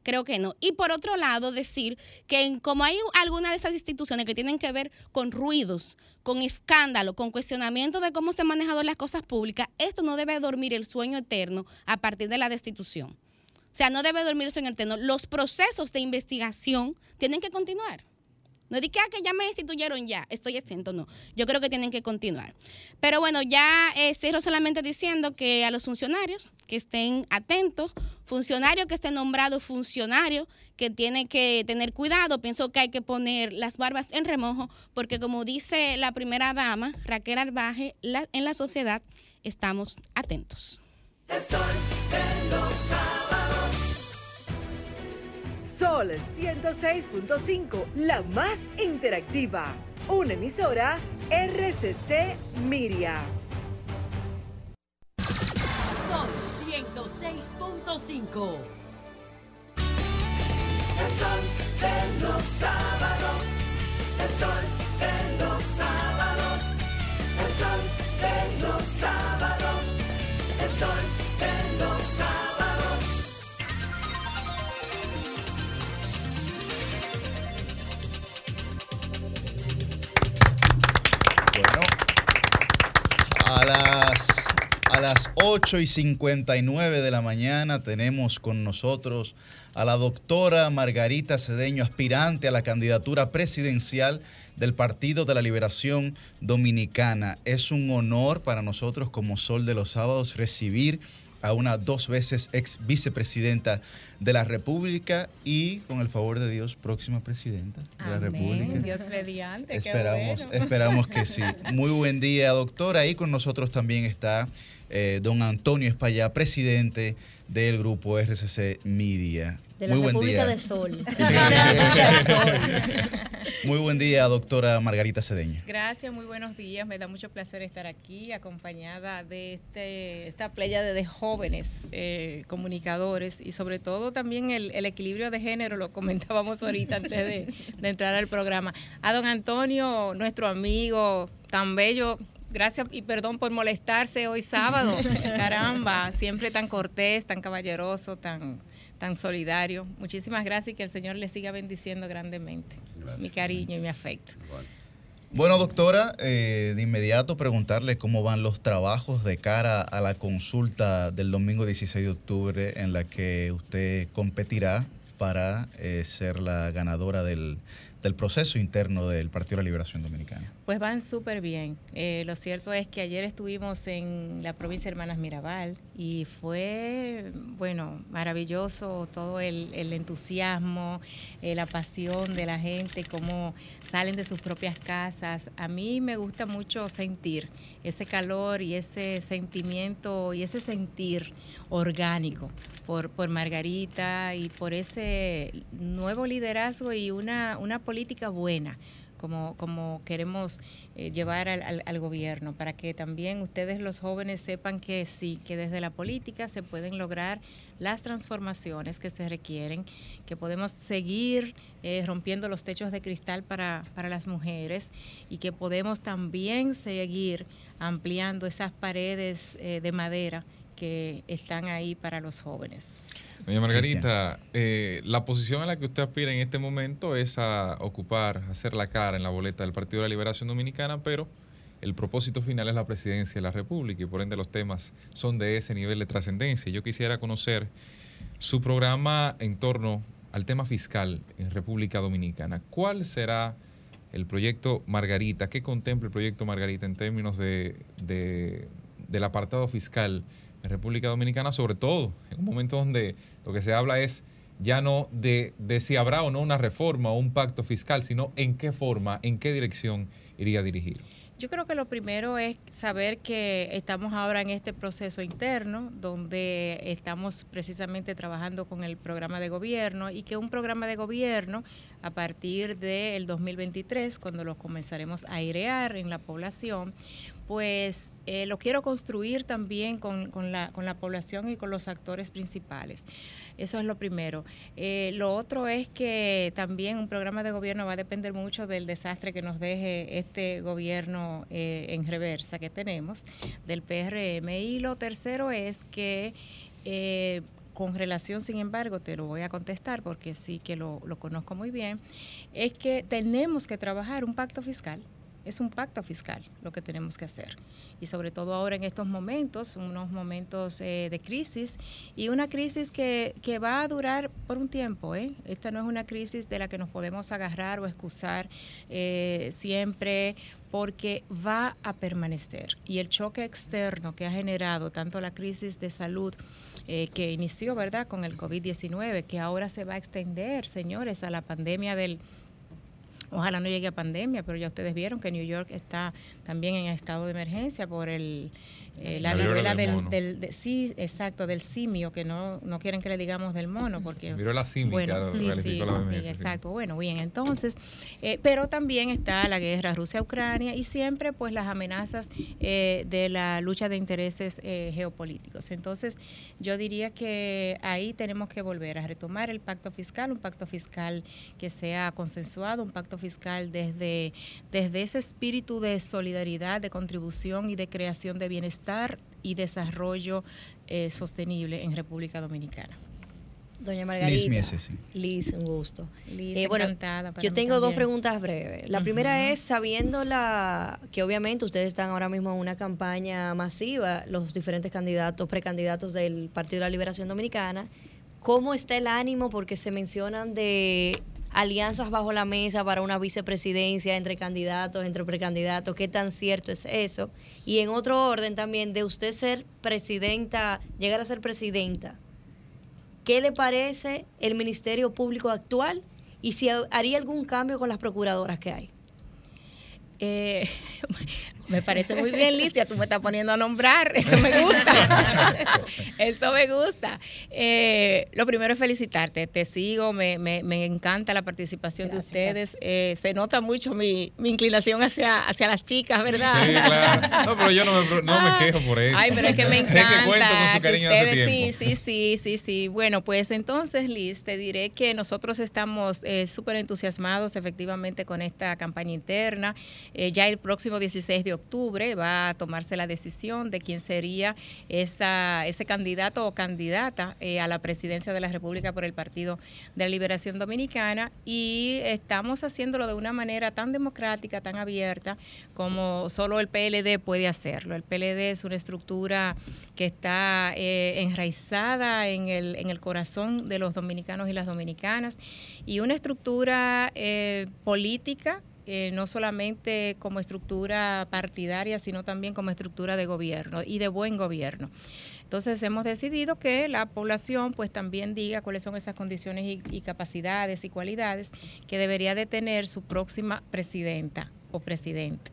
Creo que no. Y por otro lado, decir que en- como hay algunas de esas instituciones que tienen que ver con ruidos, con escándalo, con cuestionamiento de cómo se han manejado las cosas públicas, esto no debe dormir el sueño eterno a partir de la destitución. O sea, no debe dormir el sueño eterno. Los procesos de investigación tienen que continuar. No di que, ah, que ya me destituyeron ya, estoy exento, no. Yo creo que tienen que continuar. Pero bueno, ya eh, cierro solamente diciendo que a los funcionarios que estén atentos, funcionario que esté nombrado funcionario, que tiene que tener cuidado, pienso que hay que poner las barbas en remojo, porque como dice la primera dama, Raquel Arbaje, en la sociedad estamos atentos. El sol de los. Sol 106.5, la más interactiva. Una emisora RCC Miria. Sol 106.5. El sol de los sábados. El sol de los sábados. El sol de los sábados. A las, a las 8 y 59 de la mañana tenemos con nosotros a la doctora Margarita Cedeño, aspirante a la candidatura presidencial del Partido de la Liberación Dominicana. Es un honor para nosotros como Sol de los Sábados recibir a una dos veces ex vicepresidenta de la República y, con el favor de Dios, próxima presidenta de la República. Dios mediante, Esperamos, bueno. esperamos que sí. Muy buen día, doctora. Ahí con nosotros también está eh, don Antonio Espallá, presidente del grupo RCC Media. De la Muy buen República día. de Sol. Muy buen día, doctora Margarita Cedeño. Gracias, muy buenos días. Me da mucho placer estar aquí acompañada de este, esta playa de, de jóvenes eh, comunicadores y sobre todo también el, el equilibrio de género, lo comentábamos ahorita antes de, de entrar al programa. A don Antonio, nuestro amigo tan bello. Gracias y perdón por molestarse hoy sábado. Caramba, siempre tan cortés, tan caballeroso, tan, tan solidario. Muchísimas gracias y que el Señor le siga bendiciendo grandemente. Mi cariño y mi afecto. Bueno, doctora, eh, de inmediato preguntarle cómo van los trabajos de cara a la consulta del domingo 16 de octubre en la que usted competirá para eh, ser la ganadora del, del proceso interno del Partido de la Liberación Dominicana. Pues van súper bien. Eh, lo cierto es que ayer estuvimos en la provincia de Hermanas Mirabal y fue, bueno, maravilloso todo el, entusiasmo, eh, la pasión de la gente, cómo salen de sus propias casas. A mí me gusta mucho sentir ese calor y ese sentimiento y ese sentir orgánico por, por Margarita y por ese nuevo liderazgo y una, una política buena como, como queremos eh, llevar al, al- al gobierno, para que también ustedes los jóvenes sepan que sí, que desde la política se pueden lograr las transformaciones que se requieren, que podemos seguir eh, rompiendo los techos de cristal para, para las mujeres y que podemos también seguir ampliando esas paredes eh, de madera que están ahí para los jóvenes. Doña Margarita, eh, la posición a la que usted aspira en este momento es a ocupar, a hacer la cara en la boleta del Partido de la Liberación Dominicana, pero el propósito final es la presidencia de la República y por ende los temas son de ese nivel de trascendencia. Yo quisiera conocer su programa en torno al tema fiscal en República Dominicana. ¿Cuál será el proyecto Margarita? ¿Qué contempla el proyecto Margarita en términos de, de- del apartado fiscal en República Dominicana? Sobre todo en un momento donde lo que se habla es ya no de, de si habrá o no una reforma o un pacto fiscal, sino en qué forma, en qué dirección iría dirigido. Yo creo que lo primero es saber que estamos ahora en este proceso interno donde estamos precisamente trabajando con el programa de gobierno y que un programa de gobierno a partir del 2023, cuando los comenzaremos a airear en la población, pues eh, lo quiero construir también con, con la, con la población y con los actores principales. Eso es lo primero. Eh, lo otro es que también un programa de gobierno va a depender mucho del desastre que nos deje este gobierno eh, en reversa que tenemos del PRM. Y lo tercero es que eh, con relación, sin embargo, te lo voy a contestar porque sí que lo, lo conozco muy bien, es que tenemos que trabajar un pacto fiscal. Es un pacto fiscal lo que tenemos que hacer. Y sobre todo ahora en estos momentos, unos momentos eh, de crisis y una crisis que, que va a durar por un tiempo. ¿eh? Esta no es una crisis de la que nos podemos agarrar o excusar eh, siempre porque va a permanecer. Y el choque externo que ha generado tanto la crisis de salud eh, que inició, ¿verdad?, con el COVID-19, que ahora se va a extender, señores, a la pandemia del Ojalá no llegue a pandemia, pero ya ustedes vieron que New York está también en estado de emergencia por el, eh, la, La viruela del del, mono. del- de- sí, exacto, del simio, que no, no quieren que le digamos del mono, porque Viruela símica, bueno, sí, la sí, sí. exacto. Bueno, bien, entonces, eh, pero también está la guerra Rusia-Ucrania y siempre pues las amenazas eh, de la lucha de intereses eh, geopolíticos. Entonces, yo diría que ahí tenemos que volver a retomar el pacto fiscal, un pacto fiscal que sea consensuado, un pacto fiscal desde, desde ese espíritu de solidaridad, de contribución y de creación de bienestar y desarrollo eh, sostenible en República Dominicana. Doña Liz Margarita. Mieses, sí. Liz, un gusto. Liz, Eh, bueno, encantada para yo tengo dos preguntas breves. La primera es, sabiendo la que obviamente ustedes están ahora mismo en una campaña masiva, los diferentes candidatos, precandidatos del Partido de la Liberación Dominicana, ¿cómo está el ánimo? Porque se mencionan de alianzas bajo la mesa para una vicepresidencia entre candidatos, entre precandidatos. ¿Qué tan cierto es eso? Y en otro orden también, de usted ser presidenta, llegar a ser presidenta, ¿Qué le parece el Ministerio Público actual y si ha- haría algún cambio con las procuradoras que hay? Eh, me parece muy bien, Licia, tú me estás poniendo a nombrar, eso me gusta, eso me gusta. Eh, lo primero es felicitarte, te sigo, me, me- me encanta la participación de ustedes, Eh, se nota mucho mi, mi inclinación hacia, hacia las chicas, ¿verdad? Sí, claro. No, pero yo no me, no me quejo por eso. Ay, pero es que me Sé encanta. que cuento con su cariño hace ustedes- tiempo. Sí, sí, sí, sí, sí. Bueno, pues entonces, Liz, te diré que nosotros estamos eh, súper entusiasmados efectivamente con esta campaña interna. Eh, ya el próximo 16 de octubre va a tomarse la decisión de quién sería esa, ese candidato o candidata eh, a la presidencia de la República por el Partido de la Liberación Dominicana y estamos haciéndolo de una manera tan democrática, tan abierta como solo el PLD puede hacerlo. El PLD es una estructura que está eh, enraizada en el, en el corazón de los dominicanos y las dominicanas y una estructura eh, política eh, no solamente como estructura partidaria, sino también como estructura de gobierno y de buen gobierno. Entonces hemos decidido que la población pues también diga cuáles son esas condiciones y, capacidades y cualidades que debería de tener su próxima presidenta o presidente.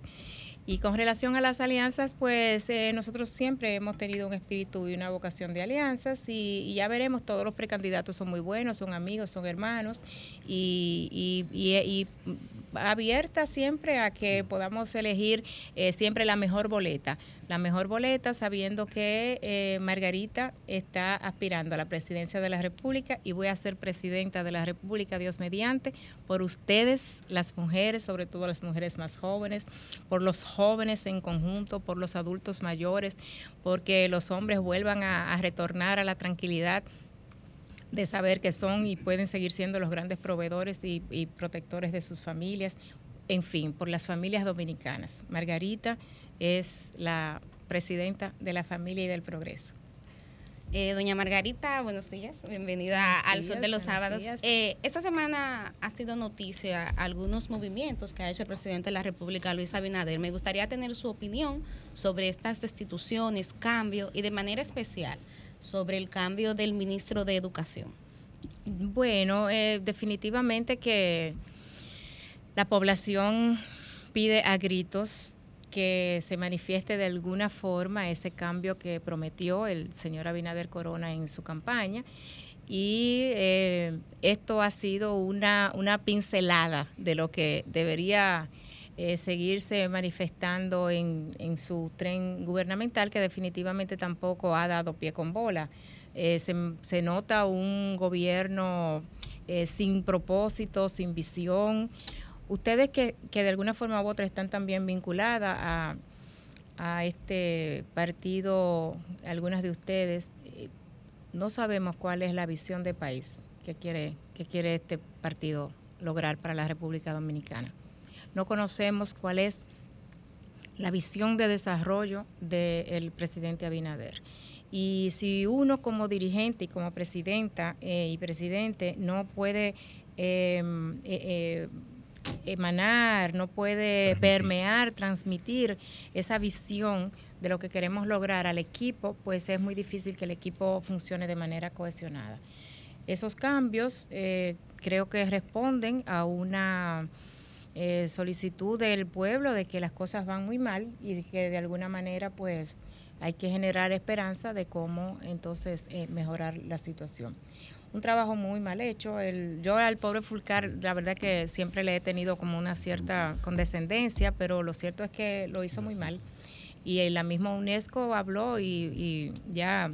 Y con relación a las alianzas, pues eh, nosotros siempre hemos tenido un espíritu y una vocación de alianzas y, ya veremos, todos los precandidatos son muy buenos, son amigos, son hermanos y abierta siempre a que podamos elegir eh, siempre la mejor boleta. La mejor boleta sabiendo que eh, Margarita está aspirando a la presidencia de la República y voy a ser presidenta de la República, Dios mediante, por ustedes, las mujeres, sobre todo las mujeres más jóvenes, por los jóvenes en conjunto, por los adultos mayores, porque los hombres vuelvan a, a retornar a la tranquilidad de saber que son y pueden seguir siendo los grandes proveedores y, y protectores de sus familias, en fin, por las familias dominicanas. Margarita es la presidenta de la familia y del progreso. Eh, doña Margarita, buenos días. Bienvenida Buenos al días, Sol de los Sábados. Eh, esta semana ha sido noticia algunos movimientos que ha hecho el presidente de la República, Luis Abinader. Me gustaría tener su opinión sobre estas destituciones, cambio y de manera especial sobre el cambio del ministro de Educación. Bueno, eh, definitivamente que la población pide a gritos que se manifieste de alguna forma ese cambio que prometió el señor Abinader Corona en su campaña. y eh, esto ha sido una, una pincelada de lo que debería eh, seguirse manifestando en, en su tren gubernamental, que definitivamente tampoco ha dado pie con bola. Eh, se, se nota un gobierno eh, sin propósito, sin visión. Ustedes que, que de alguna forma u otra están también vinculadas a, a este partido, algunas de ustedes, eh, no sabemos cuál es la visión de país que quiere, que quiere este partido lograr para la República Dominicana. No conocemos cuál es la visión de desarrollo del presidente Abinader. Y si uno como dirigente y como presidenta eh, y presidente no puede eh, eh, emanar, no puede permear, transmitir esa visión de lo que queremos lograr al equipo, pues es muy difícil que el equipo funcione de manera cohesionada. Esos cambios creo que responden a una eh, solicitud del pueblo de que las cosas van muy mal y que de alguna manera pues hay que generar esperanza de cómo entonces eh, mejorar la situación. Un trabajo muy mal hecho. El, yo al pobre Fulcar, la verdad que siempre le he tenido como una cierta condescendencia, pero lo cierto es que lo hizo muy mal. Y la misma UNESCO habló y, y ya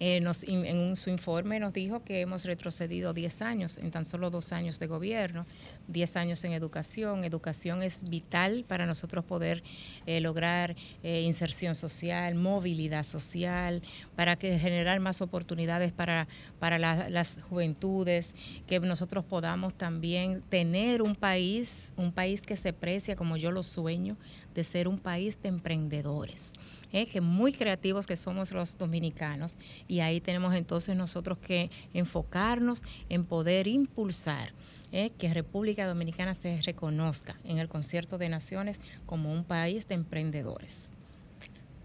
eh, nos, en, en su informe nos dijo que hemos retrocedido 10 años en tan solo dos años de gobierno, 10 años en educación. Educación es vital para nosotros poder eh, lograr eh, inserción social, movilidad social, para que generar más oportunidades para, para la- las juventudes, que nosotros podamos también tener un país, un país que se precia como yo lo sueño, de ser un país de emprendedores. ¿Eh? que muy creativos que somos los dominicanos y ahí tenemos entonces nosotros que enfocarnos en poder impulsar ¿eh? que República Dominicana se reconozca en el concierto de naciones como un país de emprendedores.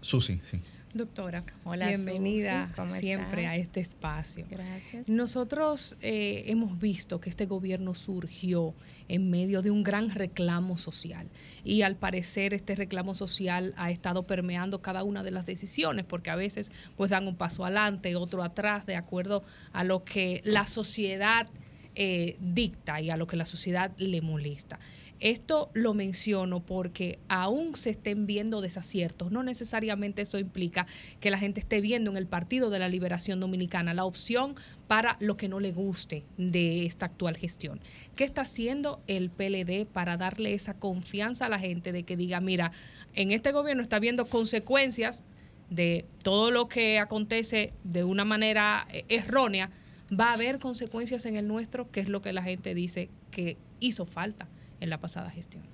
Susi, sí. Doctora, Hola, bienvenida Susi, ¿cómo siempre estás? a este espacio. Gracias. Nosotros eh, hemos visto que este gobierno surgió en medio de un gran reclamo social y al parecer este reclamo social ha estado permeando cada una de las decisiones porque a veces pues dan un paso adelante, otro atrás de acuerdo a lo que la sociedad eh, dicta y a lo que la sociedad le molesta. Esto lo menciono porque aún se estén viendo desaciertos, no necesariamente eso implica que la gente esté viendo en el Partido de la Liberación Dominicana la opción para lo que no le guste de esta actual gestión. ¿Qué está haciendo el PLD para darle esa confianza a la gente de que diga, mira, en este gobierno está viendo consecuencias de todo lo que acontece de una manera eh, errónea, va a haber consecuencias en el nuestro, que es lo que la gente dice que hizo falta en la pasada gestión.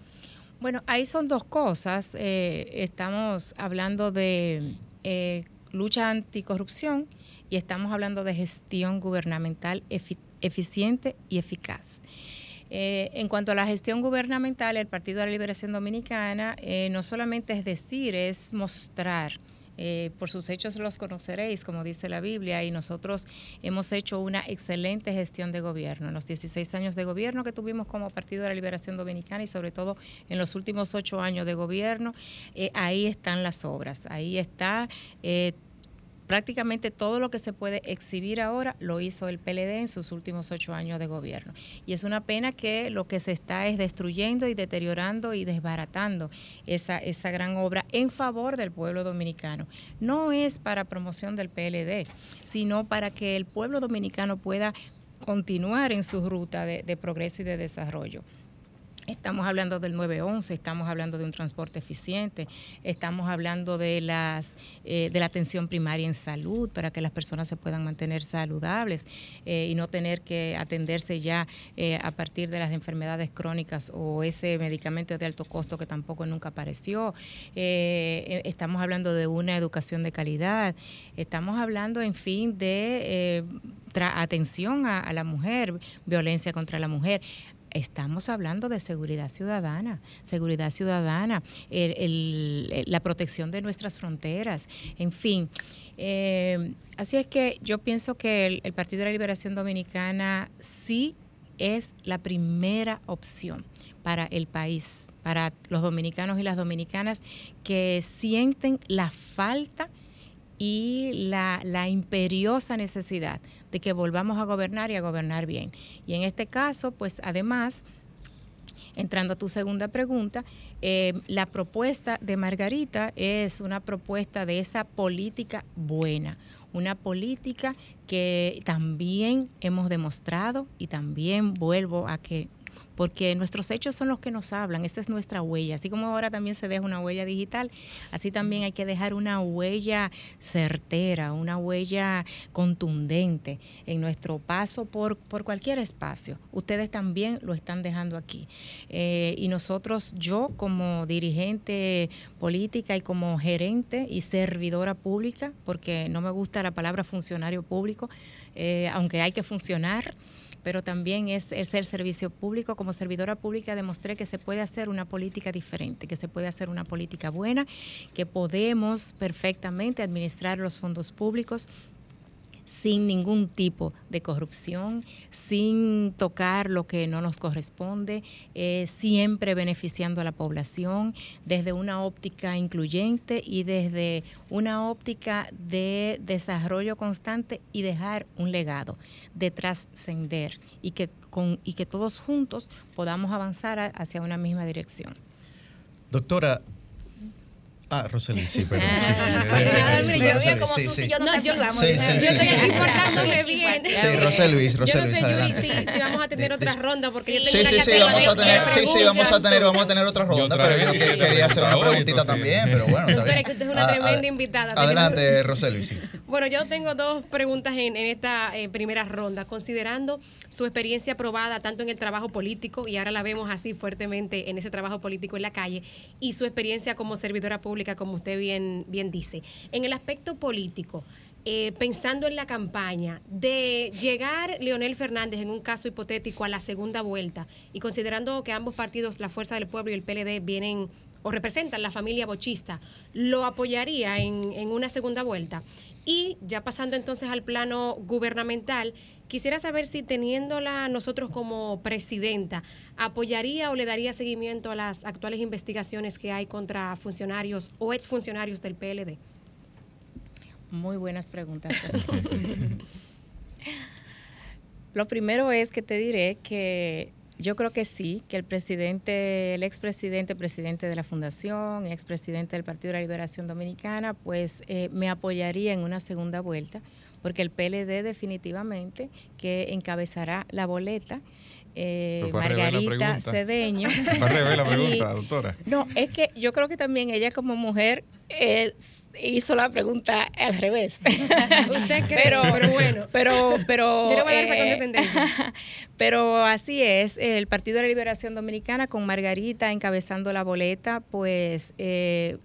Bueno, ahí son dos cosas. Eh, estamos hablando de eh, lucha anticorrupción y estamos hablando de gestión gubernamental efi- eficiente y eficaz. Eh, en cuanto a la gestión gubernamental, el Partido de la Liberación Dominicana no solamente es decir, es mostrar. Eh, por sus hechos los conoceréis, como dice la Biblia, y nosotros hemos hecho una excelente gestión de gobierno. En los 16 años de gobierno que tuvimos como Partido de la Liberación Dominicana y sobre todo en los últimos ocho años de gobierno, eh, ahí están las obras, ahí está eh, prácticamente todo lo que se puede exhibir ahora lo hizo el PLD en sus últimos ocho años de gobierno. Y es una pena que lo que se está es destruyendo y deteriorando y desbaratando esa, esa gran obra en favor del pueblo dominicano. No es para promoción del PLD, sino para que el pueblo dominicano pueda continuar en su ruta de, de progreso y de desarrollo. Estamos hablando del 911, estamos hablando de un transporte eficiente, estamos hablando de las eh, de la atención primaria en salud para que las personas se puedan mantener saludables eh, y no tener que atenderse ya eh, a partir de las enfermedades crónicas o ese medicamento de alto costo que tampoco nunca apareció. Eh, estamos hablando de una educación de calidad, estamos hablando, en fin, de atención a la mujer, violencia contra la mujer. Estamos hablando de seguridad ciudadana, seguridad ciudadana, el- la protección de nuestras fronteras, en fin. Eh, así es que yo pienso que el, Partido de la Liberación Dominicana sí es la primera opción para el país, para los dominicanos y las dominicanas que sienten la falta y la, la imperiosa necesidad de que volvamos a gobernar y a gobernar bien. Y en este caso, pues además, entrando a tu segunda pregunta, eh, la propuesta de Margarita es una propuesta de esa política buena, una política que también hemos demostrado y también vuelvo a que porque nuestros hechos son los que nos hablan, esa es nuestra huella. Así como ahora también se deja una huella digital, así también hay que dejar una huella certera, una huella contundente en nuestro paso por, por cualquier espacio. Ustedes también lo están dejando aquí. Eh, y nosotros, yo como dirigente política y como gerente y servidora pública, porque no me gusta la palabra funcionario público, eh, aunque hay que funcionar, pero también es, es el servicio público. Como servidora pública demostré que se puede hacer una política diferente, que se puede hacer una política buena, que podemos perfectamente administrar los fondos públicos sin ningún tipo de corrupción, sin tocar lo que no nos corresponde, eh, siempre beneficiando a la población desde una óptica incluyente y desde una óptica de desarrollo constante y dejar un legado, de trascender y que, con, y que todos juntos podamos avanzar a- hacia una misma dirección. Doctora. Ah, Roseli, sí, perdón. Ah, Sí, sí, sí, sí, sí, sí, sí, sí, yo Roseli, vi como sí, tú sí. y yo nos No, yo. Sí, sí, sí. estoy aquí portándome bien. Sí, Roselvis, Yo no sé, Roselvis, adelante. si, si vamos a tener otra ronda, porque yo Sí, tengo una sí, sí, cartera vamos a tener, sí, sí, vamos a tener, vamos a tener otra ronda, pero yo que- quería hacer una preguntita también, pero bueno, está bien. que usted es una Ah, tremenda ah, invitada. Adelante, Roselvis, sí. Bueno, yo tengo dos preguntas en, en esta eh, primera ronda. Considerando su experiencia probada tanto en el trabajo político, y ahora la vemos así fuertemente en ese trabajo político en la calle, y su experiencia como servidora pública, como usted bien, bien dice. En el aspecto político, eh, pensando en la campaña, de llegar Leonel Fernández en un caso hipotético a la segunda vuelta, y considerando que ambos partidos, la Fuerza del Pueblo y el PLD, vienen o representan la familia bochista, ¿lo apoyaría en, en una segunda vuelta? Y ya pasando entonces al plano gubernamental, quisiera saber si teniéndola nosotros como presidenta, ¿apoyaría o le daría seguimiento a las actuales investigaciones que hay contra funcionarios o exfuncionarios del PLD? Muy buenas preguntas. Lo primero es que te diré que yo creo que sí, que el presidente, el expresidente, presidente de la Fundación, expresidente del Partido de la Liberación Dominicana, pues eh, me apoyaría en una segunda vuelta, porque el PLD definitivamente que encabezará la boleta. Eh, Pero la Margarita pregunta. Cedeño. Fue al revés la Y- pregunta, doctora. no, es que yo creo que también ella como mujer eh, hizo la pregunta al revés. Usted cree, pero bueno. Pero, pero. Yo le voy a dar esa eh, condescendencia. pero así es, el Partido de la Liberación Dominicana con Margarita encabezando la boleta, pues eh,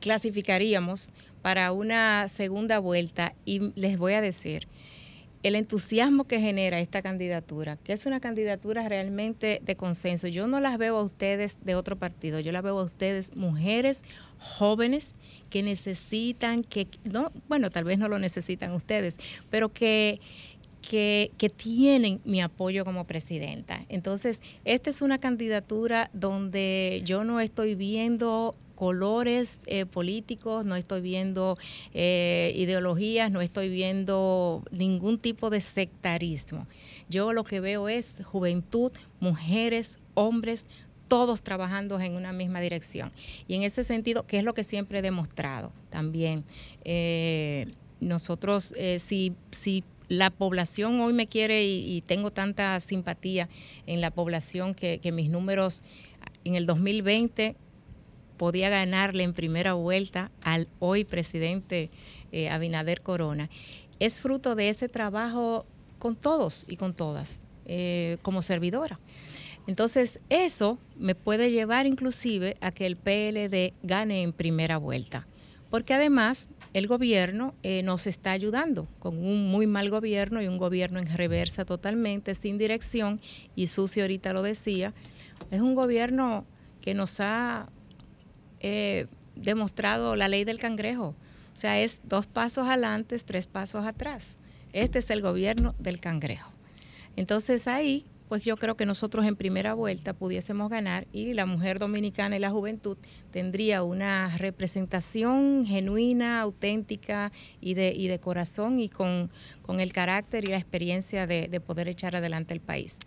clasificaríamos para una segunda vuelta y les voy a decir, el entusiasmo que genera esta candidatura, que es una candidatura realmente de consenso. Yo no las veo a ustedes de otro partido, yo las veo a ustedes mujeres jóvenes que necesitan, que no, bueno, tal vez no lo necesitan ustedes, pero que que, tienen mi apoyo como presidenta. Entonces, esta es una candidatura donde yo no estoy viendo colores eh, políticos, no estoy viendo eh, ideologías, no estoy viendo ningún tipo de sectarismo. Yo lo que veo es juventud, mujeres, hombres, todos trabajando en una misma dirección. Y en ese sentido, que es lo que siempre he demostrado también, eh, nosotros, eh, si, si la población hoy me quiere y, tengo tanta simpatía en la población que, que mis números en el 2020 podía ganarle en primera vuelta al hoy presidente eh, Abinader Corona, es fruto de ese trabajo con todos y con todas, eh, como servidora. Entonces, eso me puede llevar inclusive a que el PLD gane en primera vuelta, porque además el gobierno eh, nos está ayudando con un muy mal gobierno y un gobierno en reversa totalmente, sin dirección, y Susi ahorita lo decía, es un gobierno que nos ha eh, demostrado la ley del cangrejo. O sea, es dos pasos adelante, tres pasos atrás. Este es el gobierno del cangrejo. Entonces ahí, pues yo creo que nosotros en primera vuelta pudiésemos ganar y la mujer dominicana y la juventud tendría una representación genuina, auténtica y de, y de corazón y con, con el carácter y la experiencia de, de poder echar adelante el país.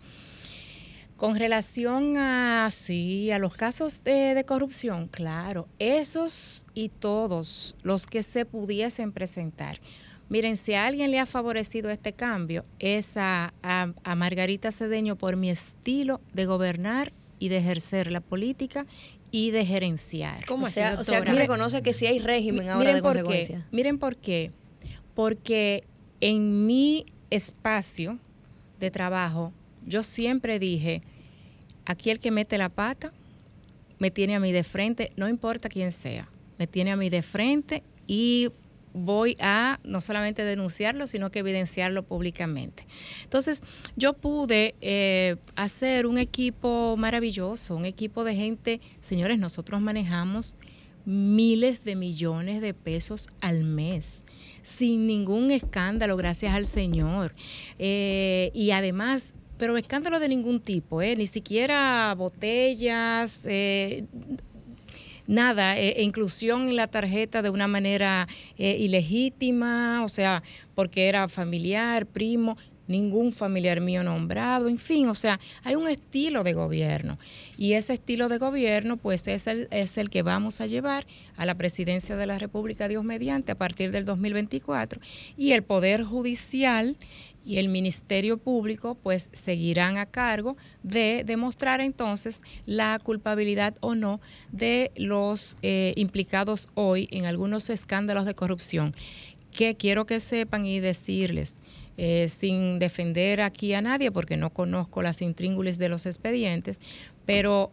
Con relación a, sí, a los casos de corrupción, claro, esos y todos los que se pudiesen presentar. Miren, si a alguien le ha favorecido este cambio, es a, a- a Margarita Cedeño por mi estilo de gobernar y de ejercer la política y de gerenciar. ¿Cómo O así, sea- o sea, que reconoce que sí hay régimen ahora de miren por qué. Miren por qué. Porque en mi espacio de trabajo, yo siempre dije, aquí el que mete la pata me tiene a mí de frente, no importa quién sea, me tiene a mí de frente y voy a no solamente denunciarlo, sino que evidenciarlo públicamente. Entonces, yo pude eh, hacer un equipo maravilloso, un equipo de gente, señores, nosotros manejamos miles de millones de pesos al mes, sin ningún escándalo, gracias al Señor. Eh, y además, pero escándalo de ningún tipo, eh, ni siquiera botellas, eh, nada, eh, inclusión en la tarjeta de una manera eh, ilegítima, o sea, porque era familiar, primo, ningún familiar mío nombrado, en fin, o sea, hay un estilo de gobierno. Y ese estilo de gobierno pues es el, es el que vamos a llevar a la presidencia de la República Dios mediante a partir del 2024 y el Poder Judicial y el Ministerio Público pues seguirán a cargo de demostrar entonces la culpabilidad o no de los eh, implicados hoy en algunos escándalos de corrupción. Que quiero que sepan y decirles, eh, sin defender aquí a nadie porque no conozco las intríngulis de los expedientes, pero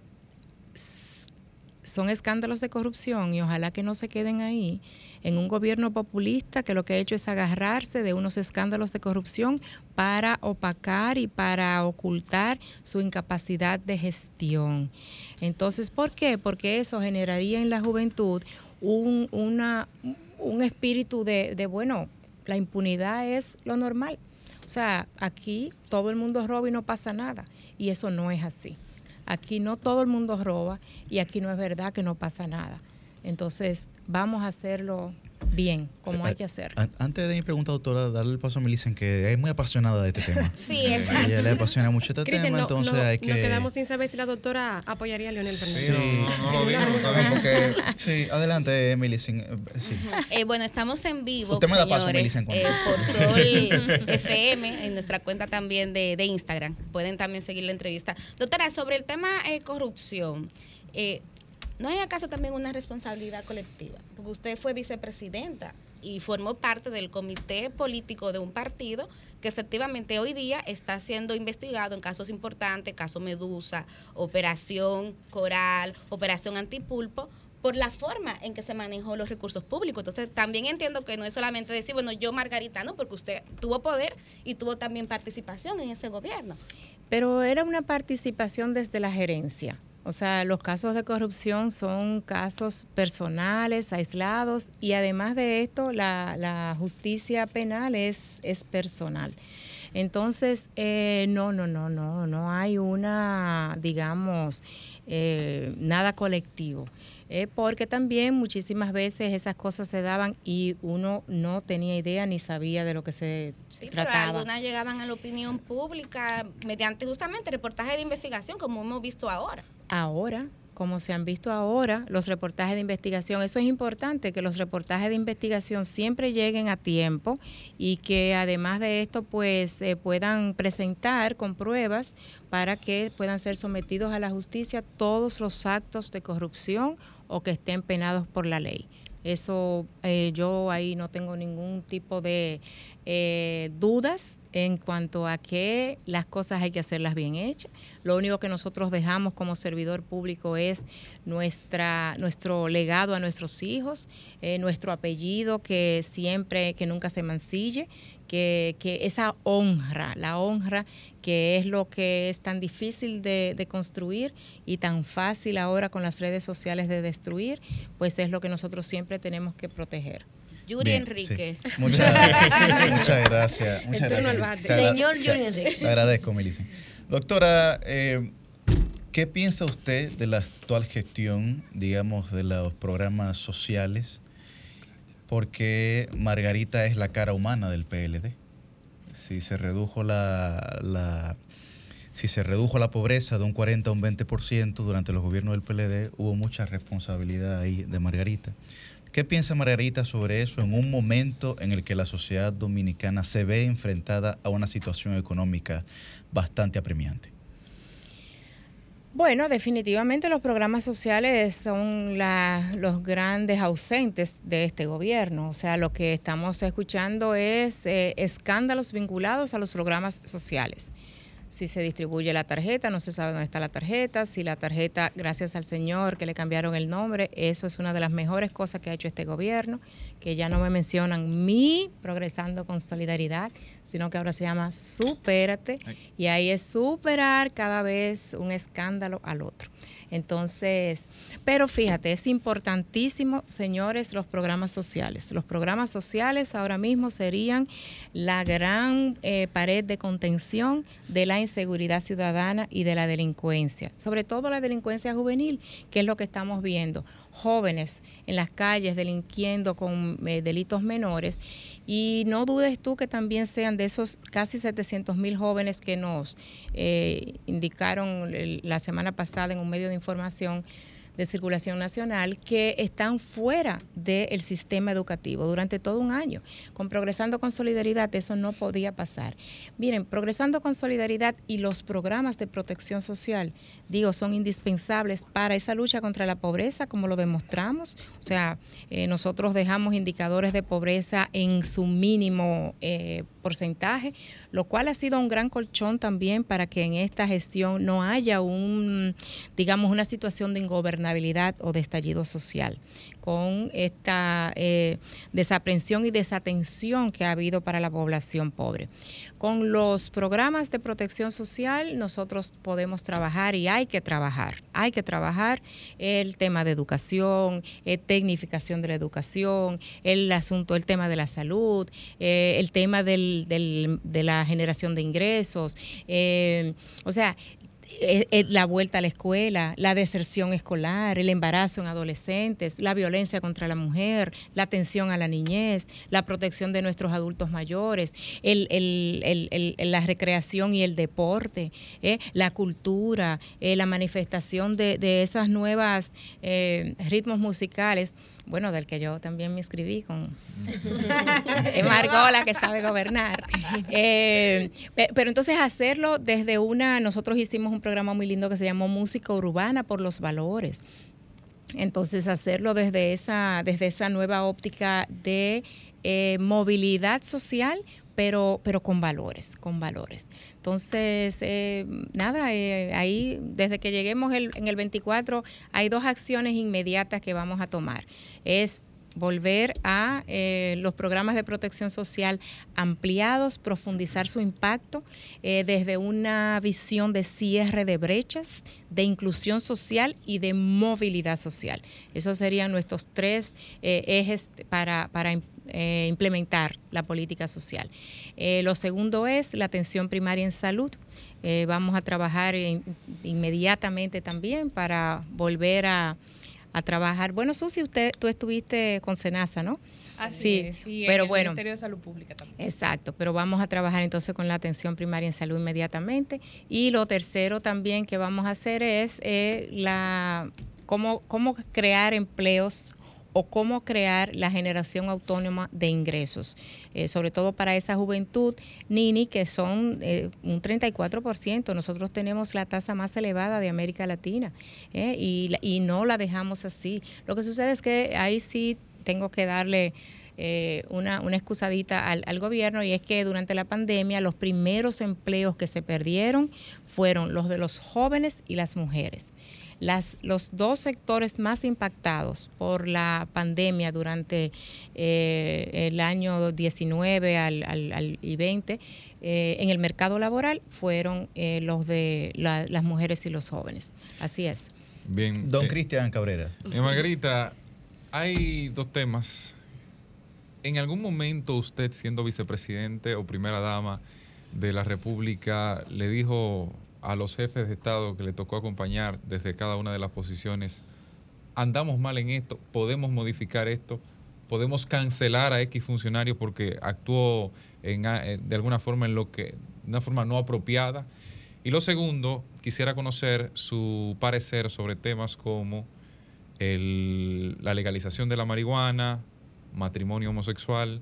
son escándalos de corrupción y ojalá que no se queden ahí en un gobierno populista que lo que ha hecho es agarrarse de unos escándalos de corrupción para opacar y para ocultar su incapacidad de gestión. Entonces, ¿por qué? Porque eso generaría en la juventud un, una, un espíritu de, de, bueno, la impunidad es lo normal. O sea, aquí todo el mundo roba y no pasa nada. Y eso no es así. Aquí no todo el mundo roba y aquí no es verdad que no pasa nada. Entonces, vamos a hacerlo bien, como hay que hacer. An- Antes de mi pregunta, doctora, darle el paso a Melissa, que es muy apasionada de este tema. Sí, Eh, exacto. ella le apasiona mucho este Cristian, tema, no- entonces no- hay que... Nos quedamos sin saber si la doctora apoyaría a Leonel Fernández. Sí, porque- sí, adelante, Melissa. eh, Sí. Eh, bueno, estamos en vivo, Usted me da paso, señores, Melissa, en eh, por Sol FM, en nuestra cuenta también de, de Instagram. Pueden también seguir la entrevista. Doctora, sobre el tema eh, corrupción, eh, ¿no hay acaso también una responsabilidad colectiva? Porque usted fue vicepresidenta y formó parte del comité político de un partido que efectivamente hoy día está siendo investigado en casos importantes, caso Medusa, Operación Coral, Operación Antipulpo, por la forma en que se manejó los recursos públicos. Entonces, también entiendo que no es solamente decir, bueno, yo Margarita, no, porque usted tuvo poder y tuvo también participación en ese gobierno. Pero era una participación desde la gerencia. O sea, los casos de corrupción son casos personales, aislados, y además de esto, la, la justicia penal es, es personal. Entonces, eh, no, no, no, no, no hay una, digamos, eh, nada colectivo. Eh, porque también muchísimas veces esas cosas se daban y uno no tenía idea ni sabía de lo que se Sí, pero trataba. algunas llegaban a la opinión pública mediante justamente reportajes de investigación, como hemos visto ahora. Ahora, como se han visto ahora, los reportajes de investigación. Eso es importante, que los reportajes de investigación siempre lleguen a tiempo y que además de esto, pues se puedan presentar con pruebas para que puedan ser sometidos a la justicia todos los actos de corrupción o que estén penados por la ley. Eso eh, yo ahí no tengo ningún tipo de eh, dudas en cuanto a que las cosas hay que hacerlas bien hechas. Lo único que nosotros dejamos como servidor público es nuestra, nuestro legado a nuestros hijos, eh, nuestro apellido que siempre, que nunca se mancille, que, que esa honra, la honra que es lo que es tan difícil de, de construir y tan fácil ahora con las redes sociales de destruir, pues es lo que nosotros siempre tenemos que proteger. Yuri Bien, Enrique. sí. Muchas, muchas gracias. Muchas gracias. bate. Te agra- Señor Yuri Enrique. Te agradezco, Melissa. Doctora, eh, ¿qué piensa usted de la actual gestión, digamos, de los programas sociales? Porque Margarita es la cara humana del PLD. Si se redujo la, si se redujo la pobreza de un 40 a un 20% durante los gobiernos del PLD, hubo mucha responsabilidad ahí de Margarita. ¿Qué piensa Margarita sobre eso en un momento en el que la sociedad dominicana se ve enfrentada a una situación económica bastante apremiante? Bueno, definitivamente los programas sociales son los grandes ausentes de este gobierno. O sea, lo que estamos escuchando es eh, escándalos vinculados a los programas sociales. Si se distribuye la tarjeta, no se sabe dónde está la tarjeta. Si la tarjeta, gracias al Señor que le cambiaron el nombre, eso es una de las mejores cosas que ha hecho este gobierno, que ya no me mencionan mi progresando con solidaridad, sino que ahora se llama Supérate. Y ahí es superar cada vez un escándalo al otro. Entonces, pero fíjate, es importantísimo, señores, los programas sociales. Los programas sociales ahora mismo serían la gran eh, pared de contención de la inseguridad ciudadana y de la delincuencia, sobre todo la delincuencia juvenil, que es lo que estamos viendo. Jóvenes en las calles delinquiendo con eh, delitos menores y no dudes tú que también sean de esos casi 700 mil jóvenes que nos eh, indicaron la semana pasada en un medio de información de circulación nacional que están fuera del sistema educativo durante todo un año. Con Progresando con Solidaridad eso no podía pasar. Miren, Progresando con Solidaridad y los programas de protección social, digo, son indispensables para esa lucha contra la pobreza, como lo demostramos. O sea, eh, nosotros dejamos indicadores de pobreza en su mínimo eh, porcentaje, lo cual ha sido un gran colchón también para que en esta gestión no haya un, digamos, una situación de ingobernabilidad o de estallido social con esta eh, desaprensión y desatención que ha habido para la población pobre. Con los programas de protección social nosotros podemos trabajar y hay que trabajar. Hay que trabajar el tema de educación, eh, tecnificación de la educación, el asunto, el tema de la salud, eh, el tema de la generación de ingresos. eh, o sea, la vuelta a la escuela, la deserción escolar, el embarazo en adolescentes, la violencia contra la mujer, la atención a la niñez, la protección de nuestros adultos mayores, el- la recreación y el deporte, eh, la cultura, eh, la manifestación de, de esas nuevas eh, ritmos musicales, bueno, del que yo también me inscribí con es Margola que sabe gobernar. Eh, pe- pero entonces hacerlo desde una, nosotros hicimos un programa muy lindo que se llamó Música Urbana por los Valores. Entonces hacerlo desde esa, desde esa nueva óptica de eh, movilidad social, pero, pero con valores, con valores. Entonces, eh, nada, eh, ahí desde que lleguemos el- en el 24 hay dos acciones inmediatas que vamos a tomar. Es volver a eh, los programas de protección social ampliados, profundizar su impacto eh, desde una visión de cierre de brechas, de inclusión social y de movilidad social. Esos serían nuestros tres eh, ejes para, para eh, implementar la política social. Eh, lo segundo es la atención primaria en salud. Eh, vamos a trabajar en- inmediatamente también para volver a, a trabajar. Bueno, Susi, usted, tú estuviste con Senasa, ¿no? Así es, y en pero el bueno. Ministerio de Salud Pública también. Exacto, pero vamos a trabajar entonces con la atención primaria en salud inmediatamente. Y lo tercero también que vamos a hacer es eh, la cómo, cómo crear empleos o cómo crear la generación autónoma de ingresos, eh, sobre todo para esa juventud, Nini, que son eh, un 34%. Nosotros tenemos la tasa más elevada de América Latina eh, y, y no la dejamos así. Lo que sucede es que ahí sí tengo que darle eh, una, una excusadita al, al gobierno y es que durante la pandemia los primeros empleos que se perdieron fueron los de los jóvenes y las mujeres. Las, los dos sectores más impactados por la pandemia durante eh, el año 19 al, al- al- y 20 eh, en el mercado laboral fueron eh, los de la- las mujeres y los jóvenes. Así es. Bien. Don eh, Cristian Cabrera. eh, Margarita, hay dos temas ¿En algún momento usted, siendo vicepresidente o primera dama de la República, le dijo a los jefes de Estado que le tocó acompañar desde cada una de las posiciones, andamos mal en esto, podemos modificar esto, podemos cancelar a X funcionario porque actuó eh, de alguna forma en lo que, una forma no apropiada? Y lo segundo, quisiera conocer su parecer sobre temas como la legalización de la marihuana, matrimonio homosexual,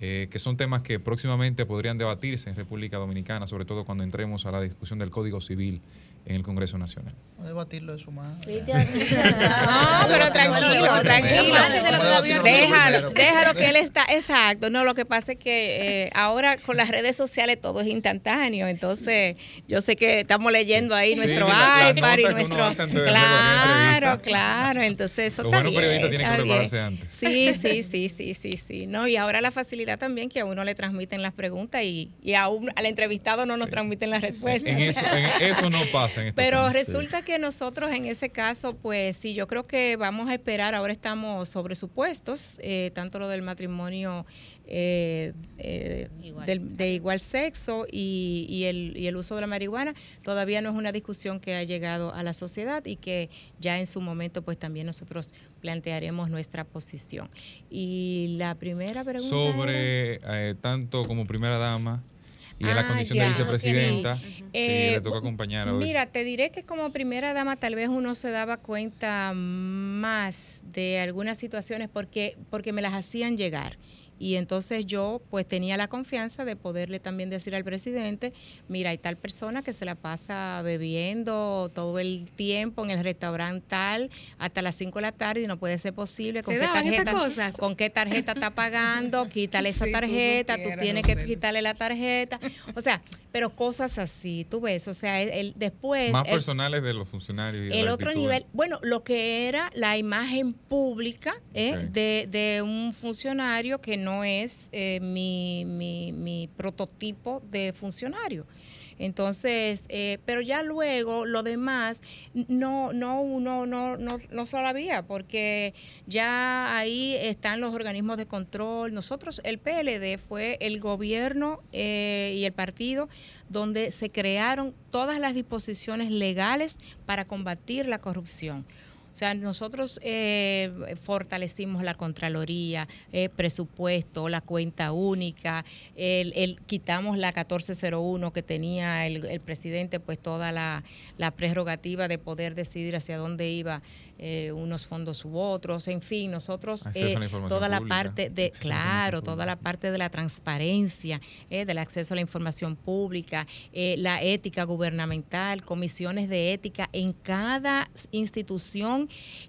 eh, que son temas que próximamente podrían debatirse en República Dominicana, sobre todo cuando entremos a la discusión del Código Civil en el Congreso Nacional. Vamos a debatirlo de su madre. No, pero tranquilo, tranquilo. Déjalo, déjalo que él está, exacto. No, lo que pasa es que eh, ahora con las redes sociales todo es instantáneo, entonces yo sé que estamos leyendo ahí Sí, nuestro la- la iPad y nuestro... Claro, claro, entonces eso Los está buenos bien, periodistas tienen que prepararse antes. Sí, sí, sí, sí, sí, sí. No, y ahora la facilidad también que a uno le transmiten las preguntas y, y a un- al entrevistado no nos transmiten las respuestas. En eso, en eso no pasa en este Pero país. resulta que nosotros en ese caso, pues sí, yo creo que vamos a esperar, ahora estamos sobre supuestos, eh, tanto lo del matrimonio eh, eh, del- de igual sexo y, y el, y el uso de la marihuana, todavía no es una discusión que ha llegado a la sociedad y que ya en su momento pues también nosotros plantearemos nuestra posición. Y la primera pregunta... era- Sobre eh, tanto como primera dama y en la Ah, condición ya. de vicepresidenta, Sí. sí, Eh, le toca acompañar hoy. Mira, te diré que como primera dama tal vez uno se daba cuenta más de algunas situaciones porque, porque me las hacían llegar. Y entonces yo pues tenía la confianza de poderle también decir al presidente, mira, hay tal persona que se la pasa bebiendo todo el tiempo en el restaurante tal hasta las 5 de la tarde y no puede ser posible. ¿Con ¿Se qué tarjeta, cosas? con qué tarjeta está pagando? Quítale esa Sí, tú tarjeta, tú, supieras, tienes que quitarle la tarjeta. O sea, pero cosas así, tú ves, o sea, el, el- después... Más el- personales de los funcionarios. Y de el la otro actitud. nivel, bueno, lo que era la imagen pública ¿eh? De, de un funcionario que no es eh, mi, mi, mi prototipo de funcionario. Entonces, eh, pero ya luego lo demás no, no, uno no, no, no sabía, porque ya ahí están los organismos de control. Nosotros, el PLD fue el gobierno eh, y el partido donde se crearon todas las disposiciones legales para combatir la corrupción. O sea, nosotros eh, fortalecimos la Contraloría, eh, presupuesto, la cuenta única, el, el- quitamos la 1401 que tenía el, el presidente, pues toda la, la prerrogativa de poder decidir hacia dónde iba eh, unos fondos u otros, en fin, nosotros eh, la toda la pública, parte de, claro, toda la parte de la transparencia, eh, del acceso a la información pública, eh, la ética gubernamental, comisiones de ética en cada institución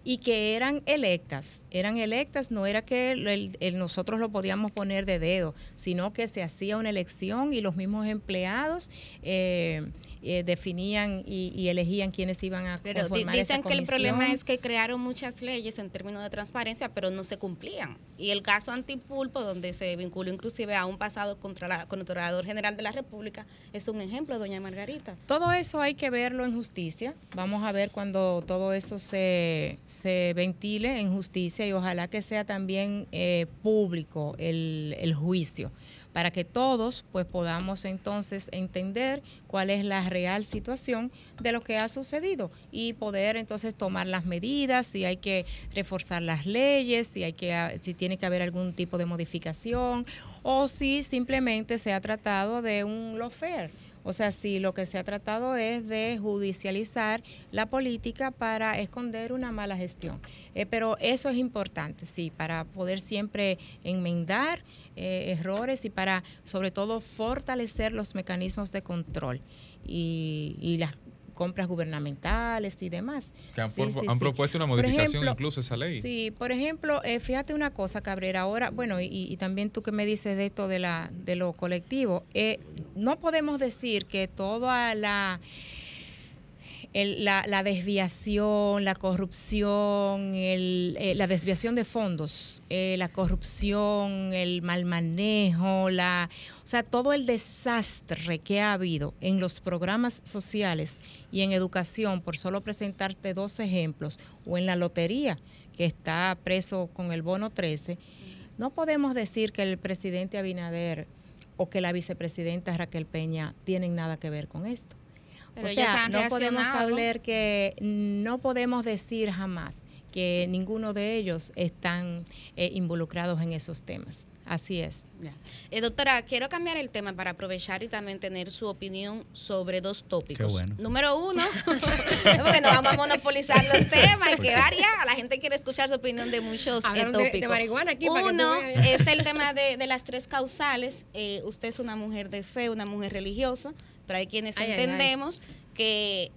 y que eran electas. Eran electas, no era que el- el- el- nosotros lo podíamos poner de dedo, sino que se hacía una elección y los mismos empleados eh, eh, definían y, y elegían quiénes iban a Pero conformar esa dicen que el problema comisión. es que crearon muchas leyes en términos de transparencia, pero no se cumplían. Y el caso Antipulpo, donde se vinculó inclusive a un pasado contra la Controlador General de la República, es un ejemplo, doña Margarita. Todo eso hay que verlo en justicia. Vamos a ver cuando todo eso se, se ventile en justicia y ojalá que sea también eh, público el, el juicio para que todos pues podamos entonces entender cuál es la real situación de lo que ha sucedido y poder entonces tomar las medidas si hay que reforzar las leyes si hay que ah, si tiene que haber algún tipo de modificación o si simplemente se ha tratado de un lawfare o sea, si lo que se ha tratado es de judicializar la política para esconder una mala gestión. Eh, pero eso es importante, sí, para poder siempre enmendar eh, errores y para, sobre todo, fortalecer los mecanismos de control y, y las compras gubernamentales y demás. Que han, Sí, por- sí, han sí. propuesto una modificación ejemplo, incluso a esa ley. Sí, por ejemplo, eh, fíjate una cosa, Cabrera, ahora, bueno, y, y también tú que me dices de esto de, la, de lo colectivo, eh, no podemos decir que toda la... el- la, la desviación, la corrupción, el, eh, la desviación de fondos, eh, la corrupción, el mal manejo, la, o sea, todo el desastre que ha habido en los programas sociales y en educación, por solo presentarte dos ejemplos, o en la lotería, que está preso con el bono 13, No podemos decir que el presidente Abinader o que la vicepresidenta Raquel Peña tienen nada que ver con esto. Pero o sea, no podemos hablar que no podemos decir jamás que ninguno de ellos están eh, involucrados en esos temas. Así es. Eh, doctora, quiero cambiar el tema para aprovechar y también tener su opinión sobre dos tópicos. Qué bueno. Número uno, porque no vamos a monopolizar los temas, hay que dar ya. La gente quiere escuchar su opinión de muchos eh, Hablaron de- de tópicos. marihuana aquí para que tú Uno es el tema de, de las tres causales. Eh, usted es una mujer de fe, una mujer religiosa, hay quienes Ay, ay, ay. entendemos que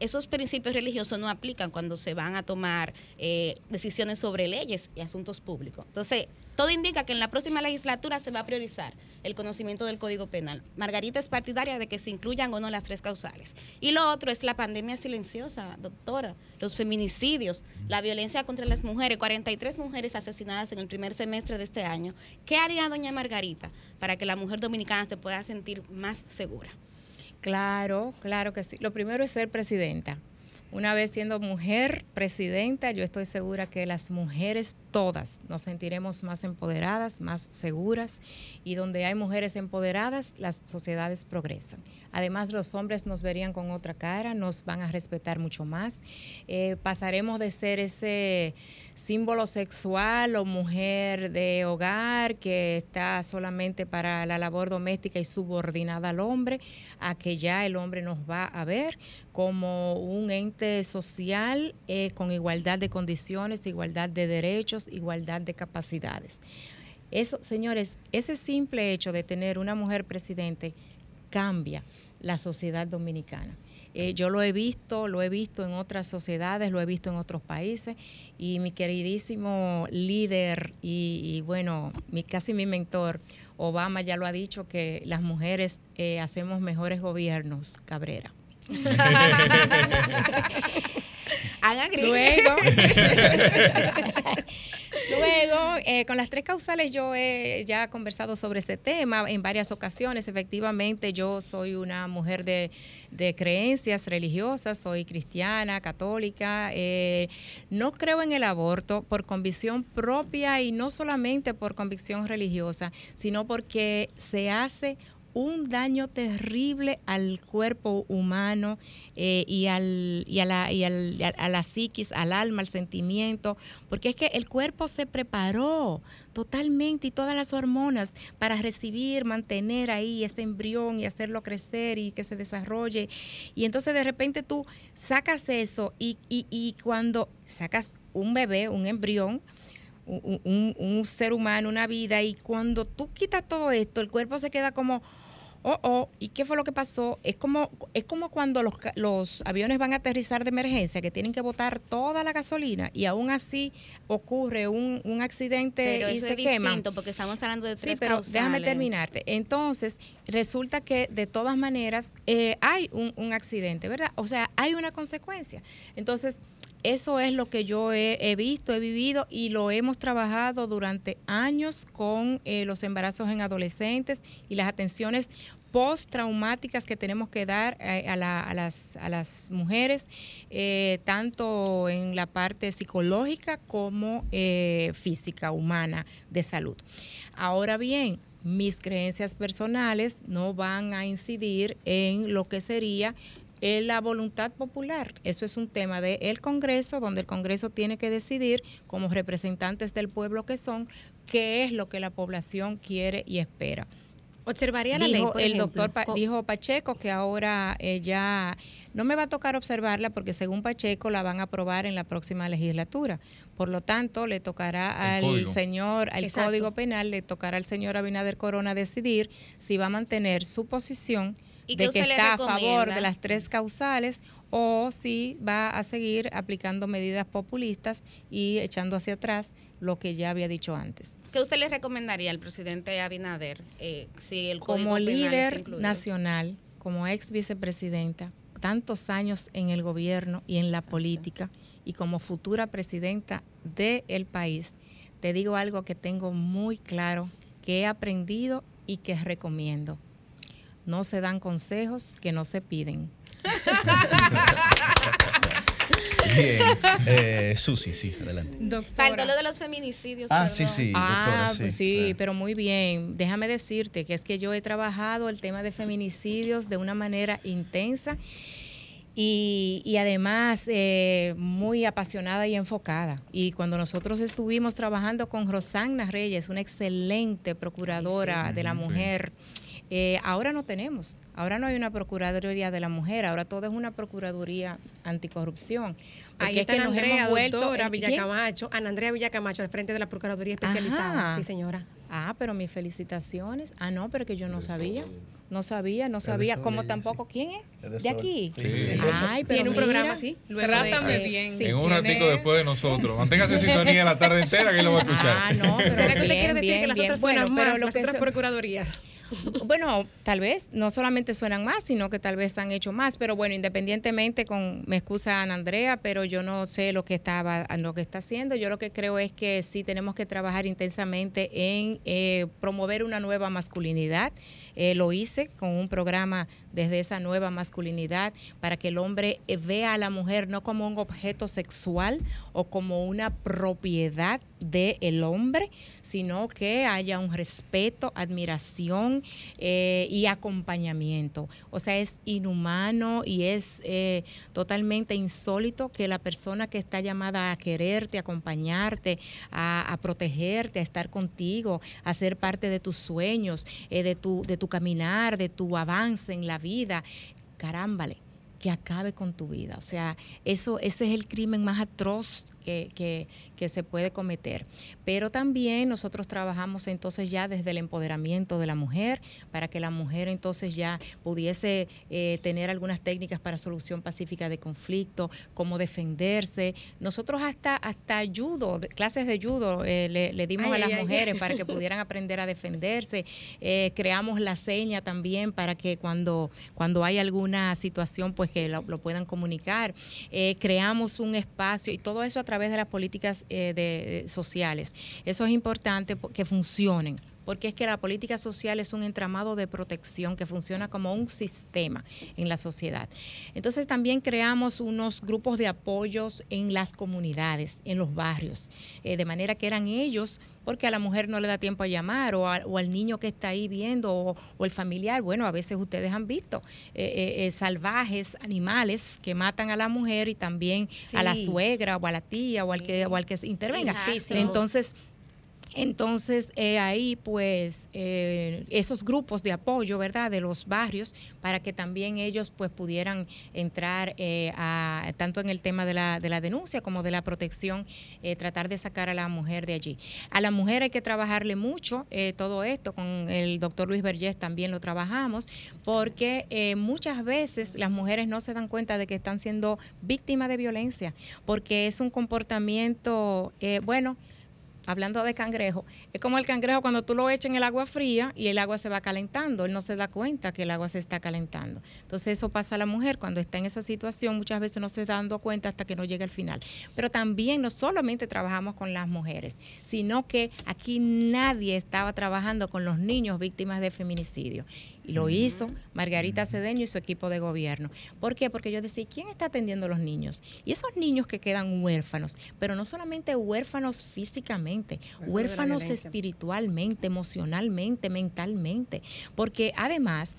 esos principios religiosos no aplican cuando se van a tomar eh, decisiones sobre leyes y asuntos públicos. Entonces, todo indica que en la próxima legislatura se va a priorizar el conocimiento del Código Penal. Margarita es partidaria de que se incluyan o no las tres causales. Y lo otro es la pandemia silenciosa, doctora, los feminicidios, la violencia contra las mujeres, 43 mujeres asesinadas en el primer semestre de este año. ¿Qué haría doña Margarita para que la mujer dominicana se pueda sentir más segura? Claro, claro que sí. Lo primero es ser presidenta. Una vez siendo mujer presidenta, yo estoy segura que las mujeres todas nos sentiremos más empoderadas, más seguras y donde hay mujeres empoderadas, las sociedades progresan. Además, los hombres nos verían con otra cara, nos van a respetar mucho más. Eh, pasaremos de ser ese símbolo sexual o mujer de hogar que está solamente para la labor doméstica y subordinada al hombre, a que ya el hombre nos va a ver como un ente social eh, con igualdad de condiciones, igualdad de derechos, igualdad de capacidades. Eso, señores, ese simple hecho de tener una mujer presidente cambia la sociedad dominicana. Eh, yo lo he visto, lo he visto en otras sociedades, lo he visto en otros países y mi queridísimo líder y, y bueno, mi, casi mi mentor, Obama ya lo ha dicho que las mujeres eh, hacemos mejores gobiernos, Cabrera. Luego, luego eh, con las tres causales yo he ya conversado sobre ese tema en varias ocasiones. Efectivamente, yo soy una mujer de, de creencias religiosas, soy cristiana, católica. eh, no creo en el aborto por convicción propia y no solamente por convicción religiosa, sino porque se hace un daño terrible al cuerpo humano eh, y, al, y, a la, y al- a la psiquis, al alma, al sentimiento, porque es que el cuerpo se preparó totalmente y todas las hormonas para recibir, mantener ahí ese embrión y hacerlo crecer y que se desarrolle. Y entonces de repente tú sacas eso y, y, y cuando sacas un bebé, un embrión, un, un- un ser humano, una vida, y cuando tú quitas todo esto, el cuerpo se queda como, oh, oh, ¿y qué fue lo que pasó? Es como, es como cuando los, los aviones van a aterrizar de emergencia, que tienen que botar toda la gasolina, y aún así ocurre un, un accidente Pero y eso se es distinto porque estamos hablando de Sí, tres pero causales. déjame terminarte. Entonces, resulta que de todas maneras eh, hay un, un accidente, ¿verdad? O sea, hay una consecuencia. Entonces, eso es lo que yo he, visto, he vivido y lo hemos trabajado durante años con eh, los embarazos en adolescentes y las atenciones postraumáticas que tenemos que dar eh, a, la- a las, a las mujeres, eh, tanto en la parte psicológica como física, humana, de salud. Ahora bien, mis creencias personales no van a incidir en lo que sería eh, la voluntad popular. Eso es un tema del Congreso, donde el Congreso tiene que decidir, como representantes del pueblo que son, qué es lo que la población quiere y espera. Observaría la Dijo ley, por el ejemplo. doctor Pa- dijo Pacheco que ahora eh, ya no me va a tocar observarla porque según Pacheco la van a aprobar en la próxima legislatura. Por lo tanto, le tocará El al código. señor, al Exacto. Código Penal, le tocará al señor Abinader Corona decidir si va a mantener su posición ¿Y qué de que está a favor de las tres causales o si va a seguir aplicando medidas populistas y echando hacia atrás lo que ya había dicho antes. ¿Qué usted le recomendaría al presidente Abinader eh, si el Código como líder nacional, como ex vicepresidenta, tantos años en el gobierno y en la política, y como futura presidenta del país, te digo algo que tengo muy claro, que he aprendido y que recomiendo. No se dan consejos que no se piden. Bien. Eh, Susi, sí, adelante. Faltó lo de los feminicidios. Ah, perdón. sí, sí, Ah, doctora, sí. pues sí, pero muy bien. Déjame decirte que es que yo he trabajado el tema de feminicidios de una manera intensa y, y además eh, muy apasionada y enfocada. Y cuando nosotros estuvimos trabajando con Rosana Reyes, una excelente procuradora de la sí. Eh, ahora no tenemos, ahora no hay una Procuraduría de la Mujer, ahora todo es una Procuraduría Anticorrupción. Ahí es está que Ana nos Andrea, hemos vuelto... doctora ¿en quién? Villacamacho, Ana Andrea Villacamacho, al frente de la Procuraduría Especializada. Ajá. Sí, señora. Ah, pero mis felicitaciones. Ah, no, pero que yo no sabía. No sabía, no sabía. Como tampoco, ¿quién es? De ¿De Sol. aquí? Sí. Ay, pero Tiene un mira. programa así. de- Trátame bien. sí. En un ratico después de nosotros. Manténgase sintonía la tarde entera que lo va a escuchar. Ah, no, pero ¿Será que usted quiere decir bien, que las bien. otras Bueno, pero lo las que otras procuradurías? Bueno, tal vez no solamente suenan más, sino que tal vez han hecho más, pero bueno, independientemente con, me excusa Ana Andrea, pero yo no sé lo que estaba, lo que está haciendo. Yo lo que creo es que sí tenemos que trabajar intensamente en eh, promover una nueva masculinidad. Eh, lo hice con un programa desde esa nueva masculinidad para que el hombre eh, vea a la mujer no como un objeto sexual o como una propiedad del hombre, sino que haya un respeto, admiración eh, y acompañamiento. O sea, es inhumano y es eh, totalmente insólito que la persona que está llamada a quererte, a acompañarte, a, a protegerte, a estar contigo, a ser parte de tus sueños, eh, de, tu, de tu caminar, de tu avance en la vida, carámbale que acabe con tu vida. O sea, eso, ese es el crimen más atroz que, que- que se puede cometer. Pero también nosotros trabajamos entonces ya desde el empoderamiento de la mujer, para que la mujer entonces ya pudiese eh, tener algunas técnicas para solución pacífica de conflicto, cómo defenderse. Nosotros hasta, hasta judo, clases de judo eh, le, le dimos Ay, a las ay, ay. mujeres para que pudieran aprender a defenderse. Eh, creamos la seña también para que cuando, cuando hay alguna situación, pues que lo, lo puedan comunicar. Creamos un espacio y todo eso a través de las políticas eh, de, de- sociales. Eso es importante po- que funcionen. Porque es que la política social es un entramado de protección que funciona como un sistema en la sociedad. Entonces también creamos unos grupos de apoyos en las comunidades, en los barrios, eh, de manera que eran ellos, porque a la mujer no le da tiempo a llamar, o, a- o al niño que está ahí viendo, o, o el familiar. Bueno, a veces ustedes han visto eh, eh, salvajes, animales que matan a la mujer y también a la suegra, o a la tía, o al que, o al que intervenga. Entonces, entonces, eh, ahí pues eh, esos grupos de apoyo, ¿verdad? De los barrios, para que también ellos pues pudieran entrar eh, tanto en el tema de la, de la denuncia como de la protección, eh, tratar de sacar a la mujer de allí. A la mujer hay que trabajarle mucho eh, todo esto, con el doctor Luis Vergés también lo trabajamos, porque eh, muchas veces las mujeres no se dan cuenta de que están siendo víctimas de violencia, porque es un comportamiento, bueno, hablando de cangrejo, es como el cangrejo cuando tú lo echas en el agua fría y el agua se va calentando, él no se da cuenta que el agua se está calentando. Entonces eso pasa a la mujer cuando está en esa situación, muchas veces no se está dando cuenta hasta que no llega al final. Pero también no solamente trabajamos con las mujeres, sino que aquí nadie estaba trabajando con los niños víctimas de feminicidio. Y lo hizo Margarita Cedeño y su equipo de gobierno. ¿Por qué? Porque yo decía, ¿quién está atendiendo a los niños? Y esos niños que quedan huérfanos, pero no solamente huérfanos físicamente, huérfanos espiritualmente, emocionalmente, mentalmente. Porque además,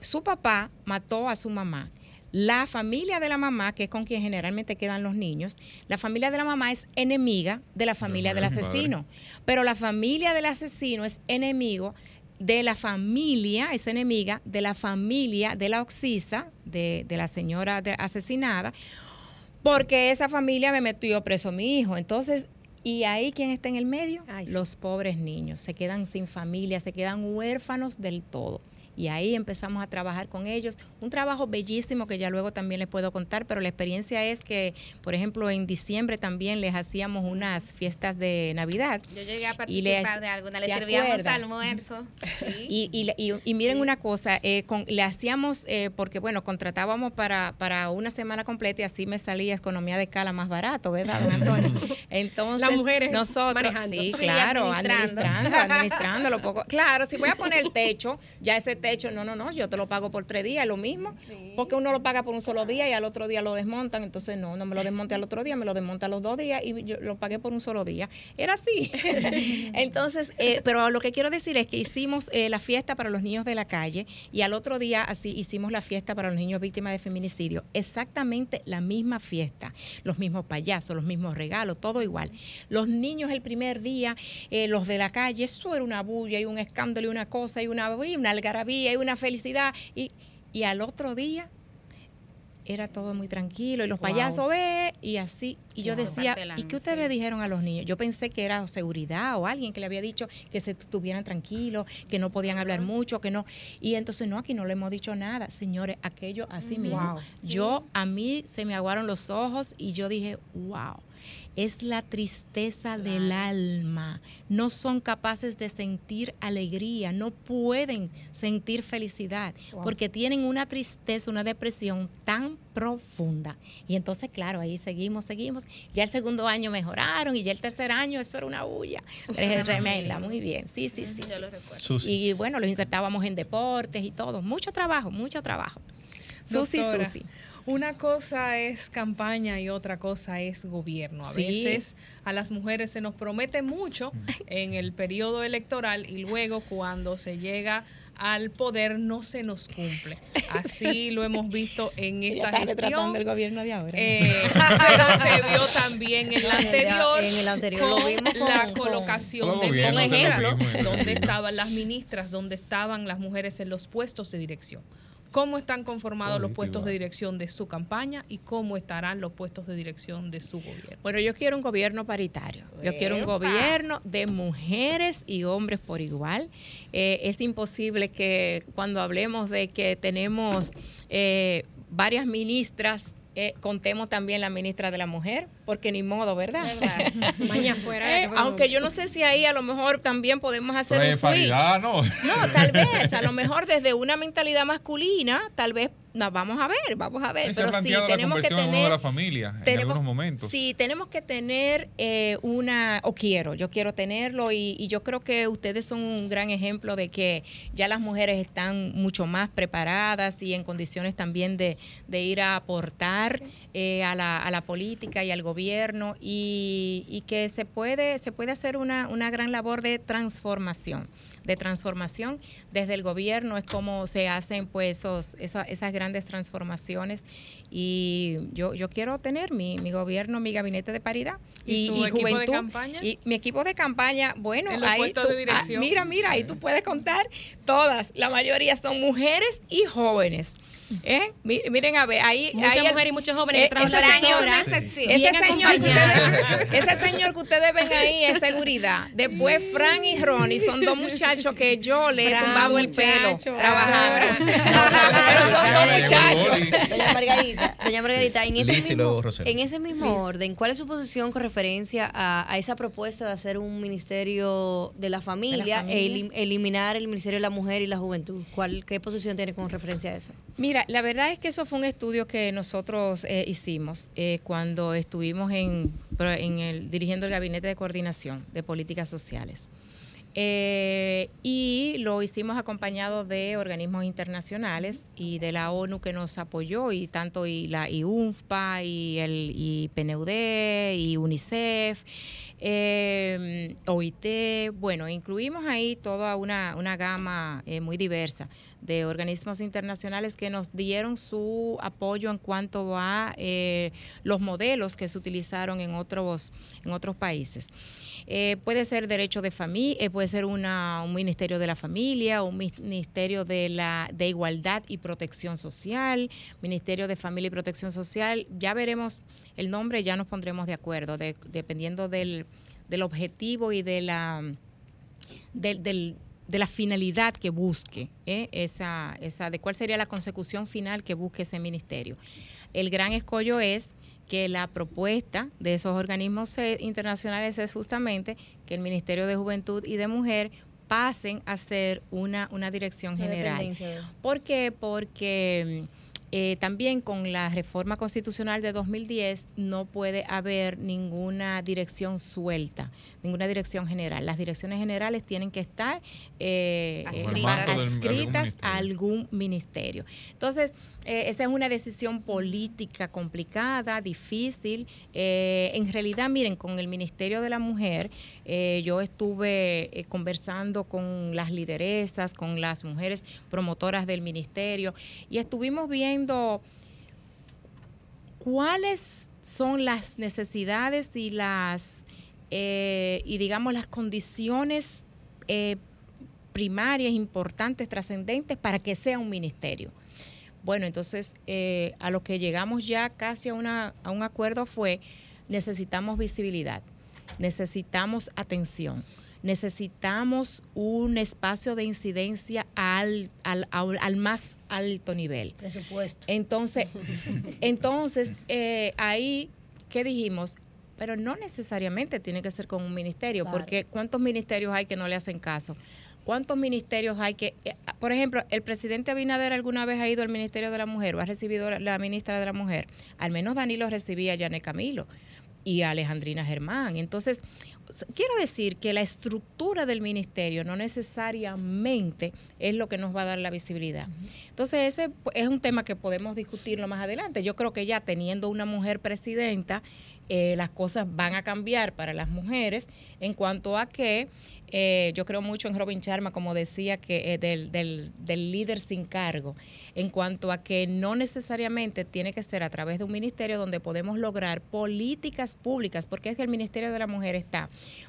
su papá mató a su mamá. La familia de la mamá, que es con quien generalmente quedan los niños, la familia de la mamá es enemiga de la familia del asesino. Pero la familia del asesino es enemigo de la familia, es enemiga de la familia de la oxisa, de, de la señora de- asesinada, porque esa familia me metió preso a mi hijo. Entonces, ¿y ahí quién está en el medio? Los pobres niños. Se quedan sin familia, se quedan huérfanos del todo. Y ahí empezamos a trabajar con ellos. Un trabajo bellísimo que ya luego también les puedo contar, pero la experiencia es que, por ejemplo, en diciembre también les hacíamos unas fiestas de Navidad. Yo llegué a Y le- participar de alguna, le ¿te servíamos almuerzo. Sí. Y, y, y- y miren una cosa, eh, con- le hacíamos, eh, porque bueno, contratábamos para, para una semana completa y así me salía economía de escala más barato, ¿verdad, don Antonio? Entonces, La las mujeres nosotros, manejando. sí, Sí, claro, administrando. administrando, administrando lo poco. Claro, si voy a poner el techo, ya ese techo, no, no, no, yo te lo pago por tres días, es lo mismo, porque uno lo paga por un solo día y al otro día lo desmontan, entonces no, no me lo desmonte al otro día, me lo desmonta a los dos días y yo lo pagué por un solo día. Era así. entonces, eh, pero lo que quiero decir es que hicimos eh, la fiesta para los niños de la calle y al otro día así hicimos la fiesta para los niños víctimas de feminicidio. Exactamente la misma fiesta, los mismos payasos, los mismos regalos, todo igual. Los niños el primer día, eh, los de la calle, eso era una bulla y un escándalo y una cosa y una, y una algarabía y una felicidad. Y, y al otro día era todo muy tranquilo y los Wow. payasos ve y así. Y yo Wow. decía y qué ustedes le dijeron a los niños yo pensé que era seguridad o alguien que le había dicho que se estuvieran tranquilos que no podían hablar mucho que no. Y entonces no aquí no le hemos dicho nada. Señores aquello así mismo. Yo a mí se me aguaron los ojos y yo dije wow es la tristeza del alma. No son capaces de sentir alegría, no pueden sentir felicidad, Wow. porque tienen una tristeza, una depresión tan profunda. Y entonces, claro, ahí seguimos, seguimos. Ya el segundo año mejoraron y ya el tercer año, eso era una bulla. Es tremenda, muy bien. Sí, sí, sí. Yo sí. lo recuerdo. Y bueno, los insertábamos en deportes y todo. Mucho trabajo, mucho trabajo. Susi, Susi. Una cosa es campaña y otra cosa es gobierno. A Sí. veces a las mujeres se nos promete mucho en el periodo electoral y luego cuando se llega al poder no se nos cumple. Así lo hemos visto en esta está gestión. el gobierno de ahora. ¿no? Eh, pero se vio también en la de- anterior, en el anterior lo con vimos con- la con- colocación Los de gobiernos hacen lo ministras, mismo, eh. donde estaban las ministras, donde estaban las mujeres en los puestos de dirección. ¿Cómo están conformados los puestos de dirección de su campaña y cómo estarán los puestos de dirección de su gobierno? Bueno, yo quiero un gobierno paritario. Yo quiero un gobierno de mujeres y hombres por igual. Eh, es imposible que cuando hablemos de que tenemos eh, varias ministras, eh, contemos también la ministra de la mujer, porque ni modo, ¿verdad? Mañana fuera. Eh, aunque yo no sé si ahí a lo mejor también podemos hacer Pero un switch. paridad, ¿no? No, tal vez, a lo mejor desde una mentalidad masculina, tal vez, no, vamos a ver, vamos a ver, se ha pero sí, la tenemos que tener de la familia en tenemos- algunos momentos. Sí, tenemos que tener eh, una, o quiero, yo quiero tenerlo y, y yo creo que ustedes son un gran ejemplo de que ya las mujeres están mucho más preparadas y en condiciones también de, de ir a aportar eh, a, la, a la política y al gobierno y, y que se puede, se puede hacer una, una gran labor de transformación de transformación desde el gobierno es como se hacen pues esos, esa- esas grandes transformaciones y yo, yo quiero tener mi, mi gobierno, mi gabinete de paridad ¿Y y, su y equipo de juventud campaña? y mi equipo de campaña, bueno, ahí tú- de ah, mira, mira, ahí tú puedes contar todas, la mayoría son mujeres y jóvenes. ¿Eh? Mi- Miren a ver, ahí Muchas ahí mujeres y muchos jóvenes que eh, trabajan ese ese señor, que ustedes, ese señor que ustedes ven ahí es seguridad. Después Fran y Ronnie son dos muchachos que yo le he Fran, tumbado el pelo muchacho. trabajando. Pero son dos muchachos. Doña Margarita, doña Margarita, en ese, mismo, en ese mismo orden, ¿cuál es su posición con referencia a, a esa propuesta de hacer un ministerio de la familia, familia. e elim- eliminar el ministerio de la mujer y la juventud? ¿Cuál, ¿Qué posición tiene con referencia a eso? Mira, la verdad es que eso fue un estudio que nosotros eh, hicimos eh, cuando estuvimos en, el, dirigiendo el Gabinete de Coordinación de Políticas Sociales. Eh, y lo hicimos acompañado de organismos internacionales y de la ONU que nos apoyó, y tanto y la IUNFPA, y el y y UNICEF, eh, OIT. Bueno, incluimos ahí toda una, una gama eh, muy diversa de organismos internacionales que nos dieron su apoyo en cuanto a eh, los modelos que se utilizaron en otros, en otros países. Eh, puede ser derecho de familia, puede ser una, un ministerio de la familia, un ministerio de la de igualdad y protección social, ministerio de familia y protección social. Ya veremos el nombre, ya nos pondremos de acuerdo, de- dependiendo del, del objetivo y de la del, del- de la finalidad que busque, ¿eh? esa, esa, de cuál sería la consecución final que busque ese ministerio. El gran escollo es que la propuesta de esos organismos internacionales es justamente que el Ministerio de Juventud y de Mujer pasen a ser una, una dirección general. ¿Por qué? Porque Eh, también con la reforma constitucional de 2010 no puede haber ninguna dirección suelta, ninguna dirección general. Las direcciones generales tienen que estar eh, eh, Adscritas. del- algún a algún ministerio. Entonces, eh, esa es una decisión política complicada, difícil. Eh, en realidad, miren, con el Ministerio de la Mujer, eh, yo estuve eh, conversando con las lideresas, con las mujeres promotoras del ministerio, y estuvimos cuáles son las necesidades y las eh, y digamos las condiciones eh, primarias, importantes, trascendentes para que sea un ministerio. Bueno, entonces eh, a lo que llegamos ya casi a, una, a un acuerdo fue necesitamos visibilidad, necesitamos atención, necesitamos un espacio de incidencia al, al, al- al más alto nivel. Presupuesto. Entonces, entonces eh, ahí, ¿qué dijimos? Pero no necesariamente tiene que ser con un ministerio, Claro. porque ¿cuántos ministerios hay que no le hacen caso? ¿Cuántos ministerios hay que, eh, por ejemplo, el presidente Abinader alguna vez ha ido al Ministerio de la Mujer o ha recibido la, la ministra de la Mujer? Al menos Danilo recibía a Yané Camilo y a Alejandrina Germán. Entonces, quiero decir que la estructura del ministerio no necesariamente es lo que nos va a dar la visibilidad. Entonces, ese es un tema que podemos discutirlo más adelante. Yo creo que ya teniendo una mujer presidenta, eh, las cosas van a cambiar para las mujeres en cuanto a que eh, yo creo mucho en Robin Sharma, como decía, que eh, del, del- del líder sin cargo, en cuanto a que no necesariamente tiene que ser a través de un ministerio donde podemos lograr políticas públicas, porque es que el Ministerio de la Mujer está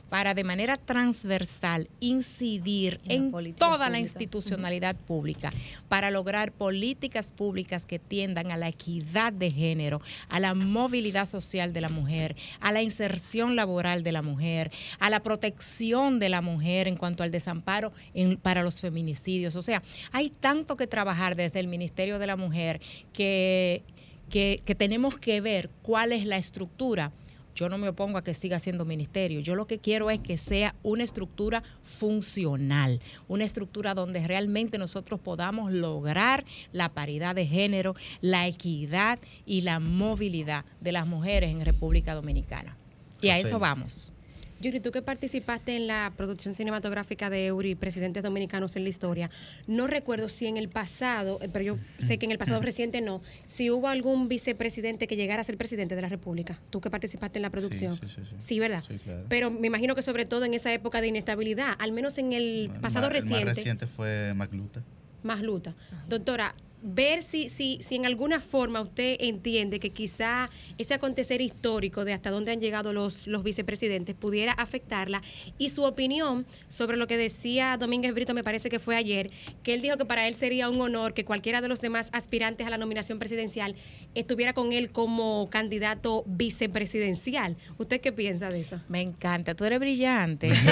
para de manera transversal incidir en toda la institucionalidad pública, para lograr políticas públicas que tiendan a la equidad de género, a la movilidad social de la mujer, a la inserción laboral de la mujer, a la protección de la mujer en cuanto al desamparo en- para los feminicidios. O sea, hay tanto que trabajar desde el Ministerio de la Mujer que, que, que tenemos que ver cuál es la estructura. Yo no me opongo a que siga siendo ministerio. Yo lo que quiero es que sea una estructura funcional, una estructura donde realmente nosotros podamos lograr la paridad de género, la equidad y la movilidad de las mujeres en República Dominicana. Y a eso vamos. Yuri, tú que participaste en la producción cinematográfica de Euri, Presidentes Dominicanos en la Historia, no recuerdo si en el pasado, eh, pero yo sé que en el pasado reciente no, si hubo algún vicepresidente que llegara a ser presidente de la República, tú que participaste en la producción. sí, sí, sí. Sí, ¿verdad? Sí, claro. Pero me imagino que sobre todo en esa época de inestabilidad, al menos en el pasado El reciente, más reciente fue Macluta. más luta. Doctora, ver si, si, si en alguna forma usted entiende que quizá ese acontecer histórico de hasta dónde han llegado los, los vicepresidentes pudiera afectarla y su opinión sobre lo que decía Domínguez Brito, me parece que fue ayer, que él dijo que para él sería un honor que cualquiera de los demás aspirantes a la nominación presidencial estuviera con él como candidato vicepresidencial. ¿Usted qué piensa de eso? Me encanta, tú eres brillante.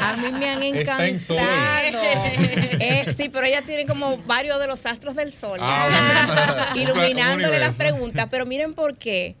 a mí me han Está en sol. encantado. Eh, sí, pero ella tiene como varios de los astros del sol, Ah, bueno. iluminándole las preguntas. Pero miren por qué.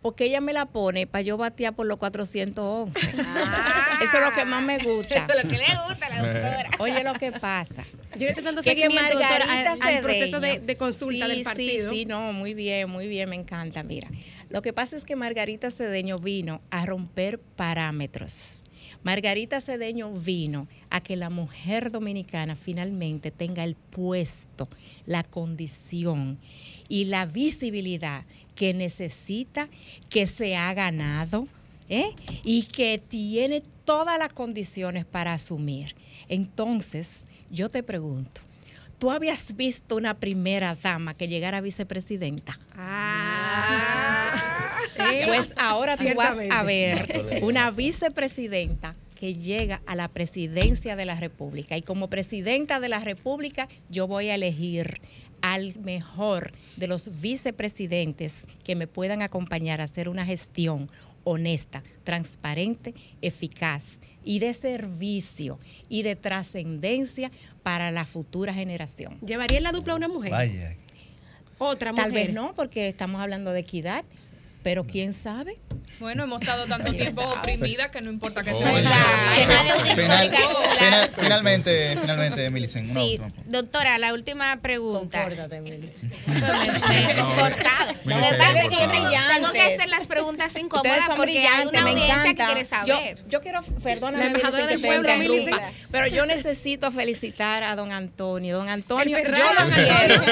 Porque ella me la pone para yo batear por los 411. Eso es lo que más me gusta. Eso es lo que le gusta a la doctora. Oye, lo que pasa. Yo le estoy dando seguimiento, doctora, Margarita al- al proceso de- Cedeño- de consulta Sí, del partido. Sí, sí, no, muy bien, muy bien, me encanta. Mira, lo que pasa es que Margarita Cedeño vino a romper parámetros. Margarita Cedeño vino a que la mujer dominicana finalmente tenga el puesto, la condición y la visibilidad que necesita, que se ha ganado ¿eh? y que tiene todas las condiciones para asumir. Entonces, yo te pregunto, ¿tú habías visto una primera dama que llegara a vicepresidenta? Pues ahora tú vas a ver una vicepresidenta que llega a la presidencia de la República. Y como presidenta de la República, yo voy a elegir al mejor de los vicepresidentes que me puedan acompañar a hacer una gestión honesta, transparente, eficaz y de servicio y de trascendencia para la futura generación. ¿Llevaría en la dupla a una mujer? Vaya. Otra Tal mujer. vez no, porque estamos hablando de equidad, pero quién sabe. Bueno, hemos estado tanto tiempo oprimidas que no importa que Oye. estemos Final- final- finalmente, finalmente, Millicent, una Sí, última. doctora, la última pregunta. Compórtate, Millicent. Me, me he No, comportado. Lo que Millicent, pasa es por que yo tengo, que hacer las preguntas incómodas porque hay una me audiencia que encanta. quiere saber. Yo, yo quiero, perdóname, La embajadora del pueblo, pero yo necesito felicitar a don Antonio. Don Antonio, yo lo quiero,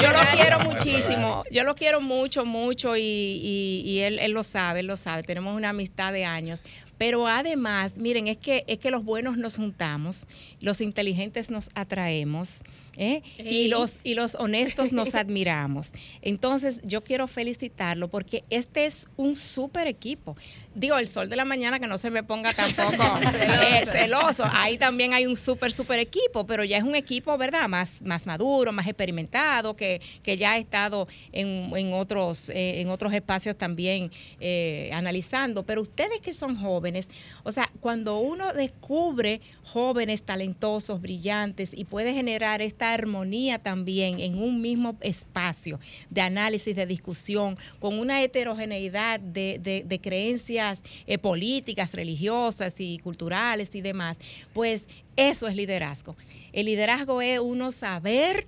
yo lo quiero muchísimo, yo lo quiero mucho, mucho y, y- y él, él lo sabe, él lo sabe. Tenemos una amistad de años. Pero además, miren, es que, es que los buenos nos juntamos, los inteligentes nos atraemos ¿eh? y, los, y los honestos nos admiramos. Entonces, yo quiero felicitarlo porque este es un súper equipo. Digo, el sol de la mañana que no se me ponga tampoco eh, celoso. Ahí también hay un súper, súper equipo, pero ya es un equipo, ¿verdad? Más, más maduro, más experimentado, que, que ya ha estado en, en otros, eh, en otros espacios también eh, analizando. Pero ustedes que son jóvenes, o sea, cuando uno descubre jóvenes talentosos, brillantes y puede generar esta armonía también en un mismo espacio de análisis, de discusión, con una heterogeneidad de, de- creencias eh, políticas, religiosas y culturales y demás, pues eso es liderazgo. El liderazgo es uno saber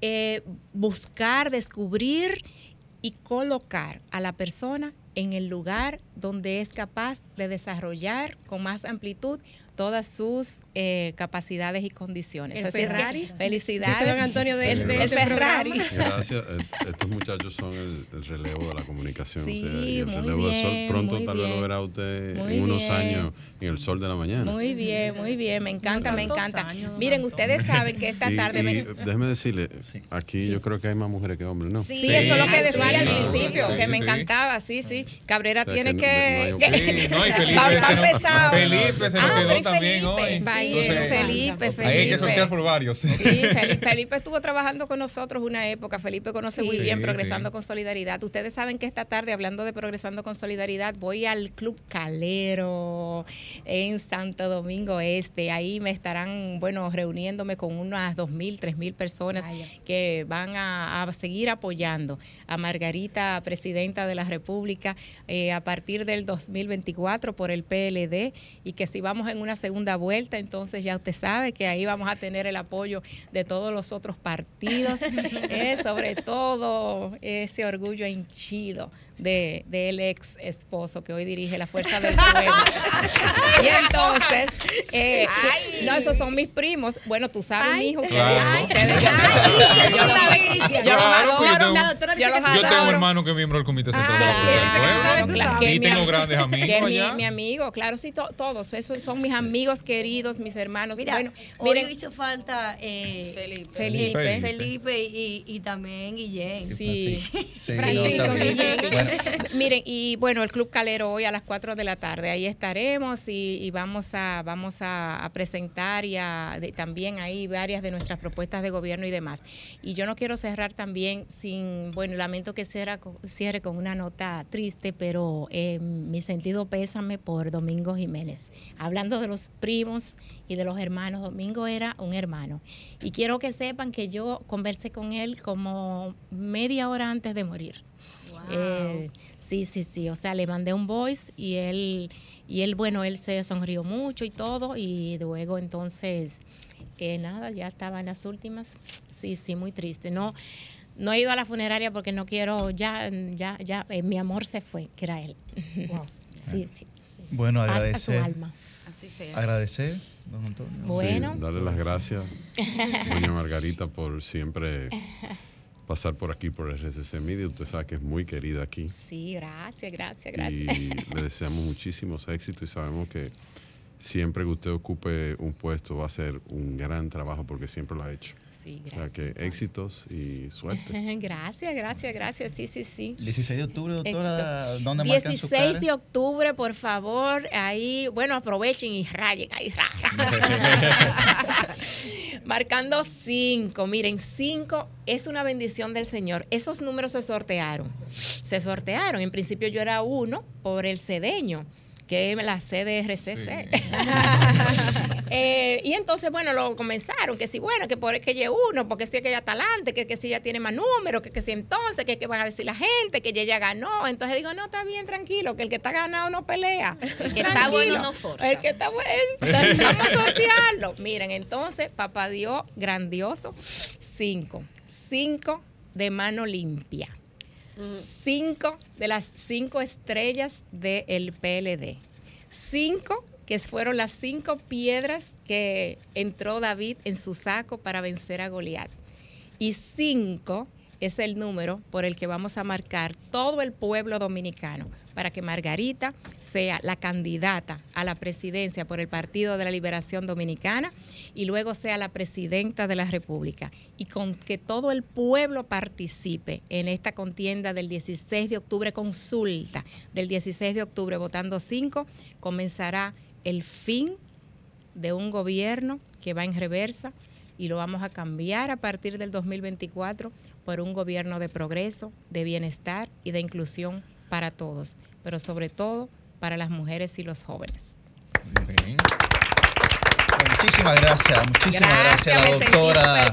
eh, buscar, descubrir y colocar a la persona en el lugar donde es capaz de desarrollar con más amplitud todas sus eh, capacidades y condiciones. El Así es que Ferrari. felicidades. Don Antonio de- el, de- el del Ferrari. Gracias. Eh, Estos muchachos son el, el relevo de la comunicación. Sí, o sea, y el muy relevo del sol. bien, Pronto tal vez lo bien. verá usted Muy en unos bien. años en el sol de la mañana. Muy bien, muy bien, me encanta, me encanta. años, Miren, Antonio. ustedes saben que esta Y- tarde y me- déjeme decirle, aquí yo creo que hay más mujeres que hombres, ¿no? Sí, eso es lo que decía al Claro. principio, Sí, que me sí. encantaba, sí, sí. Cabrera O sea, tiene que que... no- no hay que- no, y Felipe, Va- se va nos- pesado. Felipe se nos Ah, quedó Felipe, también hoy. Felipe, Entonces, Felipe, Felipe. Ahí hay que sortear por varios. Sí, Felipe, Felipe estuvo trabajando con nosotros una época. Felipe conoce muy bien sí. Progresando con Solidaridad. Ustedes saben que esta tarde, hablando de Progresando con Solidaridad, voy al Club Calero en Santo Domingo Este. Ahí me estarán, bueno, reuniéndome con unas dos mil, tres mil personas que van a, a seguir apoyando a Margarita, presidenta de la República, eh, a partir del 2024 por el PLD y que si vamos en una segunda vuelta, entonces ya usted sabe que ahí vamos a tener el apoyo de todos los otros partidos, eh, sobre todo ese orgullo henchido de, del ex esposo que hoy dirige la Fuerza del Pueblo. y entonces, eh, no, esos son mis primos. Bueno, tú sabes, mi hijo, ustedes, Claro. ustedes, yo, yo yo los Claro, pues yo adoro, tengo- yo los Yo tengo adoro. hermano que es miembro del Comité Central de la Fuerza del Pueblo. Claro, que Y mi tengo grandes amigos que es mi, mi amigo, claro, sí, to- todos. Esos son mis amigos queridos, mis hermanos. Mira, bueno, hoy miren, hizo falta eh, Felipe. Felipe, Felipe. y, y también Guillén. Sí. Sí, está bien. Guillén. Miren, y bueno, el Club Calero hoy a las 4 de la tarde, ahí estaremos y, vamos a vamos a, presentar y a, también ahí varias de nuestras propuestas de gobierno y demás. Y yo no quiero cerrar también sin, bueno, lamento que cierre, cierre con una nota triste, pero eh, mi sentido pésame por Domingo Jiménez. Hablando de los primos y de los hermanos, Domingo era un hermano. Y quiero que sepan que yo conversé con él como media hora antes de morir. Eh, sí, sí, sí. O sea, le mandé un voice y él, y él, bueno, él se sonrió mucho y todo. Y luego entonces, que nada, ya estaba en las últimas. Sí, sí, muy triste. No, no he ido a la funeraria porque no quiero, ya, ya, ya, eh, mi amor se fue, que era él. Sí, sí. sí. Bueno, Paz a su agradecer. alma. Así sea. Agradecer, don Antonio. Bueno. Sí, darle las gracias, doña Margarita, por siempre pasar por aquí por RCC Media. Usted sabe que es muy querida aquí. Sí, gracias, gracias, gracias. Y le deseamos muchísimos éxitos y sabemos que siempre que usted ocupe un puesto va a ser un gran trabajo porque siempre lo ha hecho. Sí, O sea que éxitos y suerte. Gracias, gracias, gracias. Sí, sí, sí. 16 de octubre, doctora, Éxitos. ¿dónde marcan su 16 cara? de octubre, por favor, ahí, bueno, aprovechen y rayen ahí. ra, ra. Marcando 5, miren, 5 es una bendición del Señor. Esos números se sortearon. Se sortearon. En principio yo era uno por el cedeño. Que es la CDRCC. Eh, y entonces, bueno, lo comenzaron, que si, bueno, que por es que ella es uno, porque si es que ella está adelante, que, que si ella tiene más números, que, que si entonces, que, que van a decir la gente, que ella ya ganó. Entonces digo, no, está bien, tranquilo, que el que está ganado no pelea. El que está bueno no forza. El que está bueno, entonces, vamos a sortearlo. Miren, entonces, papá dio grandioso, cinco, cinco de mano limpia cinco de las cinco estrellas del PLD. Cinco que fueron las cinco piedras que entró David en su saco para vencer a Goliat. Y cinco es el número por el que vamos a marcar todo el pueblo dominicano para que Margarita sea la candidata a la presidencia por el Partido de la Liberación Dominicana y luego sea la presidenta de la República. Y con que todo el pueblo participe en esta contienda del 16 de octubre, consulta del 16 de octubre, votando cinco, comenzará el fin de un gobierno que va en reversa y lo vamos a cambiar a partir del 2024 por un gobierno de progreso, de bienestar y de inclusión para todos, pero sobre todo para las mujeres y los jóvenes. Muchísimas gracias, muchísimas gracias, a la doctora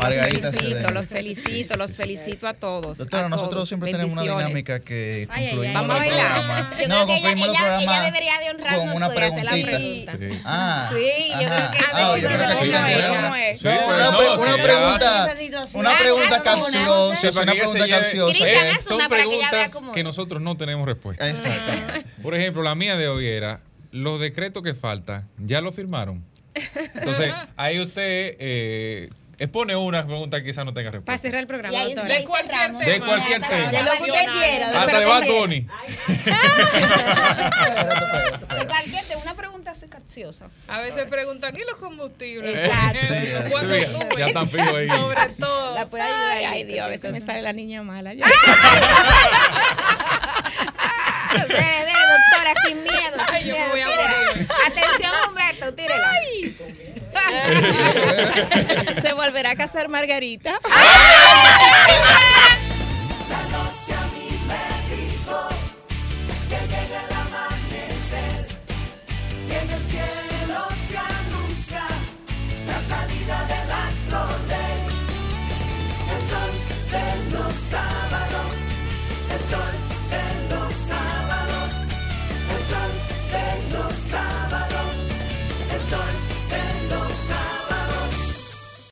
Margarita Los felicito, los felicito, los felicito a todos. Doctora, a nosotros todos. siempre tenemos una dinámica que Ay, ay, concluimos ay. Vamos los a bailar. programas. Yo No, creo que ella, concluimos los ella- ella programas debería de honrarnos con una hoy, hacer la preguntita. pregunta. Ah, Sí, yo ajá. creo que Ah, sí, yo creo que. No, Sí, una, no, pre- sí, una ya. pregunta, una Ah, pregunta capciosa, una pregunta capciosa. Haz Son preguntas que nosotros no tenemos respuesta. Exacto. Por ejemplo, la mía de hoy era, los decretos que faltan, ¿ya lo firmaron? Entonces, ahí usted eh, expone una pregunta que quizás no tenga Para respuesta. cerrar el programa, ahí- doctora. y ahí cerramos. De cualquier tema. De lo que usted quiera. de Hasta que de Bad. Bunny. De cualquier tema, una pregunta así capciosa. A veces preguntan, ¿y los combustibles? Exacto. Eh, ¿Cuándo Sí, ya están fijos ahí. Sobre todo. La puede ayudar Ay, ay, Dios, a veces me sale la niña mala. ya. Dele, dele, doctora, sin miedo. Sin Ay, yo me voy a morir. Atención, Se volverá a casar Margarita. ¡Ay!